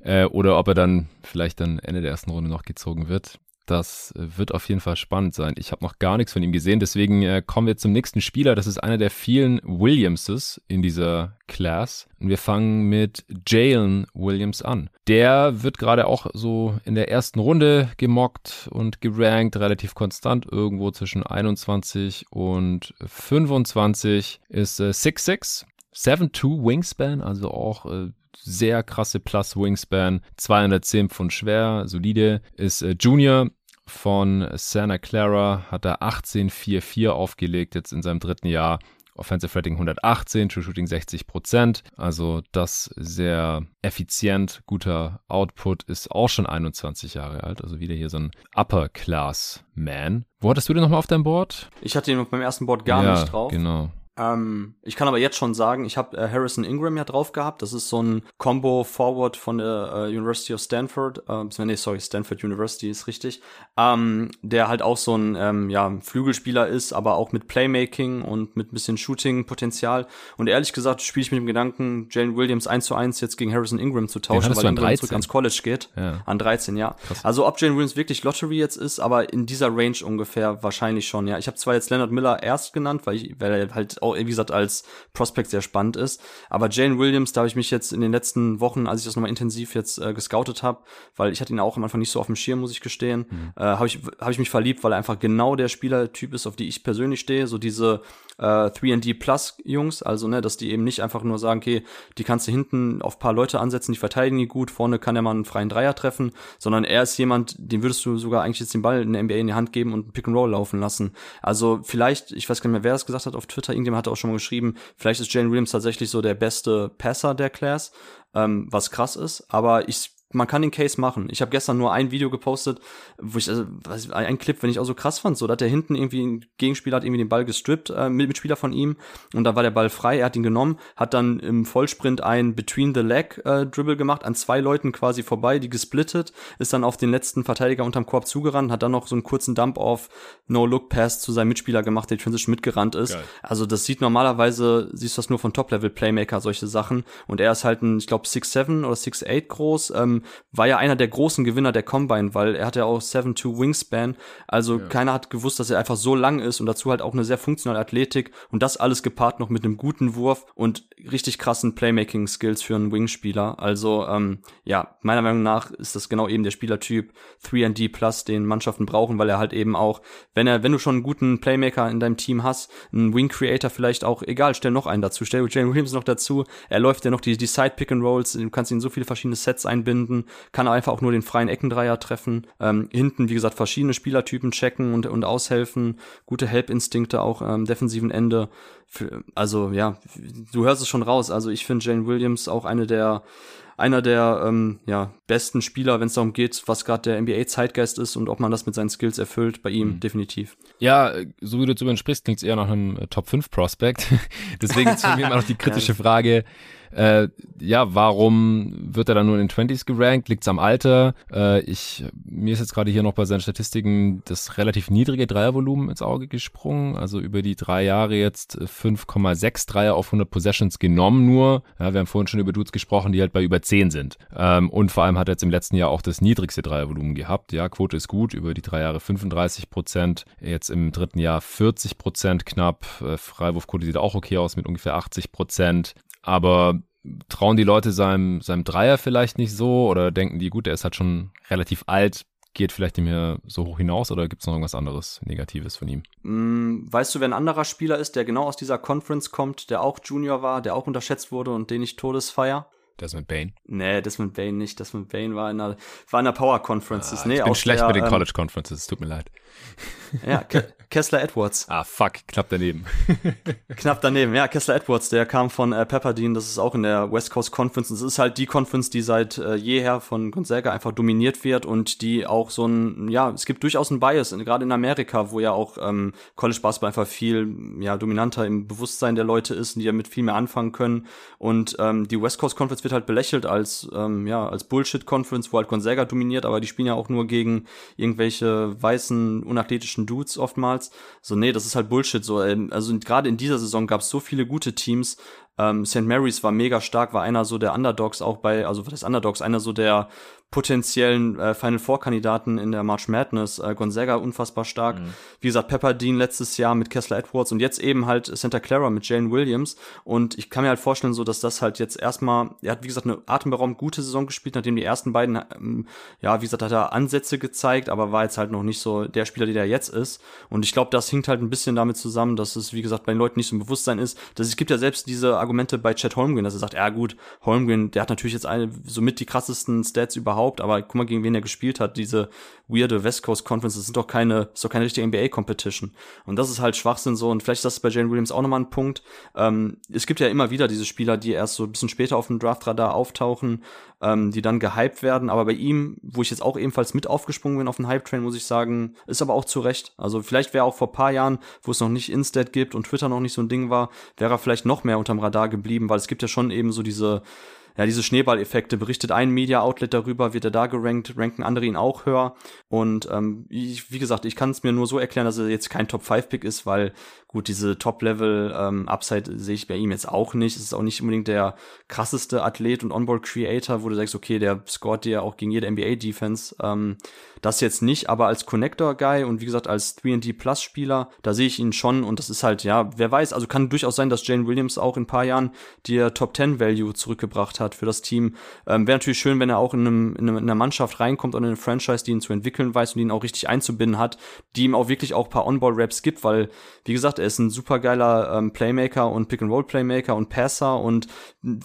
Äh, oder ob er dann vielleicht dann Ende der ersten Runde noch gezogen wird Das wird auf jeden Fall spannend sein. Ich habe noch gar nichts von ihm gesehen, deswegen äh, kommen wir zum nächsten Spieler. Das ist einer der vielen Williamses in dieser Class. Und wir fangen mit Jalen Williams an. Der wird gerade auch so in der ersten Runde gemockt und gerankt, relativ konstant, irgendwo zwischen 21 und 25, ist äh, 6'6, 7'2 Wingspan, also auch äh, sehr krasse Plus Wingspan, 210 Pfund schwer, solide, ist äh, Junior von Santa Clara, hat er 18,44 aufgelegt jetzt in seinem dritten Jahr. Offensive Rating 118, True Shooting 60 Prozent. Also das sehr effizient, guter Output, ist auch schon 21 Jahre alt. Also wieder hier so ein Upper Class Man. Wo hattest du den nochmal auf deinem Board? Ich hatte ihn beim ersten Board gar ja, nicht drauf. Genau. Ähm, ich kann aber jetzt schon sagen, ich habe äh, Harrison Ingram ja drauf gehabt. Das ist so ein Combo Forward von der äh, University of Stanford. Äh, nee, sorry, Stanford University ist richtig. Ähm, der halt auch so ein ähm, ja, Flügelspieler ist, aber auch mit Playmaking und mit ein bisschen Shooting-Potenzial. Und ehrlich gesagt spiele ich mit dem Gedanken, Jalen Williams 1 zu 1 jetzt gegen Harrison Ingram zu tauschen, weil Ingram zurück ans College geht. Ja. An 13, ja. Krass. Also ob Jalen Williams wirklich Lottery jetzt ist, aber in dieser Range ungefähr wahrscheinlich schon, ja. Ich habe zwar jetzt Leonard Miller erst genannt, weil, ich, weil er halt auch, wie gesagt, als Prospect sehr spannend ist. Aber Jane Williams, da habe ich mich jetzt in den letzten Wochen, als ich das nochmal intensiv jetzt äh, gescoutet habe, weil ich hatte ihn auch am Anfang nicht so auf dem Schirm, muss ich gestehen, mhm. äh, habe ich, hab ich mich verliebt, weil er einfach genau der Spielertyp ist, auf die ich persönlich stehe. So diese äh, 3D Plus Jungs, also ne, dass die eben nicht einfach nur sagen, okay, die kannst du hinten auf paar Leute ansetzen, die verteidigen die gut, vorne kann er mal einen freien Dreier treffen, sondern er ist jemand, dem würdest du sogar eigentlich jetzt den Ball in der NBA in die Hand geben und Pick and Roll laufen lassen. Also vielleicht, ich weiß gar nicht mehr, wer das gesagt hat auf Twitter, irgendjemand hat auch schon mal geschrieben, vielleicht ist Jalen Williams tatsächlich so der beste Passer der Class, ähm, was krass ist, aber ich man kann den Case machen. Ich habe gestern nur ein Video gepostet, wo ich, also, was, ein Clip, wenn ich auch so krass fand, so, dass der hinten irgendwie ein Gegenspieler hat irgendwie den Ball gestrippt, äh, mit Mitspieler von ihm, und da war der Ball frei, er hat ihn genommen, hat dann im Vollsprint ein Between the Leg äh, Dribble gemacht, an zwei Leuten quasi vorbei, die gesplittet, ist dann auf den letzten Verteidiger unterm Korb zugerannt, hat dann noch so einen kurzen Dump auf No-Look-Pass zu seinem Mitspieler gemacht, der Transition mitgerannt ist. Geil. Also das sieht normalerweise, siehst du das nur von Top-Level-Playmaker, solche Sachen, und er ist halt ein, ich glaube, 6'7 oder 6'8 groß, ähm, war ja einer der großen Gewinner der Combine, weil er hatte ja auch 7-2 Wingspan. Also ja. keiner hat gewusst, dass er einfach so lang ist und dazu halt auch eine sehr funktionale Athletik und das alles gepaart noch mit einem guten Wurf und richtig krassen Playmaking-Skills für einen Wingspieler. Also ähm, ja, meiner Meinung nach ist das genau eben der Spielertyp 3D Plus, den Mannschaften brauchen, weil er halt eben auch, wenn er, wenn du schon einen guten Playmaker in deinem Team hast, einen Wing Creator vielleicht auch, egal, stell noch einen dazu, stell Jalen Williams noch dazu, er läuft ja noch die, die Side Pick and Rolls, du kannst ihn so viele verschiedene Sets einbinden, kann einfach auch nur den freien Eckendreier treffen. Ähm, hinten, wie gesagt, verschiedene Spielertypen checken und, und aushelfen. Gute Help-Instinkte auch am ähm, defensiven Ende. Für, also ja, du hörst es schon raus. Also ich finde Jane Williams auch eine der einer der ähm, ja, besten Spieler, wenn es darum geht, was gerade der NBA-Zeitgeist ist und ob man das mit seinen Skills erfüllt, bei ihm mhm. definitiv. Ja, so wie du darüber sprichst, klingt es eher nach einem äh, Top-5-Prospect. Deswegen ist für mich immer noch die kritische Frage, äh, ja, warum wird er dann nur in den 20s gerankt? Liegt's am Alter? Äh, ich, mir ist jetzt gerade hier noch bei seinen Statistiken das relativ niedrige Dreiervolumen ins Auge gesprungen. Also über die drei Jahre jetzt 5,6 Dreier auf 100 Possessions genommen nur. Ja, wir haben vorhin schon über Dudes gesprochen, die halt bei über 10 sind. Ähm, und vor allem hat er jetzt im letzten Jahr auch das niedrigste Dreiervolumen gehabt. Ja, Quote ist gut, über die drei Jahre 35 Prozent, jetzt im dritten Jahr 40 Prozent knapp. Äh, Freiwurfquote sieht auch okay aus mit ungefähr 80 Prozent. Aber trauen die Leute seinem, seinem Dreier vielleicht nicht so oder denken die, gut, der ist halt schon relativ alt, geht vielleicht nicht mehr so hoch hinaus oder gibt es noch irgendwas anderes Negatives von ihm? Mm, weißt du, wer ein anderer Spieler ist, der genau aus dieser Conference kommt, der auch Junior war, der auch unterschätzt wurde und den ich Todesfeier? Desmond Bain? Nee, Desmond Bain nicht. Desmond Bain war in einer, war in einer Power Conferences. Ah, nee, ich bin schlecht der, mit den ähm, College Conferences, tut mir leid. Ja, Kessler Edwards. Ah, fuck, knapp daneben. knapp daneben, ja, Kessler Edwards, der kam von äh, Pepperdine, das ist auch in der West Coast Conference. Das ist halt die Conference, die seit äh, jeher von Gonzaga einfach dominiert wird und die auch so ein, ja, es gibt durchaus einen Bias, gerade in Amerika, wo ja auch ähm, College Basketball einfach viel ja, dominanter im Bewusstsein der Leute ist und die damit viel mehr anfangen können. Und ähm, die West Coast Conference wird halt belächelt als, ähm, ja, als Bullshit-Conference, wo halt Gonzaga dominiert, aber die spielen ja auch nur gegen irgendwelche weißen, unathletischen Dudes oftmals. So, nee, das ist halt Bullshit. So, ähm, also gerade in dieser Saison gab es so viele gute Teams. Ähm, St. Mary's war mega stark, war einer so der Underdogs auch bei, also was heißt Underdogs, einer so der potenziellen äh, Final Four Kandidaten in der March Madness. Äh, Gonzaga unfassbar stark. Mhm. Wie gesagt, Pepperdine letztes Jahr mit Kessler Edwards und jetzt eben halt Santa Clara mit Jalen Williams. Und ich kann mir halt vorstellen, so dass das halt jetzt erstmal, er hat wie gesagt eine atemberaubend gute Saison gespielt, nachdem die ersten beiden, ähm, ja, wie gesagt, hat er Ansätze gezeigt, aber war jetzt halt noch nicht so der Spieler, der er jetzt ist. Und ich glaube, das hinkt halt ein bisschen damit zusammen, dass es, wie gesagt, bei den Leuten nicht so ein Bewusstsein ist. Dass es gibt ja selbst diese Argumente bei Chad Holmgren, dass er sagt, ja gut, Holmgren, der hat natürlich jetzt eine, somit die krassesten Stats überhaupt, aber guck mal, gegen wen er gespielt hat, diese weirde West Coast Conference, das sind doch keine, ist doch keine richtige NBA Competition. Und das ist halt Schwachsinn so. Und vielleicht ist das bei Jane Williams auch nochmal ein Punkt. Ähm, es gibt ja immer wieder diese Spieler, die erst so ein bisschen später auf dem Draftradar auftauchen, ähm, die dann gehypt werden. Aber bei ihm, wo ich jetzt auch ebenfalls mit aufgesprungen bin auf den Hype-Train, muss ich sagen, ist aber auch zu Recht. Also vielleicht wäre auch vor paar Jahren, wo es noch nicht Instat gibt und Twitter noch nicht so ein Ding war, wäre er vielleicht noch mehr unterm Radar geblieben, weil es gibt ja schon eben so diese ja, diese Schneeballeffekte. Berichtet ein Media-Outlet darüber, wird er da gerankt, ranken andere ihn auch höher. Und ähm, ich, wie gesagt, ich kann es mir nur so erklären, dass er jetzt kein Top-5-Pick ist, weil gut, diese Top-Level-Upside ähm, sehe ich bei ihm jetzt auch nicht. Es ist auch nicht unbedingt der krasseste Athlet und Onboard-Creator, wo du sagst, okay, der scoret dir auch gegen jede NBA-Defense. Ähm, das jetzt nicht, aber als Connector-Guy und wie gesagt als 3D-Plus-Spieler, da sehe ich ihn schon und das ist halt, ja, wer weiß, also kann durchaus sein, dass Jane Williams auch in ein paar Jahren dir Top-10-Value zurückgebracht hat für das Team. Ähm, Wäre natürlich schön, wenn er auch in, einem, in, einer Mannschaft reinkommt und in eine Franchise, die ihn zu entwickeln weiß und ihn auch richtig einzubinden hat, die ihm auch wirklich auch paar On-Ball-Raps gibt, weil, wie gesagt, er ist ein supergeiler ähm, Playmaker und Pick-and-Roll-Playmaker und Passer und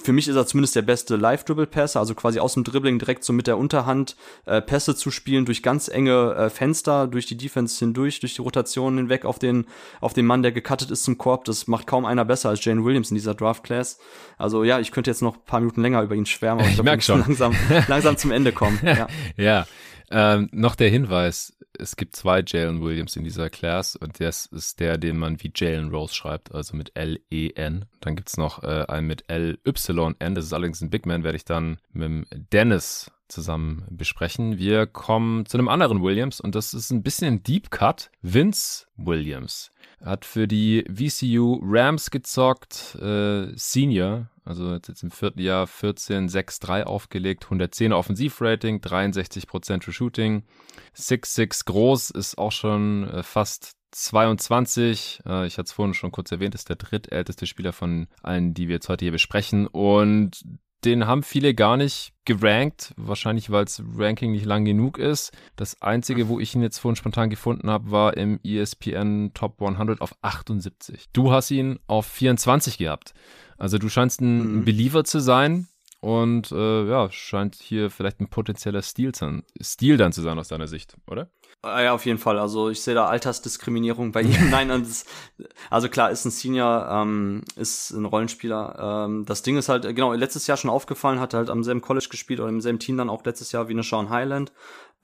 für mich ist er zumindest der beste Live-Dribble-Passer, also quasi aus dem Dribbling direkt so mit der Unterhand äh, Pässe zu spielen durch ganz enge äh, Fenster durch die Defense hindurch, durch die Rotation hinweg auf den, auf den Mann, der gecuttet ist zum Korb. Das macht kaum einer besser als Jane Williams in dieser Draft Class. Also ja, ich könnte jetzt noch ein paar Minuten länger über ihn schwärmen, aber ich, ich schon. Langsam, langsam zum Ende kommen. Ja. ja. Ähm, noch der Hinweis, es gibt zwei Jalen Williams in dieser Class und das ist der, den man wie Jalen Rose schreibt, also mit L-E-N. Dann gibt's noch äh, einen mit L-Y-N, das ist allerdings ein Big Man, werde ich dann mit Dennis zusammen besprechen. Wir kommen zu einem anderen Williams und das ist ein bisschen ein Deep Cut. Vince Williams hat für die VCU Rams gezockt, äh, Senior, also jetzt im vierten Jahr 14, 6, 3 aufgelegt, 110 Offensivrating, 63% für Shooting, 6'6 groß, ist auch schon äh, fast 22. Äh, ich hatte es vorhin schon kurz erwähnt, ist der drittälteste Spieler von allen, die wir jetzt heute hier besprechen. Und den haben viele gar nicht gerankt, wahrscheinlich weil das Ranking nicht lang genug ist. Das einzige, wo ich ihn jetzt vorhin spontan gefunden habe, war im ESPN Top 100 auf 78. Du hast ihn auf 24 gehabt. Also du scheinst ein mhm. Believer zu sein und äh, ja, scheint hier vielleicht ein potenzieller Stil, Stil dann zu sein aus deiner Sicht, oder? Ah, ja, auf jeden Fall. Also ich sehe da Altersdiskriminierung bei ihm. Nein, das, also klar, ist ein Senior, ähm, ist ein Rollenspieler. Ähm, das Ding ist halt, genau, letztes Jahr schon aufgefallen, hat halt am selben College gespielt oder im selben Team dann auch letztes Jahr wie eine Sean Highland.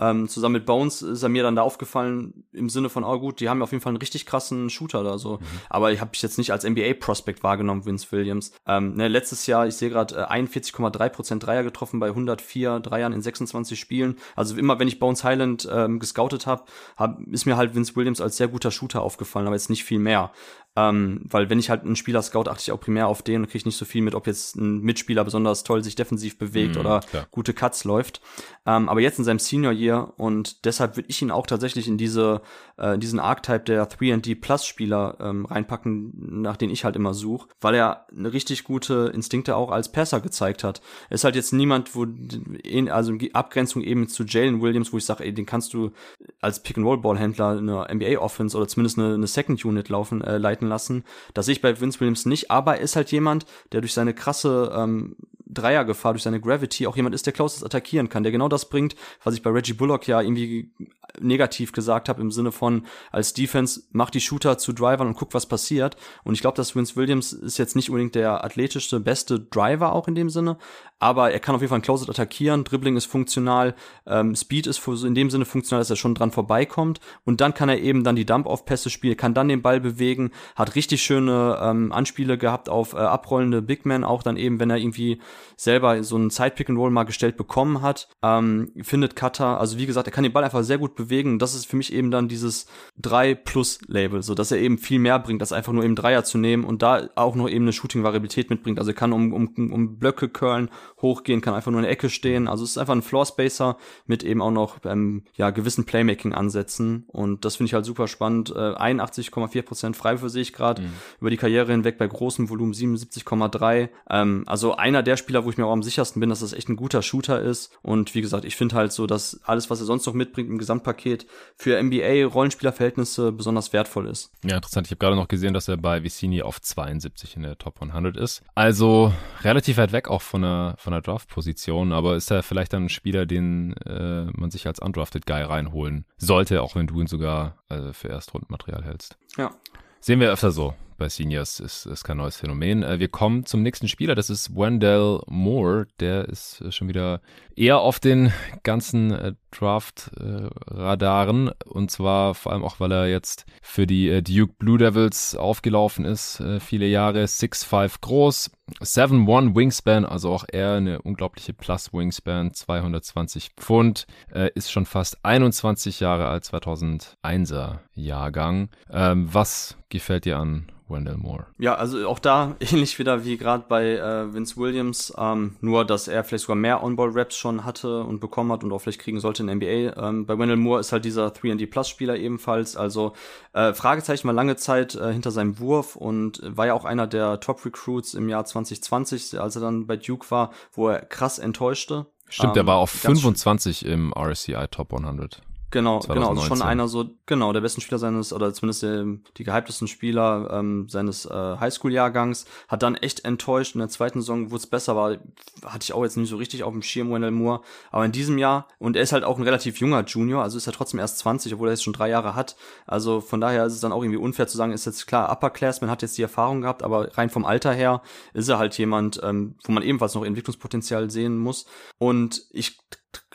Ähm, zusammen mit Bones ist er mir dann da aufgefallen im Sinne von, oh gut, die haben auf jeden Fall einen richtig krassen Shooter da so. Mhm. Aber ich habe ich jetzt nicht als NBA-Prospect wahrgenommen, Vince Williams. Ähm, ne, letztes Jahr, ich sehe gerade äh, 41,3% Dreier getroffen bei 104 Dreiern in 26 Spielen. Also immer, wenn ich Bones Highland ähm, gescoutet habe, hab, ist mir halt Vince Williams als sehr guter Shooter aufgefallen, aber jetzt nicht viel mehr. Ähm, weil wenn ich halt einen Spieler scout, achte ich auch primär auf den und kriege nicht so viel mit, ob jetzt ein Mitspieler besonders toll sich defensiv bewegt mhm, oder klar. gute Cuts läuft. Ähm, aber jetzt in seinem Senior Year und deshalb würde ich ihn auch tatsächlich in diese äh, diesen Archetype der 3D Plus Spieler ähm, reinpacken, nach denen ich halt immer suche, weil er eine richtig gute Instinkte auch als Passer gezeigt hat. Er ist halt jetzt niemand, wo in, also in Abgrenzung eben zu Jalen Williams, wo ich sage, ey, den kannst du als Pick and Roll Ballhändler eine NBA Offense oder zumindest eine, eine Second Unit laufen äh, leiten lassen. Das sehe ich bei Vince Williams nicht, aber er ist halt jemand, der durch seine krasse ähm, Dreiergefahr, durch seine Gravity auch jemand ist, der Closest attackieren kann, der genau das bringt, was ich bei Reggie Bullock ja irgendwie negativ gesagt habe, im Sinne von, als Defense macht die Shooter zu Drivern und guckt, was passiert. Und ich glaube, dass Vince Williams ist jetzt nicht unbedingt der athletischste, beste Driver auch in dem Sinne, aber er kann auf jeden Fall ein Closet attackieren, Dribbling ist funktional, ähm, Speed ist in dem Sinne funktional, dass er schon dran vorbeikommt und dann kann er eben dann die Dump-Off-Pässe spielen, kann dann den Ball bewegen, hat richtig schöne ähm, Anspiele gehabt auf äh, abrollende Big Men, auch dann eben, wenn er irgendwie selber so einen Side Pick and Roll mal gestellt bekommen hat, ähm, findet Cutter, also wie gesagt, er kann den Ball einfach sehr gut bewegen. Das ist für mich eben dann dieses 3 Plus Label, so dass er eben viel mehr bringt, als einfach nur eben Dreier zu nehmen und da auch noch eben eine Shooting Variabilität mitbringt. Also er kann um, um, um Blöcke curlen, hochgehen, kann einfach nur in der Ecke stehen. Also es ist einfach ein Floor Spacer mit eben auch noch ähm, ja gewissen Playmaking Ansätzen und das finde ich halt super spannend. Äh, 81,4 Prozent Freiwürfe sehe ich gerade mhm. über die Karriere hinweg bei großem Volumen 77,3. Ähm, also einer der Spieler, wo ich mir auch am sichersten bin, dass das echt ein guter Shooter ist und wie gesagt, ich finde halt so, dass alles, was er sonst noch mitbringt im Gesamtpaket für NBA Rollenspielerverhältnisse besonders wertvoll ist. Ja, interessant. Ich habe gerade noch gesehen, dass er bei Vicini auf 72 in der Top 100 ist. Also relativ weit weg auch von der, von der Draft-Position, aber ist er vielleicht dann ein Spieler, den äh, man sich als undrafted Guy reinholen sollte, auch wenn du ihn sogar äh, für Erstrundenmaterial hältst. Ja. Sehen wir öfter so bei Seniors ist, ist kein neues Phänomen. Äh, wir kommen zum nächsten Spieler, das ist Wendell Moore. Der ist äh, schon wieder eher auf den ganzen äh, Draft-Radaren und zwar vor allem auch, weil er jetzt für die Duke Blue Devils aufgelaufen ist, viele Jahre, 6'5 groß, 7'1 Wingspan, also auch er eine unglaubliche Plus-Wingspan, 220 Pfund, ist schon fast 21 Jahre alt, 2001er Jahrgang. Ähm, was gefällt dir an Wendell Moore. Ja, also auch da ähnlich wieder wie gerade bei äh, Vince Williams, ähm, nur dass er vielleicht sogar mehr On-Ball-Raps schon hatte und bekommen hat und auch vielleicht kriegen sollte in der NBA. Ähm, bei Wendell Moore ist halt dieser 3D-Plus-Spieler ebenfalls, also äh, Fragezeichen mal lange Zeit äh, hinter seinem Wurf und war ja auch einer der Top-Recruits im Jahr 2020, als er dann bei Duke war, wo er krass enttäuschte. Stimmt, ähm, er war auf 25 im RSCI Top 100. Genau, 2019. genau, also schon einer so, genau, der besten Spieler seines, oder zumindest der, die gehyptesten Spieler ähm, seines äh, Highschool-Jahrgangs, hat dann echt enttäuscht. In der zweiten Saison, wo es besser war, hatte ich auch jetzt nicht so richtig auf dem Schirm, Wendell Moore. Aber in diesem Jahr, und er ist halt auch ein relativ junger Junior, also ist er trotzdem erst 20, obwohl er jetzt schon drei Jahre hat. Also von daher ist es dann auch irgendwie unfair zu sagen, ist jetzt klar, Upperclassman hat jetzt die Erfahrung gehabt, aber rein vom Alter her ist er halt jemand, ähm, wo man ebenfalls noch Entwicklungspotenzial sehen muss. Und ich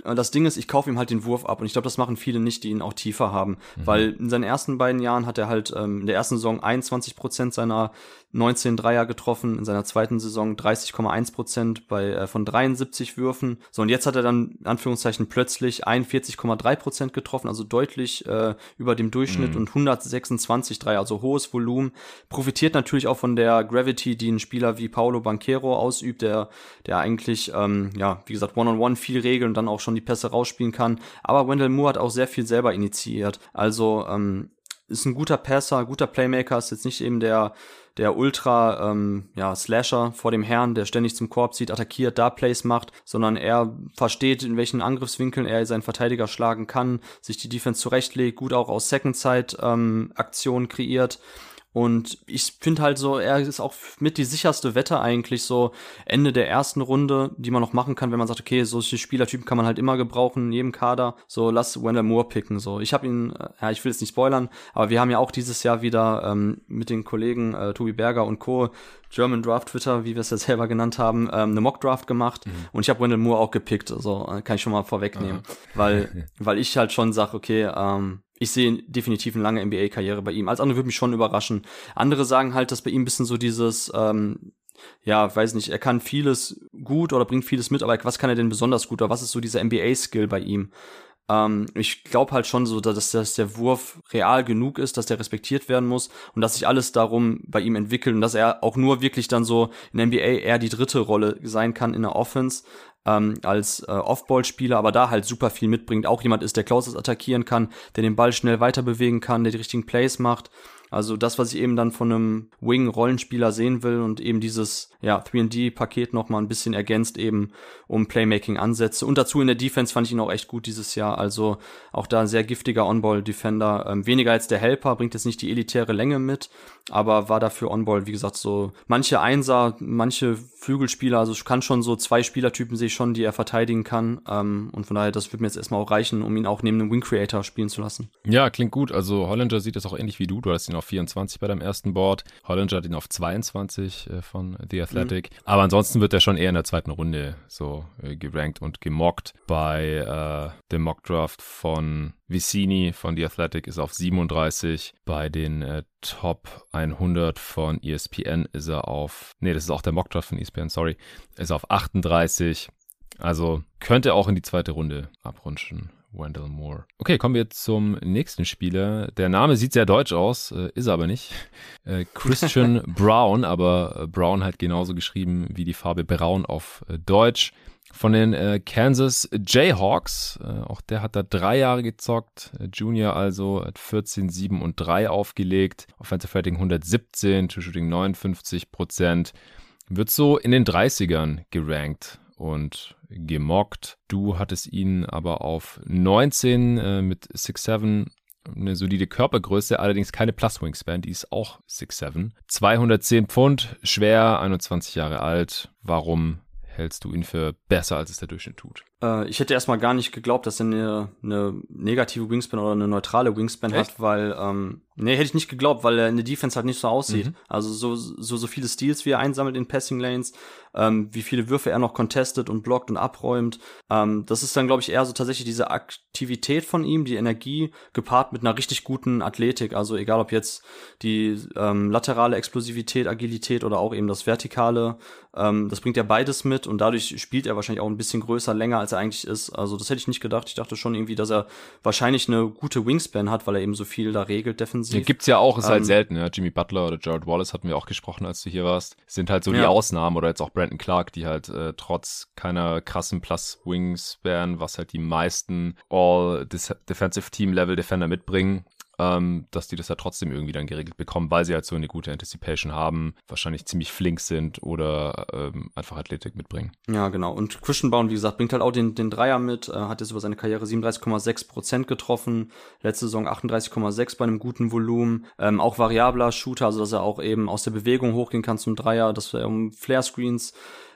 das Ding ist, ich kaufe ihm halt den Wurf ab und ich glaube, das machen viele nicht, die ihn auch tiefer haben, mhm. weil in seinen ersten beiden Jahren hat er halt ähm, in der ersten Saison 21 Prozent seiner 19 Dreier getroffen, in seiner zweiten Saison 30,1 Prozent bei äh, von 73 Würfen. So und jetzt hat er dann in Anführungszeichen plötzlich 41,3 Prozent getroffen, also deutlich äh, über dem Durchschnitt mhm. und 126 Dreier, also hohes Volumen. Profitiert natürlich auch von der Gravity, die ein Spieler wie Paulo Banquero ausübt, der der eigentlich ähm, ja wie gesagt One on One viel regelt und dann auch schon die Pässe rausspielen kann. Aber Wendell Moore hat auch sehr viel selber initiiert. Also ähm, ist ein guter Passer, guter Playmaker, ist jetzt nicht eben der der Ultra ähm, ja, Slasher vor dem Herrn, der ständig zum Korb zieht, attackiert, da Plays macht, sondern er versteht, in welchen Angriffswinkeln er seinen Verteidiger schlagen kann, sich die Defense zurechtlegt, gut auch aus Second Side ähm, Aktionen kreiert und ich finde halt so, er ist auch mit die sicherste Wette eigentlich so Ende der ersten Runde, die man noch machen kann, wenn man sagt, okay, solche Spielertypen kann man halt immer gebrauchen in jedem Kader. So lass Wendell Moore picken. So, ich habe ihn, äh, ja, ich will jetzt nicht spoilern, aber wir haben ja auch dieses Jahr wieder ähm, mit den Kollegen äh, Tobi Berger und Co. German Draft Twitter, wie wir es ja selber genannt haben, ähm, eine Mock Draft gemacht mhm. und ich habe Wendell Moore auch gepickt. So äh, kann ich schon mal vorwegnehmen, Aha. weil weil ich halt schon sag, okay, ähm, ich sehe definitiv eine lange NBA-Karriere bei ihm. Als andere würde mich schon überraschen. Andere sagen halt, dass bei ihm ein bisschen so dieses, ähm, ja, weiß nicht, er kann vieles gut oder bringt vieles mit, aber was kann er denn besonders gut oder was ist so dieser NBA-Skill bei ihm? Ähm, ich glaube halt schon so, dass, dass der Wurf real genug ist, dass der respektiert werden muss und dass sich alles darum bei ihm entwickelt und dass er auch nur wirklich dann so in NBA eher die dritte Rolle sein kann in der Offense, ähm, als äh, Off-Ball-Spieler, aber da halt super viel mitbringt. Auch jemand ist, der Closes attackieren kann, der den Ball schnell weiter bewegen kann, der die richtigen Plays macht. Also das, was ich eben dann von einem Wing-Rollenspieler sehen will und eben dieses ja, 3D-Paket noch mal ein bisschen ergänzt eben um Playmaking-Ansätze. Und dazu in der Defense fand ich ihn auch echt gut dieses Jahr. Also auch da ein sehr giftiger On-Ball-Defender. Ähm, weniger als der Helper, bringt jetzt nicht die elitäre Länge mit, aber war dafür On-Ball, wie gesagt, so manche Einser, manche Flügelspieler, also kann schon so zwei Spielertypen sehe ich schon, die er verteidigen kann. Ähm, und von daher, das wird mir jetzt erstmal auch reichen, um ihn auch neben einem Wing-Creator spielen zu lassen. Ja, klingt gut. Also Hollinger sieht das auch ähnlich wie du. Du hast ihn auf 24 bei deinem ersten Board. Hollinger hat ihn auf 22 äh, von The Athletic. Mhm. Aber ansonsten wird er schon eher in der zweiten Runde so äh, gerankt und gemockt. Bei äh, dem Mockdraft von Vicini von The Athletic ist auf 37. Bei den äh, Top 100 von ESPN ist er auf, nee, das ist auch der Mockdraft von ESPN, sorry, ist auf 38. Also könnte auch in die zweite Runde abrutschen. Wendell Moore. Okay, kommen wir zum nächsten Spieler. Der Name sieht sehr deutsch aus, äh, ist aber nicht. Äh, Christian Brown, aber äh, Brown halt genauso geschrieben wie die Farbe Braun auf äh, Deutsch. Von den äh, Kansas Jayhawks. Auch der hat da drei Jahre gezockt. Junior also hat 14, 7 und 3 aufgelegt. Offensive Rating 117, True Shooting 59 Prozent. Wird so in den 30ern gerankt und gemockt. Du hattest ihn aber auf 19 äh, mit 6'7 eine solide Körpergröße, allerdings keine Plus Wingspan, die ist auch 6'7. 210 Pfund, schwer, 21 Jahre alt. Warum hältst du ihn für besser, als es der Durchschnitt tut? Äh, ich hätte erstmal gar nicht geglaubt, dass er eine, eine negative Wingspan oder eine neutrale Wingspan Echt? hat, weil, ähm, nee, hätte ich nicht geglaubt, weil er in der Defense halt nicht so aussieht. Mhm. Also so, so, so viele Steals, wie er einsammelt in Passing Lanes, ähm, wie viele Würfe er noch contestet und blockt und abräumt. Ähm, das ist dann, glaube ich, eher so tatsächlich diese Aktivität von ihm, die Energie, gepaart mit einer richtig guten Athletik. Also egal ob jetzt die ähm, laterale Explosivität, Agilität oder auch eben das Vertikale, ähm, das bringt er beides mit und dadurch spielt er wahrscheinlich auch ein bisschen größer, länger als er eigentlich ist. Also das hätte ich nicht gedacht. Ich dachte schon irgendwie, dass er wahrscheinlich eine gute Wingspan hat, weil er eben so viel da regelt defensiv. Ja, gibt's ja auch, ist halt ähm, halt selten. Ja. Jimmy Butler oder Jared Wallace hatten wir auch gesprochen, als du hier warst. Sind halt so ja. die Ausnahmen oder jetzt auch Brandon Clark, die halt äh, trotz keiner krassen Plus Wingspan, was halt die meisten All Defensive Team Level Defender mitbringen, ähm, dass die das ja trotzdem irgendwie dann geregelt bekommen, weil sie halt so eine gute Anticipation haben, wahrscheinlich ziemlich flink sind oder ähm, einfach Athletik mitbringen. Ja, genau. Und Christian Baum, wie gesagt, bringt halt auch den, den Dreier mit, äh, hat jetzt über seine Karriere 37,6 Prozent getroffen, letzte Saison 38,6 bei einem guten Volumen, ähm, auch variabler Shooter, also dass er auch eben aus der Bewegung hochgehen kann zum Dreier, dass er um Flare-Screens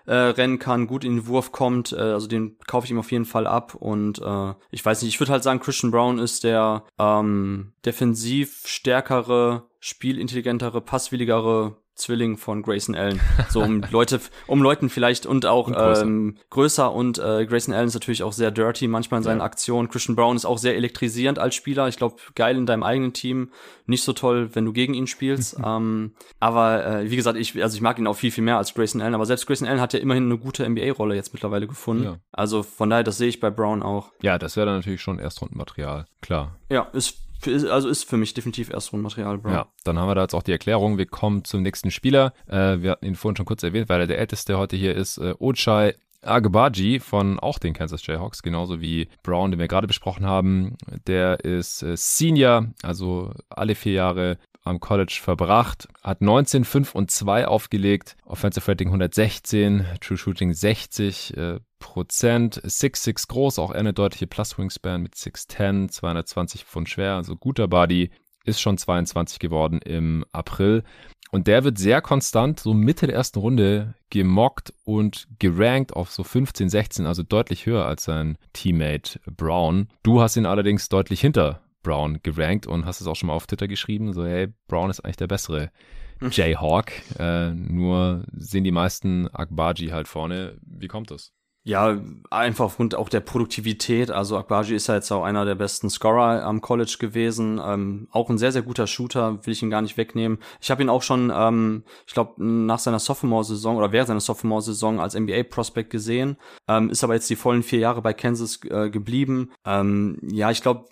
äh, rennen kann, gut in den Wurf kommt. Äh, also den kaufe ich ihm auf jeden Fall ab. Und äh, ich weiß nicht, ich würde halt sagen, Christian Brown ist der ähm, defensiv stärkere, spielintelligentere, passwilligere Zwilling von Grayson Allen. So um Leute, um Leuten vielleicht und auch und größer. Ähm, größer und äh, Grayson Allen ist natürlich auch sehr dirty manchmal in seinen ja. Aktionen. Christian Brown ist auch sehr elektrisierend als Spieler. Ich glaube, geil in deinem eigenen Team. Nicht so toll, wenn du gegen ihn spielst. ähm, aber äh, wie gesagt, ich, also ich mag ihn auch viel, viel mehr als Grayson Allen. Aber selbst Grayson Allen hat ja immerhin eine gute NBA-Rolle jetzt mittlerweile gefunden. Ja. Also von daher, das sehe ich bei Brown auch. Ja, das wäre dann natürlich schon Erstrundenmaterial. Klar. Ja, ist also ist für mich definitiv Erstrundenmaterial, Bro. Ja, dann haben wir da jetzt auch die Erklärung. Wir kommen zum nächsten Spieler. Äh, wir hatten ihn vorhin schon kurz erwähnt, weil er der älteste heute hier ist. Äh, Ochai Agbaji von auch den Kansas Jayhawks, genauso wie Brown, den wir gerade besprochen haben. Der ist äh, Senior, also alle vier Jahre am College verbracht, hat 19, 5 und 2 aufgelegt, Offensive Rating 116, True Shooting 60 äh, Prozent, 6'6 groß, auch eine deutliche Plus Wingspan mit 6'10, 220 Pfund schwer, also guter Body, ist schon 22 geworden im April. Und der wird sehr konstant, so Mitte der ersten Runde, gemockt und gerankt auf so 15, 16, also deutlich höher als sein Teammate Brown. Du hast ihn allerdings deutlich hinter Brown gerankt und hast es auch schon mal auf Twitter geschrieben, so hey, Brown ist eigentlich der bessere hm. Jayhawk. Äh, nur sehen die meisten Akbaji halt vorne. Wie kommt das? Ja, einfach aufgrund auch der Produktivität. Also Akbaji ist ja jetzt auch einer der besten Scorer am College gewesen. Ähm, auch ein sehr, sehr guter Shooter, will ich ihn gar nicht wegnehmen. Ich habe ihn auch schon, ähm, ich glaube, nach seiner Sophomore-Saison oder während seiner Sophomore-Saison als NBA-Prospect gesehen. Ähm, ist aber jetzt die vollen vier Jahre bei Kansas äh, geblieben. Ähm, ja, ich glaube,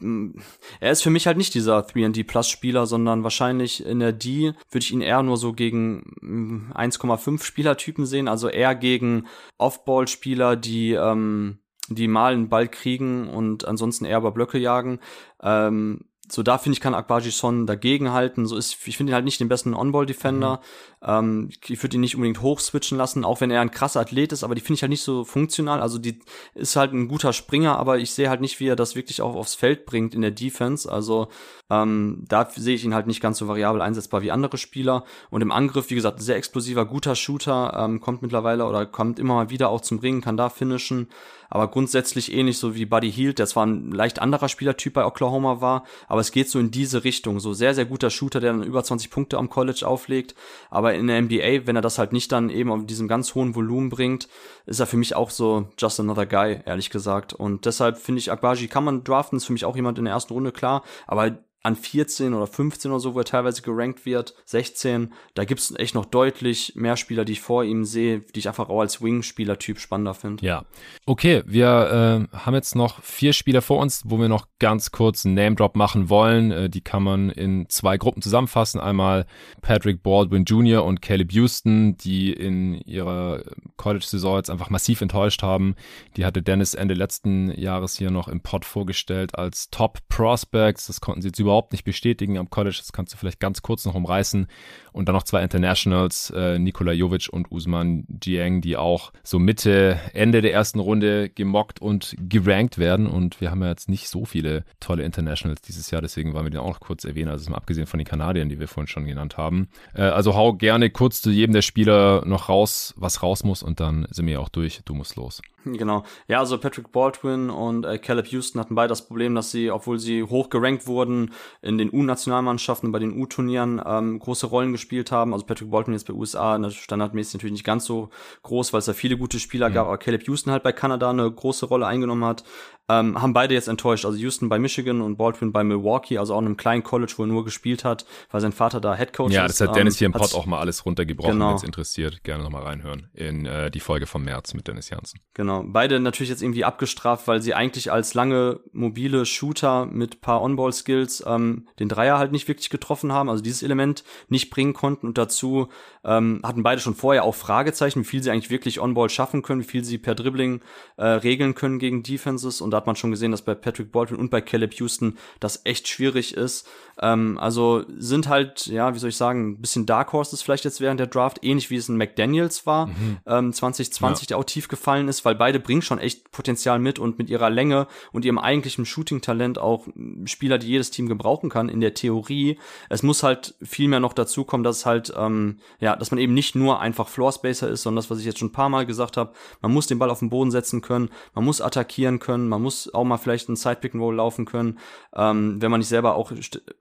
er ist für mich halt nicht dieser 3D-Plus-Spieler, sondern wahrscheinlich in der D würde ich ihn eher nur so gegen 1,5 Spielertypen sehen. Also eher gegen Off-Ball-Spieler, die, ähm, die mal einen Ball kriegen und ansonsten eher über Blöcke jagen. Ähm, so da finde ich kann Akbaji Son dagegenhalten. So ist ich finde ihn halt nicht den besten On-Ball Defender. Mhm. Ähm, ich würde ihn nicht unbedingt hochswitchen lassen, auch wenn er ein krasser Athlet ist, aber die finde ich halt nicht so funktional. Also die ist halt ein guter Springer, aber ich sehe halt nicht, wie er das wirklich auch aufs Feld bringt in der Defense. Also Ähm, da sehe ich ihn halt nicht ganz so variabel einsetzbar wie andere Spieler. Und im Angriff, wie gesagt, sehr explosiver, guter Shooter, ähm, kommt mittlerweile oder kommt immer mal wieder auch zum Ringen, kann da finishen aber grundsätzlich ähnlich so wie Buddy Hield, der zwar ein leicht anderer Spielertyp bei Oklahoma war, aber es geht so in diese Richtung, so sehr, sehr guter Shooter, der dann über 20 Punkte am College auflegt, aber in der NBA, wenn er das halt nicht dann eben auf diesem ganz hohen Volumen bringt, ist er für mich auch so just another guy, ehrlich gesagt. Und deshalb finde ich, Akbaji kann man draften, ist für mich auch jemand in der ersten Runde, klar, aber an 14 oder 15 oder so, wo er teilweise gerankt wird, 16, da gibt es echt noch deutlich mehr Spieler, die ich vor ihm sehe, die ich einfach auch als Wing-Spieler-Typ spannender finde. Ja. Okay, wir äh, haben jetzt noch vier Spieler vor uns, wo wir noch ganz kurz einen Name-Drop machen wollen. Äh, die kann man in zwei Gruppen zusammenfassen. Einmal Patrick Baldwin Jr. und Caleb Houston, die in ihrer College-Saison jetzt einfach massiv enttäuscht haben. Die hatte Dennis Ende letzten Jahres hier noch im Pod vorgestellt als Top Prospects. Das konnten sie jetzt überhaupt nicht bestätigen am College. Das kannst du vielleicht ganz kurz noch umreißen. Und dann noch zwei Internationals, äh, Nikola Jovic und Usman Jiang, die auch so Mitte, Ende der ersten Runde gemockt und gerankt werden. Und wir haben ja jetzt nicht so viele tolle Internationals dieses Jahr, deswegen wollen wir den auch noch kurz erwähnen. Also mal abgesehen von den Kanadiern, die wir vorhin schon genannt haben. Äh, also hau gerne kurz zu jedem der Spieler noch raus, was raus muss und dann sind wir ja auch durch. Du musst los. Genau. Ja, also Patrick Baldwin und äh, Caleb Houston hatten beide das Problem, dass sie, obwohl sie hoch gerankt wurden, in den U-Nationalmannschaften, bei den U-Turnieren ähm, große Rollen gespielt haben. Also Patrick Baldwin jetzt bei USA standardmäßig natürlich nicht ganz so groß, weil es da viele gute Spieler mhm. gab, aber Caleb Houston halt bei Kanada eine große Rolle eingenommen hat. Ähm, haben beide jetzt enttäuscht. Also Houston bei Michigan und Baldwin bei Milwaukee, also auch in einem kleinen College, wo er nur gespielt hat, weil sein Vater da Head Coach ja, ist. Ja, das hat Dennis ähm, hier im Pod auch mal alles runtergebrochen, genau. wenn es interessiert. Gerne nochmal reinhören in äh, die Folge vom März mit Dennis Janssen. Genau. Beide natürlich jetzt irgendwie abgestraft, weil sie eigentlich als lange mobile Shooter mit paar On-Ball-Skills ähm, den Dreier halt nicht wirklich getroffen haben, also dieses Element nicht bringen konnten und dazu ähm, hatten beide schon vorher auch Fragezeichen, wie viel sie eigentlich wirklich On-Ball schaffen können, wie viel sie per Dribbling äh, regeln können gegen Defenses und da hat man schon gesehen, dass bei Patrick Baldwin und bei Caleb Houston das echt schwierig ist. Ähm, also sind halt, ja, wie soll ich sagen, ein bisschen Dark Horses vielleicht jetzt während der Draft, ähnlich wie es in McDaniels war, mhm. ähm, 2020, ja. der auch tief gefallen ist, weil beide bringen schon echt Potenzial mit und mit ihrer Länge und ihrem eigentlichen Shooting-Talent auch Spieler, die jedes Team gebrauchen kann, in der Theorie. Es muss halt viel mehr noch dazu kommen, dass halt, ähm, ja, dass man eben nicht nur einfach Floor Spacer ist, sondern das, was ich jetzt schon ein paar Mal gesagt habe, man muss den Ball auf den Boden setzen können, man muss attackieren können, man muss auch mal vielleicht einen Side-Pick and Roll laufen können, ähm, wenn man nicht selber auch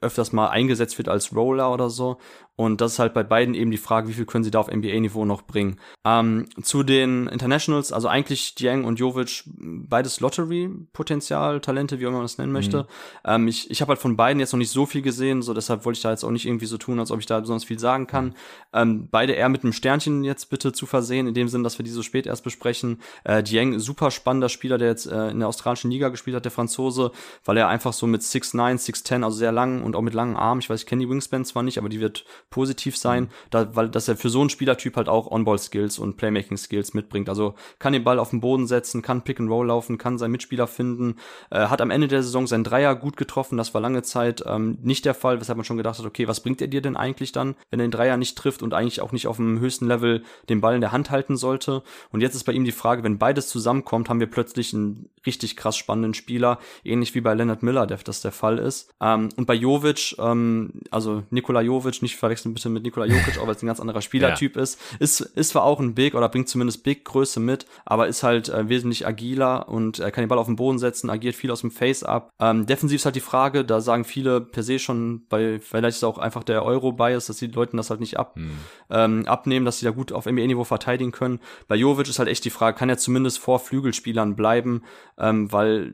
öfters mal eingesetzt wird als Roller oder so. Und das ist halt bei beiden eben die Frage, wie viel können sie da auf NBA-Niveau noch bringen. Ähm, zu den Internationals, also eigentlich Dieng und Jovic, beides Lottery-Potenzial, Talente, wie auch immer man das nennen möchte. Mhm. Ähm, ich ich habe halt von beiden jetzt noch nicht so viel gesehen, so deshalb wollte ich da jetzt auch nicht irgendwie so tun, als ob ich da besonders viel sagen kann. Mhm. Ähm, beide eher mit einem Sternchen jetzt bitte zu versehen, in dem Sinn, dass wir die so spät erst besprechen. Äh, Dieng, super spannender Spieler, der jetzt äh, in der australischen Liga gespielt hat, der Franzose, weil er einfach so mit 6'9, 6'10, also sehr lang und auch mit langen Armen, ich weiß, ich kenne die Wingspan zwar nicht, aber die wird positiv sein, mhm. da, weil dass er für so einen Spielertyp halt auch On-Ball-Skills und Playmaking-Skills mitbringt. Also kann den Ball auf den Boden setzen, kann Pick and Roll laufen, kann seinen Mitspieler finden, äh, hat am Ende der Saison seinen Dreier gut getroffen. Das war lange Zeit ähm, nicht der Fall, weshalb man schon gedacht hat, okay, was bringt er dir denn eigentlich dann, wenn er den Dreier nicht trifft und eigentlich auch nicht auf dem höchsten Level den Ball in der Hand halten sollte. Und jetzt ist bei ihm die Frage, wenn beides zusammenkommt, haben wir plötzlich einen richtig krass spannenden Spieler, ähnlich wie bei Leonard Miller, der das der Fall ist. Ähm, und bei Jovic, ähm, also Nikola Jovic, nicht verwechseln bitte mit Nikola Jokic, auch weil es ein ganz anderer Spielertyp ja. ist. ist. Ist zwar auch ein Big oder bringt zumindest Big-Größe mit, aber ist halt äh, wesentlich agiler und er kann den Ball auf den Boden setzen, agiert viel aus dem Face-Up. Ähm, defensiv ist halt die Frage, da sagen viele per se schon, bei, vielleicht ist auch einfach der Euro-Bias, dass die Leute das halt nicht ab, hm. ähm, abnehmen, dass sie da gut auf NBA-Niveau verteidigen können. Bei Jovic ist halt echt die Frage, kann er zumindest vor Flügelspielern bleiben, ähm, weil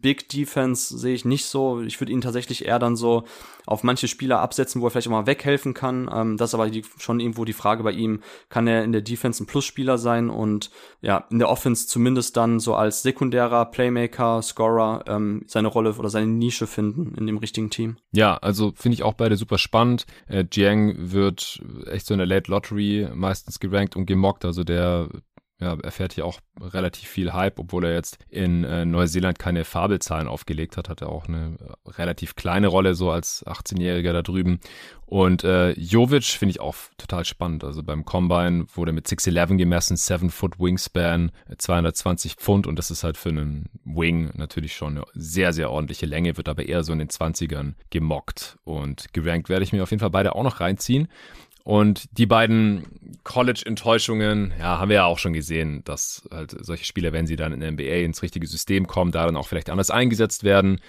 Big Defense sehe ich nicht so. Ich würde ihn tatsächlich eher dann so auf manche Spieler absetzen, wo er vielleicht auch mal weghelfen kann. Ähm, das ist aber die, schon irgendwo die Frage bei ihm, kann er in der Defense ein Plusspieler sein und ja, in der Offense zumindest dann so als sekundärer Playmaker, Scorer ähm, seine Rolle oder seine Nische finden in dem richtigen Team. Ja, also finde ich auch beide super spannend. Äh, Jiang wird echt so in der Late Lottery meistens gerankt und gemockt, also der ja, erfährt hier auch relativ viel Hype, obwohl er jetzt in äh, Neuseeland keine Fabelzahlen aufgelegt hat, hat er auch eine äh, relativ kleine Rolle so als 18-Jähriger da drüben. Und äh, Jovic finde ich auch total spannend. Also beim Combine wurde mit 6'11 gemessen, 7 Foot Wingspan, 220 Pfund und das ist halt für einen Wing natürlich schon eine sehr, sehr ordentliche Länge, wird aber eher so in den 20ern gemockt. Und gerankt werde ich mir auf jeden Fall beide auch noch reinziehen. Und die beiden College-Enttäuschungen, ja, haben wir ja auch schon gesehen, dass halt solche Spieler, wenn sie dann in der NBA ins richtige System kommen, da dann auch vielleicht anders eingesetzt werden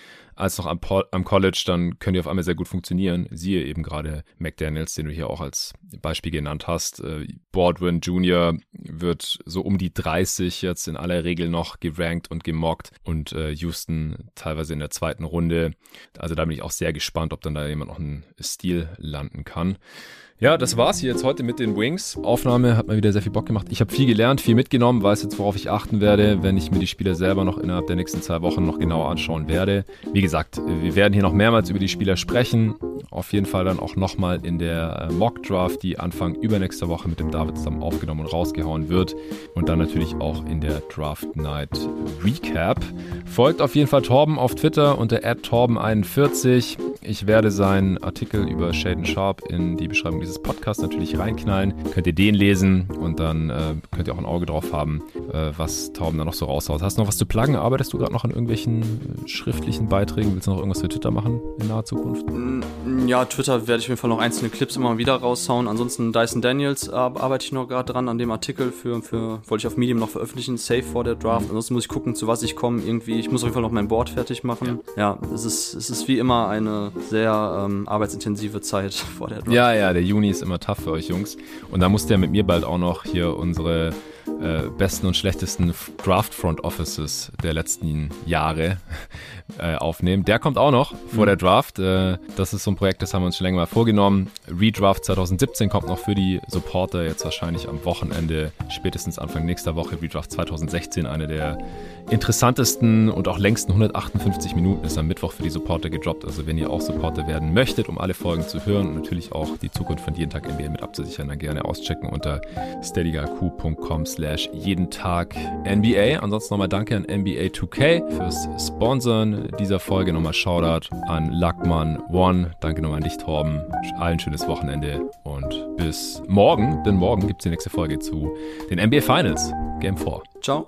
als noch am, am College, dann können die auf einmal sehr gut funktionieren. Siehe eben gerade McDaniels, den du hier auch als Beispiel genannt hast. Äh, Baldwin Jr. wird so um die 30 jetzt in aller Regel noch gerankt und gemockt und äh, Houston teilweise in der zweiten Runde. Also da bin ich auch sehr gespannt, ob dann da jemand noch einen Stil landen kann. Ja, das war's hier jetzt heute mit den Wings. Aufnahme hat mir wieder sehr viel Bock gemacht. Ich habe viel gelernt, viel mitgenommen, weiß jetzt, worauf ich achten werde, wenn ich mir die Spieler selber noch innerhalb der nächsten zwei Wochen noch genauer anschauen werde. Wie gesagt, wir werden hier noch mehrmals über die Spieler sprechen. Auf jeden Fall dann auch nochmal in der äh, Mock Draft, die Anfang übernächster Woche mit dem David zusammen aufgenommen und rausgehauen wird. Und dann natürlich auch in der Draft Night Recap. Folgt auf jeden Fall Torben auf Twitter unter torben41. Ich werde seinen Artikel über Shaden Sharp in die Beschreibung dieses dieses Podcast natürlich reinknallen. Könnt ihr den lesen und dann äh, könnt ihr auch ein Auge drauf haben, äh, was Tauben da noch so raushaut. Hast du noch was zu pluggen? Arbeitest du gerade noch an irgendwelchen äh, schriftlichen Beiträgen? Willst du noch irgendwas für Twitter machen in naher Zukunft? Mm, ja, Twitter werde ich auf jeden Fall noch einzelne Clips immer wieder raushauen. Ansonsten Dyson Daniels arbeite ich noch gerade dran an dem Artikel für, für wollte ich auf Medium noch veröffentlichen, safe vor der Draft. Ansonsten muss ich gucken, zu was ich komme. Irgendwie, ich muss auf jeden Fall noch mein Board fertig machen. Ja, ja es, ist, es ist wie immer eine sehr ähm, arbeitsintensive Zeit vor der Draft. Ja, ja, der Juni ist immer tough für euch Jungs. Und da musst ihr mit mir bald auch noch hier unsere äh, besten und schlechtesten Draft Front Offices der letzten Jahre äh, aufnehmen. Der kommt auch noch vor mhm. der Draft. Äh, das ist so ein Projekt, das haben wir uns schon länger mal vorgenommen. Redraft 2017 kommt noch für die Supporter jetzt wahrscheinlich am Wochenende, spätestens Anfang nächster Woche. Redraft 2016, eine der interessantesten und auch längsten 158 Minuten ist am Mittwoch für die Supporter gedroppt. Also wenn ihr auch Supporter werden möchtet, um alle Folgen zu hören und natürlich auch die Zukunft von jeden Tag NBA mit abzusichern, dann gerne auschecken unter steadygaku.com slash jeden Tag NBA. Ansonsten nochmal danke an NBA 2K fürs Sponsoren dieser Folge. Nochmal Shoutout an Lackmann One. Danke nochmal an dich, Torben. Allen schönes Wochenende und bis morgen, denn morgen gibt es die nächste Folge zu den NBA Finals. Game 4. Ciao.